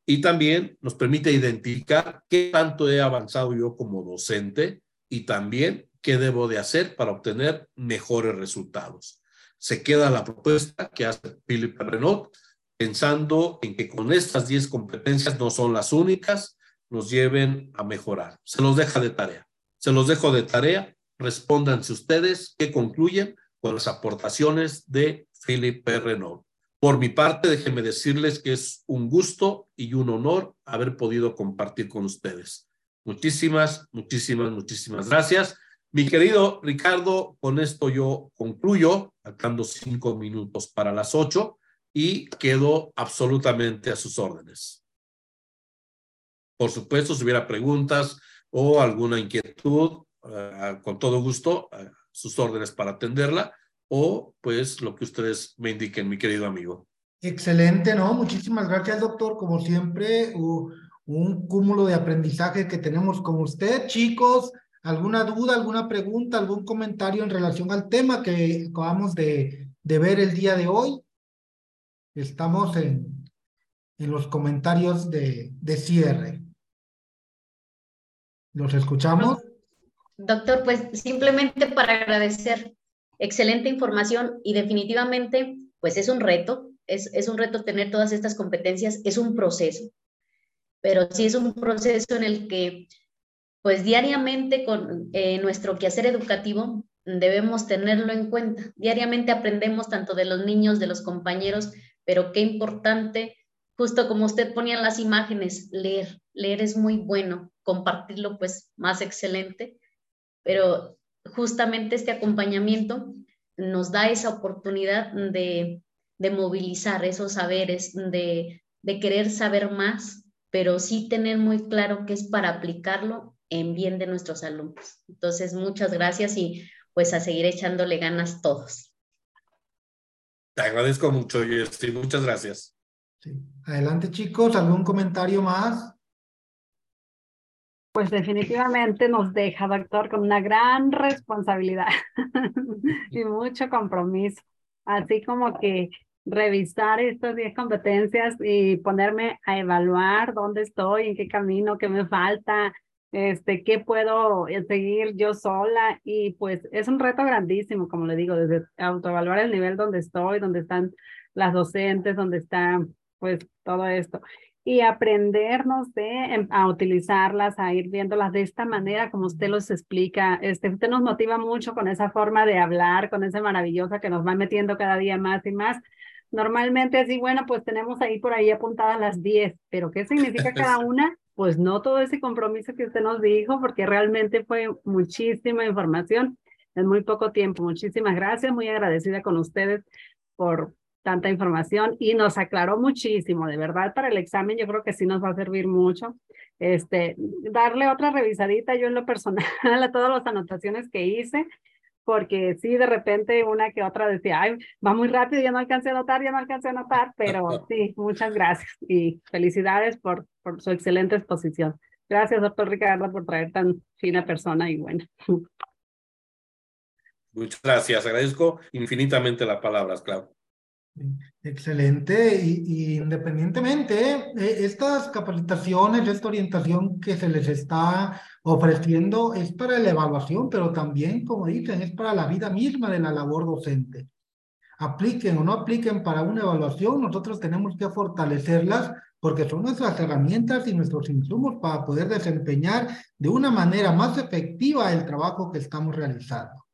[SPEAKER 2] Y también nos permite identificar qué tanto he avanzado yo como docente y también qué debo de hacer para obtener mejores resultados. Se queda la propuesta que hace Philip Renault pensando en que con estas 10 competencias no son las únicas, nos lleven a mejorar. Se los deja de tarea. Se los dejo de tarea. Respóndanse ustedes que concluyen con las aportaciones de Philip P. Renault. Por mi parte, déjenme decirles que es un gusto y un honor haber podido compartir con ustedes. Muchísimas, muchísimas, muchísimas gracias. Mi querido Ricardo, con esto yo concluyo, faltando cinco minutos para las ocho y quedo absolutamente a sus órdenes. Por supuesto, si hubiera preguntas o alguna inquietud, uh, con todo gusto, uh, sus órdenes para atenderla o pues lo que ustedes me indiquen, mi querido amigo.
[SPEAKER 1] Excelente, ¿no? Muchísimas gracias, doctor. Como siempre, un cúmulo de aprendizaje que tenemos con usted. Chicos, ¿alguna duda, alguna pregunta, algún comentario en relación al tema que acabamos de, de ver el día de hoy? Estamos en, en los comentarios de, de cierre. ¿Los escuchamos?
[SPEAKER 3] Doctor, pues simplemente para agradecer, excelente información y definitivamente, pues es un reto, es, es un reto tener todas estas competencias, es un proceso, pero sí es un proceso en el que, pues diariamente con eh, nuestro quehacer educativo debemos tenerlo en cuenta. Diariamente aprendemos tanto de los niños, de los compañeros, pero qué importante, justo como usted ponía en las imágenes, leer. Leer es muy bueno, compartirlo pues más excelente, pero justamente este acompañamiento nos da esa oportunidad de, de movilizar esos saberes, de, de querer saber más, pero sí tener muy claro que es para aplicarlo en bien de nuestros alumnos. Entonces, muchas gracias y pues a seguir echándole ganas todos.
[SPEAKER 2] Te agradezco mucho, Jessy. Muchas gracias.
[SPEAKER 1] Sí. Adelante, chicos. ¿Algún comentario más?
[SPEAKER 10] Pues definitivamente nos deja, doctor, con una gran responsabilidad [LAUGHS] y mucho compromiso. Así como que revisar estas 10 competencias y ponerme a evaluar dónde estoy, en qué camino, qué me falta, este, qué puedo eh, seguir yo sola. Y pues es un reto grandísimo, como le digo, desde autoevaluar el nivel donde estoy, donde están las docentes, donde está pues todo esto. Y aprendernos de, em, a utilizarlas, a ir viéndolas de esta manera, como usted los explica. Este, usted nos motiva mucho con esa forma de hablar, con esa maravillosa que nos va metiendo cada día más y más Normalmente así, bueno, pues tenemos ahí por ahí apuntadas las 10, pero ¿qué significa [LAUGHS] cada una? Pues no todo ese compromiso que usted nos dijo, porque realmente fue muchísima información en muy poco tiempo. Muchísimas gracias, muy agradecida con ustedes por tanta información y nos aclaró muchísimo, de verdad, para el examen yo creo que sí nos va a servir mucho. Este, darle otra revisadita yo en lo personal [LAUGHS] a todas las anotaciones que hice, porque sí, de repente una que otra decía, ay, va muy rápido, ya no alcancé a notar, ya no alcancé a notar, pero sí, muchas gracias y felicidades por, por su excelente exposición. Gracias, doctor Ricardo, por traer tan fina persona y buena. [LAUGHS]
[SPEAKER 2] Muchas gracias, agradezco infinitamente las palabras, Claudio.
[SPEAKER 1] Excelente, y, independientemente, eh, estas capacitaciones, esta orientación que se les está ofreciendo es para la evaluación, pero también, como dicen, es para la vida misma de la labor docente. Apliquen o no apliquen para una evaluación, nosotros tenemos que fortalecerlas porque son nuestras herramientas y nuestros insumos para poder desempeñar de una manera más efectiva el trabajo que estamos realizando.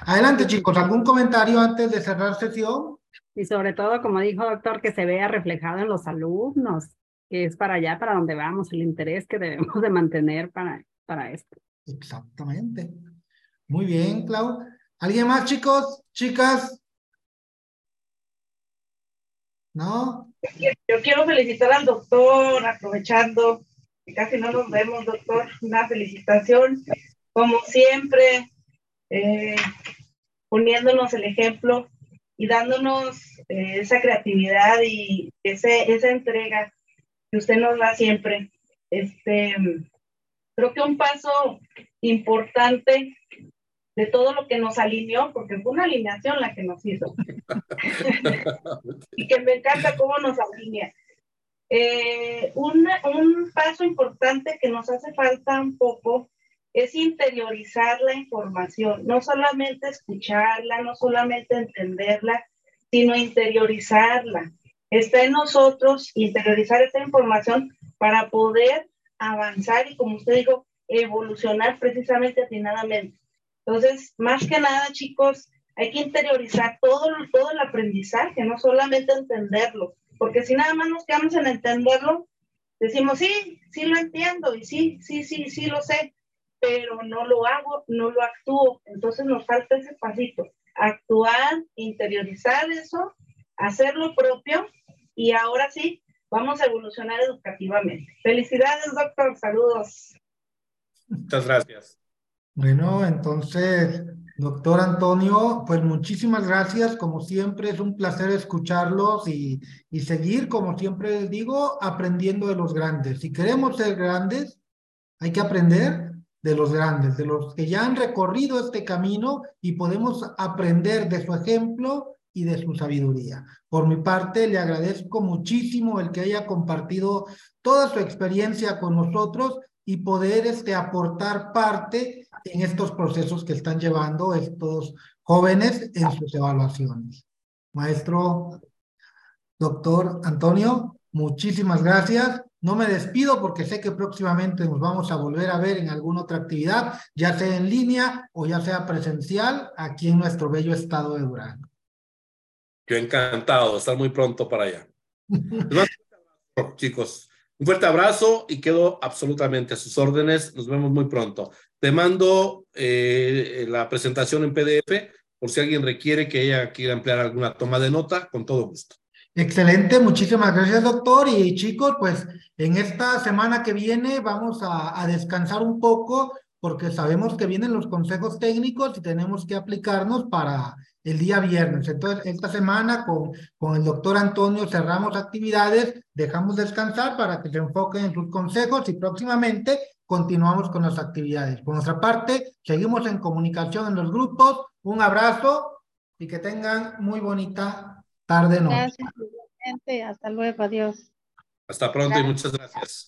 [SPEAKER 1] Adelante, chicos, ¿algún comentario antes de cerrar sesión?
[SPEAKER 10] Y sobre todo, como dijo doctor, que se vea reflejado en los alumnos, que es para allá, para donde vamos, el interés que debemos de mantener para, para esto.
[SPEAKER 1] Exactamente. Muy bien, Clau. ¿Alguien más, chicos? ¿Chicas? ¿No?
[SPEAKER 11] Yo quiero felicitar al doctor, aprovechando que casi no nos vemos, doctor. Una felicitación, como siempre, eh, poniéndonos el ejemplo y dándonos eh, esa creatividad y ese, esa entrega que usted nos da siempre. Este, creo que un paso importante de todo lo que nos alineó, porque fue una alineación la que nos hizo. [LAUGHS] y que me encanta cómo nos alinea. Eh, un, un paso importante que nos hace falta un poco es interiorizar la información, no solamente escucharla, no solamente entenderla, sino interiorizarla. está en nosotros interiorizar esta información para poder avanzar y, como usted dijo, evolucionar precisamente atinadamente. Entonces, más que nada, chicos, hay que interiorizar todo, todo el aprendizaje, no solamente entenderlo, porque si nada más nos quedamos en entenderlo, decimos, sí, sí lo entiendo y sí, sí, sí, sí lo sé, pero no lo hago, no lo actúo. Entonces nos falta ese pasito, actuar, interiorizar eso, hacer lo propio y ahora sí, vamos a evolucionar educativamente. Felicidades, doctor. Saludos.
[SPEAKER 2] Muchas gracias.
[SPEAKER 1] Bueno, entonces, doctor Antonio, pues muchísimas gracias. Como siempre, es un placer escucharlos y, y seguir, como siempre les digo, aprendiendo de los grandes. Si queremos ser grandes, hay que aprender de los grandes, de los que ya han recorrido este camino y podemos aprender de su ejemplo y de su sabiduría. Por mi parte, le agradezco muchísimo el que haya compartido toda su experiencia con nosotros y poder este, aportar parte en estos procesos que están llevando estos jóvenes en sus evaluaciones. Maestro, doctor Antonio, muchísimas gracias. No me despido porque sé que próximamente nos vamos a volver a ver en alguna otra actividad, ya sea en línea o ya sea presencial, aquí en nuestro bello estado de Durango.
[SPEAKER 2] Yo encantado de estar muy pronto para allá. [LAUGHS] chicos. Un fuerte abrazo y quedo absolutamente a sus órdenes. Nos vemos muy pronto. Te mando eh, la presentación en PDF por si alguien requiere que ella quiera emplear alguna toma de nota, con todo gusto.
[SPEAKER 1] Excelente, muchísimas gracias doctor. Y chicos, pues en esta semana que viene vamos a, a descansar un poco porque sabemos que vienen los consejos técnicos y tenemos que aplicarnos para el día viernes. Entonces, esta semana con, con el doctor Antonio cerramos actividades, dejamos descansar para que se enfoquen en sus consejos y próximamente continuamos con las actividades. Por nuestra parte, seguimos en comunicación en los grupos. Un abrazo y que tengan muy bonita tarde.
[SPEAKER 9] Gracias, Hasta luego. Adiós.
[SPEAKER 2] Hasta pronto y muchas gracias.